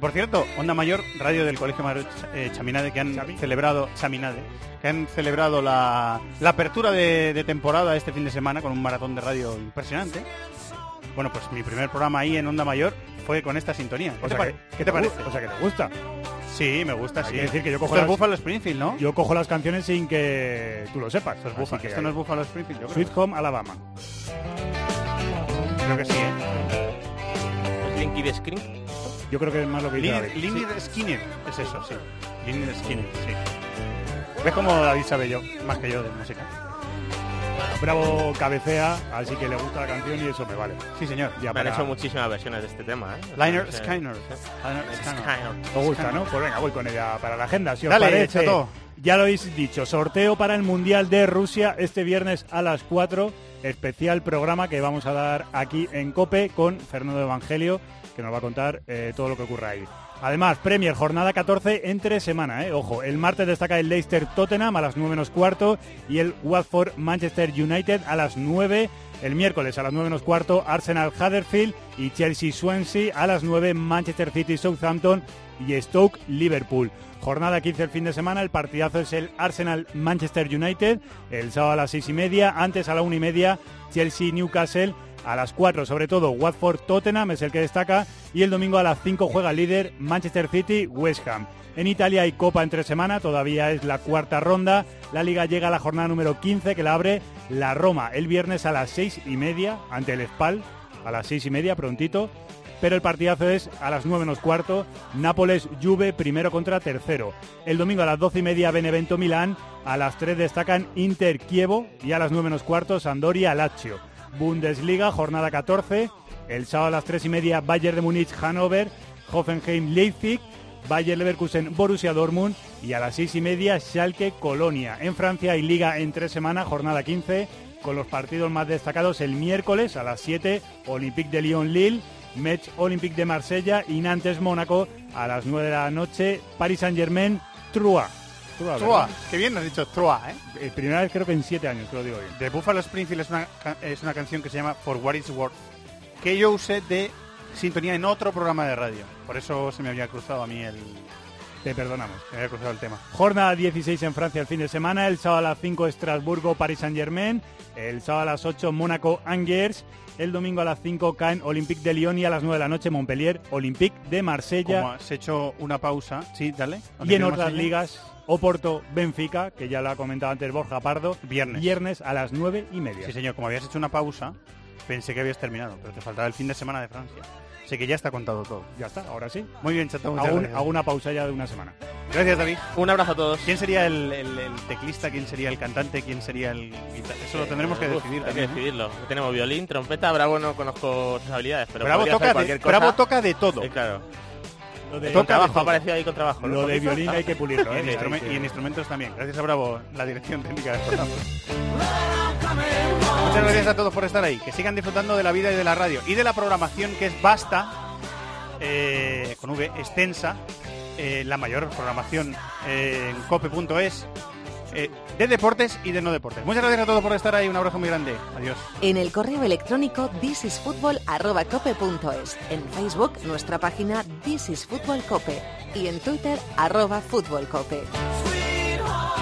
Por cierto, Onda Mayor, radio del Colegio Mayor eh, Chaminade, que han celebrado, Chaminade, que han celebrado la, la apertura de, de temporada este fin de semana con un maratón de radio impresionante. Bueno, pues mi primer programa ahí en Onda Mayor fue con esta sintonía. ¿Qué, O te, sea pare- que- ¿qué te parece? O sea, que te gusta. Sí, me gusta, Hay sí. que decir que yo cojo Esto es las- Buffalo Springfield, ¿no? Yo cojo las canciones sin que tú lo sepas. Esto es Buffalo, que esto no es Buffalo Springfield, yo creo. Sweet Home Alabama. Creo que sí, ¿eh? ¿Es Linky de Screen? Yo creo que es más lo que dice David. Lini Skinner, es eso, sí. Lini Skinner, sí. ¿Ves cómo David sabe yo, más que yo de música? Bravo cabecea, así que le gusta la canción y eso me vale. Sí, señor. Ya Me han para- hecho muchísimas versiones de este tema, ¿eh? Liner O sea, Skinner. sí. Liner Skinner. Skinner. ¿Os gusta, no? Pues venga, voy con ella para la agenda, si os Dale, parece. Chato. Ya lo habéis dicho, sorteo para el Mundial de Rusia este viernes a las 4, especial programa que vamos a dar aquí en COPE con Fernando Evangelio, que nos va a contar eh, todo lo que ocurra ahí. Además, Premier, jornada 14 entre semana, ¿eh? Ojo, el martes destaca el Leicester Tottenham a las 9 menos cuarto y el Watford Manchester United a las 9. El miércoles a las 9 menos cuarto Arsenal Huddersfield y Chelsea Swansea a las 9 Manchester City Southampton y Stoke Liverpool. Jornada 15 el fin de semana, el partidazo es el Arsenal Manchester United, el sábado a las 6 y media, antes a la 1 y media Chelsea Newcastle, a las 4 sobre todo Watford Tottenham es el que destaca y el domingo a las 5 juega el líder Manchester City West Ham. En Italia hay Copa entre semana, todavía es la cuarta ronda. La liga llega a la jornada número 15 que la abre la Roma el viernes a las 6 y media ante el Spal, a las 6 y media prontito. Pero el partidazo es a las 9 menos cuarto, Nápoles Juve primero contra tercero. El domingo a las 12 y media Benevento Milán, a las 3 destacan Inter Kievo y a las 9 menos cuarto Sandoria Lazio. Bundesliga, jornada 14. El sábado a las 3 y media Bayern de Múnich Hannover, Hoffenheim Leipzig, Bayer Leverkusen Borussia Dortmund y a las 6 y media Schalke Colonia. En Francia hay liga en tres semanas, jornada 15, con los partidos más destacados el miércoles a las 7 Olympique de Lyon Lille, Metz Olympique de Marsella y Nantes Mónaco a las 9 de la noche Paris Saint Germain Troyes. Trua, ¿verdad? qué bien has dicho Trua, ¿eh? Eh, Primera vez creo que en 7 años que lo digo bien. De Buffalo Springfield es una, es una canción que se llama For What It's Worth, que yo usé de sintonía en otro programa de radio. Por eso se me había cruzado a mí el... Te perdonamos. Me había cruzado el tema. Jornada 16 en Francia el fin de semana. El sábado a las 5 Estrasburgo, Paris Saint-Germain. El sábado a las 8 Mónaco, Angers. El domingo a las 5 caen Olympique de Lyon y a las 9 de la noche Montpellier, Olympique de Marsella. Como has hecho una pausa, sí, dale. Y en otras ligas, Oporto, Benfica, que ya lo ha comentado antes Borja Pardo. Viernes. Viernes a las 9 y media. Sí, señor, como habías hecho una pausa, pensé que habías terminado, pero te faltaba el fin de semana de Francia. Sé que ya está contado todo. Ya está, ahora sí. Muy bien, Chato, Hago, un- gracias. hago una pausa ya de una semana. Gracias, David. Un abrazo a todos. ¿Quién sería el, el- el teclista? ¿Quién sería el cantante? ¿Quién sería el Eso lo tendremos que Uf, decidir Hay que. ¿eh? decidirlo. Tenemos violín, trompeta, Bravo no conozco sus habilidades, pero Bravo toca hacer de- cualquier cosa. Bravo toca de todo. Sí, claro. Lo de, Con trabajo, ha aparecido ahí con trabajo. lo de violín hay que pulirlo. <laughs> Y ¿eh? en, Hay instrumen- que- y en instrumentos también. Gracias a Bravo, la dirección técnica del programa. Muchas gracias a todos por estar ahí. Que sigan disfrutando de la vida y de la radio y de la programación que es vasta, eh, con V, extensa, eh, la mayor programación eh, en cope.es eh, de deportes y de no deportes. Muchas gracias a todos por estar ahí. Un abrazo muy grande. Adiós. En el correo electrónico thisisfutbol@cope.es, en Facebook nuestra página This is Fútbol Cope y en Twitter arroba Fútbol Cope. Sweet